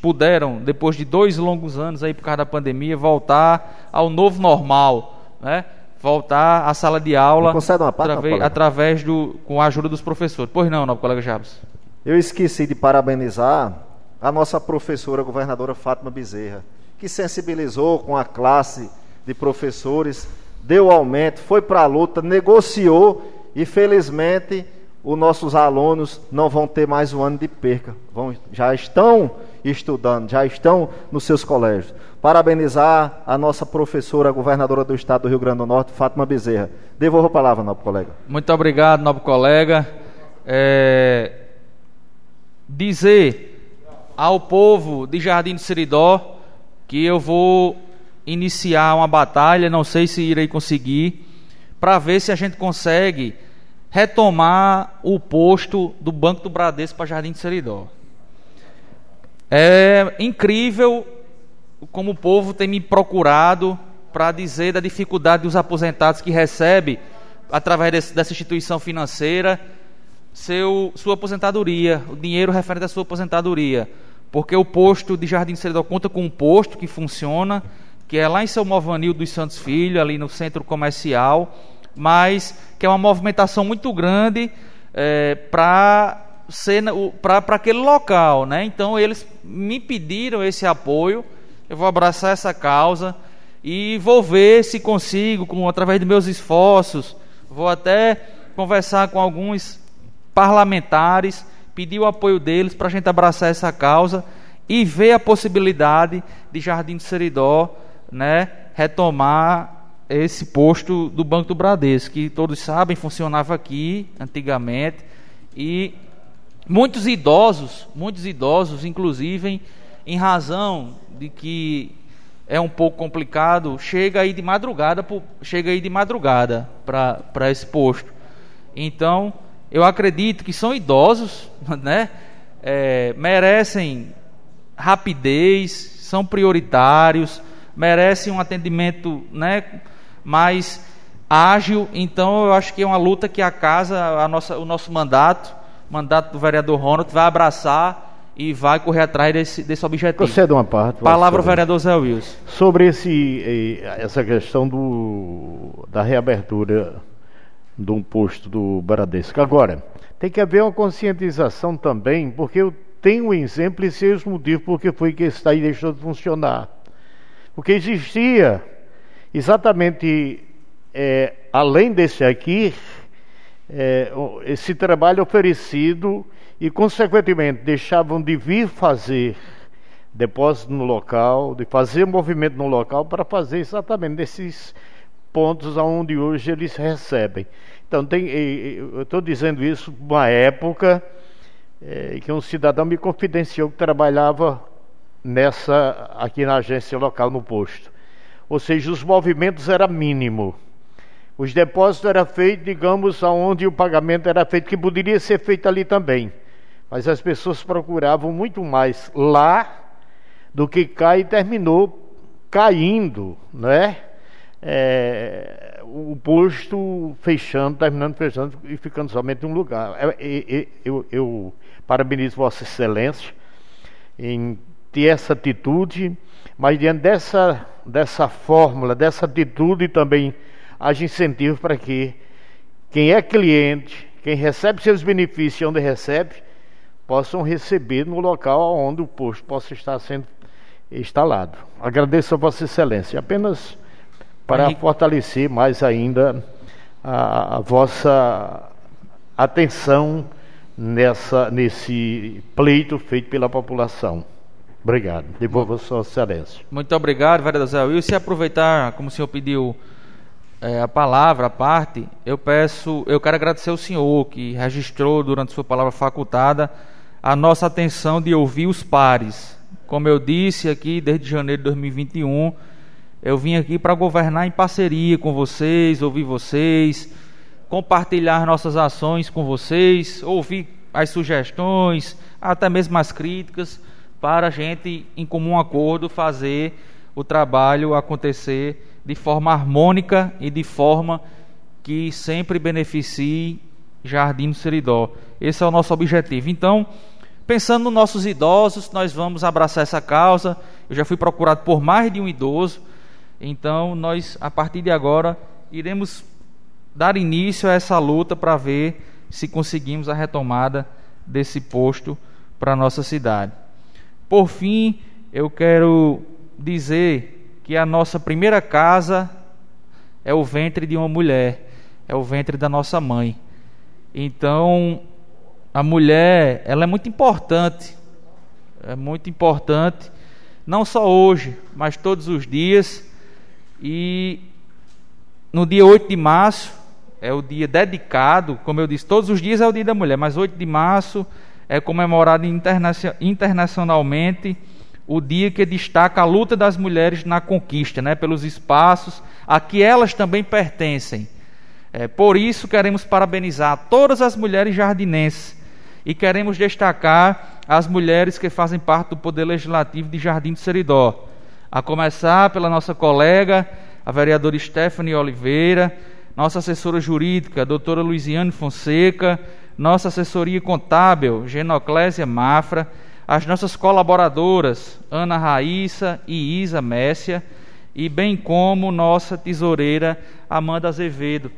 puderam, depois de dois longos anos aí por causa da pandemia, voltar ao novo normal, né? Voltar à sala de aula através, através do, com a ajuda dos professores. Pois não, novo colega Jabes. Eu esqueci de parabenizar a nossa professora, a governadora Fátima Bezerra, que sensibilizou com a classe de professores deu aumento, foi para a luta, negociou e felizmente os nossos alunos não vão ter mais um ano de perca. Vão, já estão estudando, já estão nos seus colégios. Parabenizar a nossa professora, governadora do estado do Rio Grande do Norte, Fátima Bezerra. Devolvo a palavra, nobre colega. Muito obrigado, nobre colega. É... Dizer ao povo de Jardim do Seridó que eu vou iniciar uma batalha, não sei se irei conseguir, para ver se a gente consegue retomar o posto do Banco do Bradesco para Jardim de Seridó. É incrível como o povo tem me procurado para dizer da dificuldade dos aposentados que recebem, através desse, dessa instituição financeira, seu, sua aposentadoria, o dinheiro referente à sua aposentadoria. Porque o posto de Jardim de Seridó conta com um posto que funciona, que é lá em São Movanil dos Santos Filho, ali no centro comercial, mas que é uma movimentação muito grande é, para para aquele local, né? Então eles me pediram esse apoio, eu vou abraçar essa causa e vou ver se consigo, com através de meus esforços, vou até conversar com alguns parlamentares, pedir o apoio deles para a gente abraçar essa causa e ver a possibilidade de Jardim do Seridó né, retomar esse posto do Banco do Bradesco, que todos sabem funcionava aqui antigamente E muitos idosos, muitos idosos, inclusive, em razão de que é um pouco complicado, chega aí de madrugada, chega aí de madrugada para esse posto. Então, eu acredito que são idosos, né? É, merecem rapidez, são prioritários, merecem um atendimento, né? Mais ágil. Então, eu acho que é uma luta que a casa, a nossa, o nosso mandato, mandato do vereador Ronald, vai abraçar e vai correr atrás desse, desse objetivo. Conceda uma parte. Palavra ao vereador Zé Wilson. Sobre esse, essa questão do, da reabertura de um posto do Baradesco. Agora, tem que haver uma conscientização também, porque eu tenho um exemplo e sei os motivos porque foi que está aí deixou de funcionar. Porque existia exatamente, é, além desse aqui, é, esse trabalho oferecido e, consequentemente, deixavam de vir fazer depósito no local, de fazer movimento no local para fazer exatamente nesses pontos aonde hoje eles recebem. Então, tem, eu estou dizendo isso uma época é, que um cidadão me confidenciou que trabalhava nessa aqui na agência local no posto. Ou seja, os movimentos eram mínimo. Os depósitos eram feitos, digamos, aonde o pagamento era feito, que poderia ser feito ali também. Mas as pessoas procuravam muito mais lá do que cá e terminou caindo, né? É, o posto fechando, terminando fechando e ficando somente um lugar. Eu, é, eu, eu, eu parabenizo Vossa Excelência em ter essa atitude, mas diante dessa, dessa fórmula, dessa atitude também haja incentivo para que quem é cliente, quem recebe seus benefícios onde recebe, possam receber no local onde o posto possa estar sendo instalado. Agradeço a Vossa Excelência. Apenas para Henrique. fortalecer mais ainda a, a, vossa atenção nessa, nesse pleito feito pela população. Obrigado. Devolvo Sua Excelência. Muito obrigado, vereador Zé Wilson. E aproveitar, como o senhor pediu é, a palavra, a parte, eu peço, eu quero agradecer ao senhor que registrou durante sua palavra facultada a nossa atenção de ouvir os pares. Como eu disse aqui, desde janeiro de 2021, eu vim aqui para governar em parceria com vocês, ouvir vocês, compartilhar nossas ações com vocês, ouvir as sugestões, até mesmo as críticas, para a gente, em comum acordo, fazer o trabalho acontecer de forma harmônica e de forma que sempre beneficie Jardim do Seridó. Esse é o nosso objetivo. Então, Pensando nos nossos idosos, nós vamos abraçar essa causa. Eu já fui procurado por mais de um idoso, então nós, a partir de agora, iremos dar início a essa luta para ver se conseguimos a retomada desse posto para a nossa cidade. Por fim, eu quero dizer que a nossa primeira casa é o ventre de uma mulher, é o ventre da nossa mãe. Então, a mulher, ela é muito importante. É muito importante, não só hoje, mas todos os dias. E no dia 8 de março é o dia dedicado, como eu disse, todos os dias é o dia da mulher, mas 8 de março é comemorado internacionalmente o dia que destaca a luta das mulheres na conquista, né, pelos espaços a que elas também pertencem. É, por isso queremos parabenizar todas as mulheres jardinenses e queremos destacar as mulheres que fazem parte do Poder Legislativo de Jardim do Seridó. A começar pela nossa colega, a vereadora Stephanie Oliveira, nossa assessora jurídica, a doutora Luiziane Fonseca, nossa assessoria contábil, Genoclésia Mafra, as nossas colaboradoras, Ana Raíssa e Isa Messia, e bem como nossa tesoureira, Amanda Azevedo.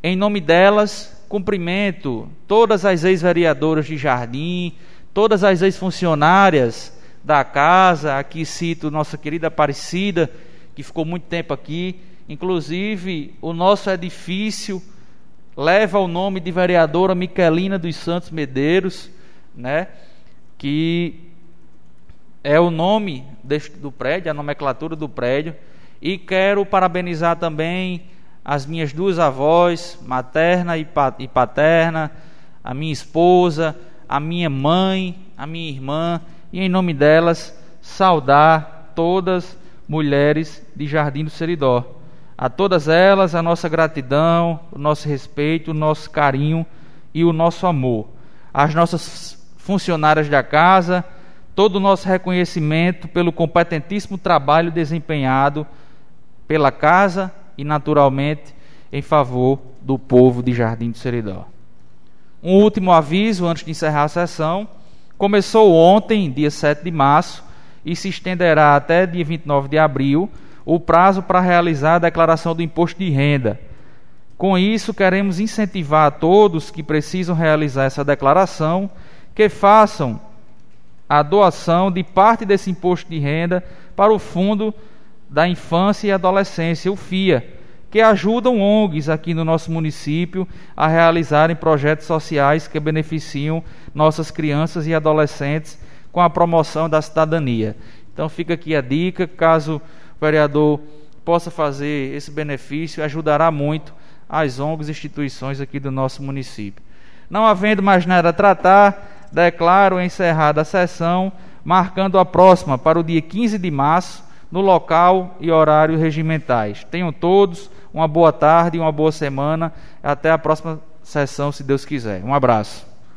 Em nome delas, Cumprimento todas as ex-vereadoras de Jardim, todas as ex-funcionárias da casa, aqui cito nossa querida Aparecida, que ficou muito tempo aqui. Inclusive, o nosso edifício leva o nome de vereadora Miquelina dos Santos Medeiros, né? que é o nome deste, do prédio, a nomenclatura do prédio. E quero parabenizar também as minhas duas avós, materna e paterna, a minha esposa, a minha mãe, a minha irmã, e em nome delas saudar todas mulheres de Jardim do Seridó. A todas elas a nossa gratidão, o nosso respeito, o nosso carinho e o nosso amor. As nossas funcionárias da casa, todo o nosso reconhecimento pelo competentíssimo trabalho desempenhado pela casa e, naturalmente, em favor do povo de Jardim do Seridó. Um último aviso antes de encerrar a sessão. Começou ontem, dia 7 de março, e se estenderá até dia 29 de abril o prazo para realizar a declaração do imposto de renda. Com isso, queremos incentivar a todos que precisam realizar essa declaração que façam a doação de parte desse imposto de renda para o Fundo da Infância e Adolescência, o FIA, que ajudam ONGs aqui no nosso município a realizarem projetos sociais que beneficiam nossas crianças e adolescentes com a promoção da cidadania. Então fica aqui a dica, caso vereador possa fazer esse benefício, ajudará muito as ONGs e instituições aqui do nosso município. Não havendo mais nada a tratar, declaro encerrada a sessão, marcando a próxima para o dia 15 de março, no local e horário regimentais. Tenham todos uma boa tarde uma boa semana. Até a próxima sessão, se Deus quiser. Um abraço.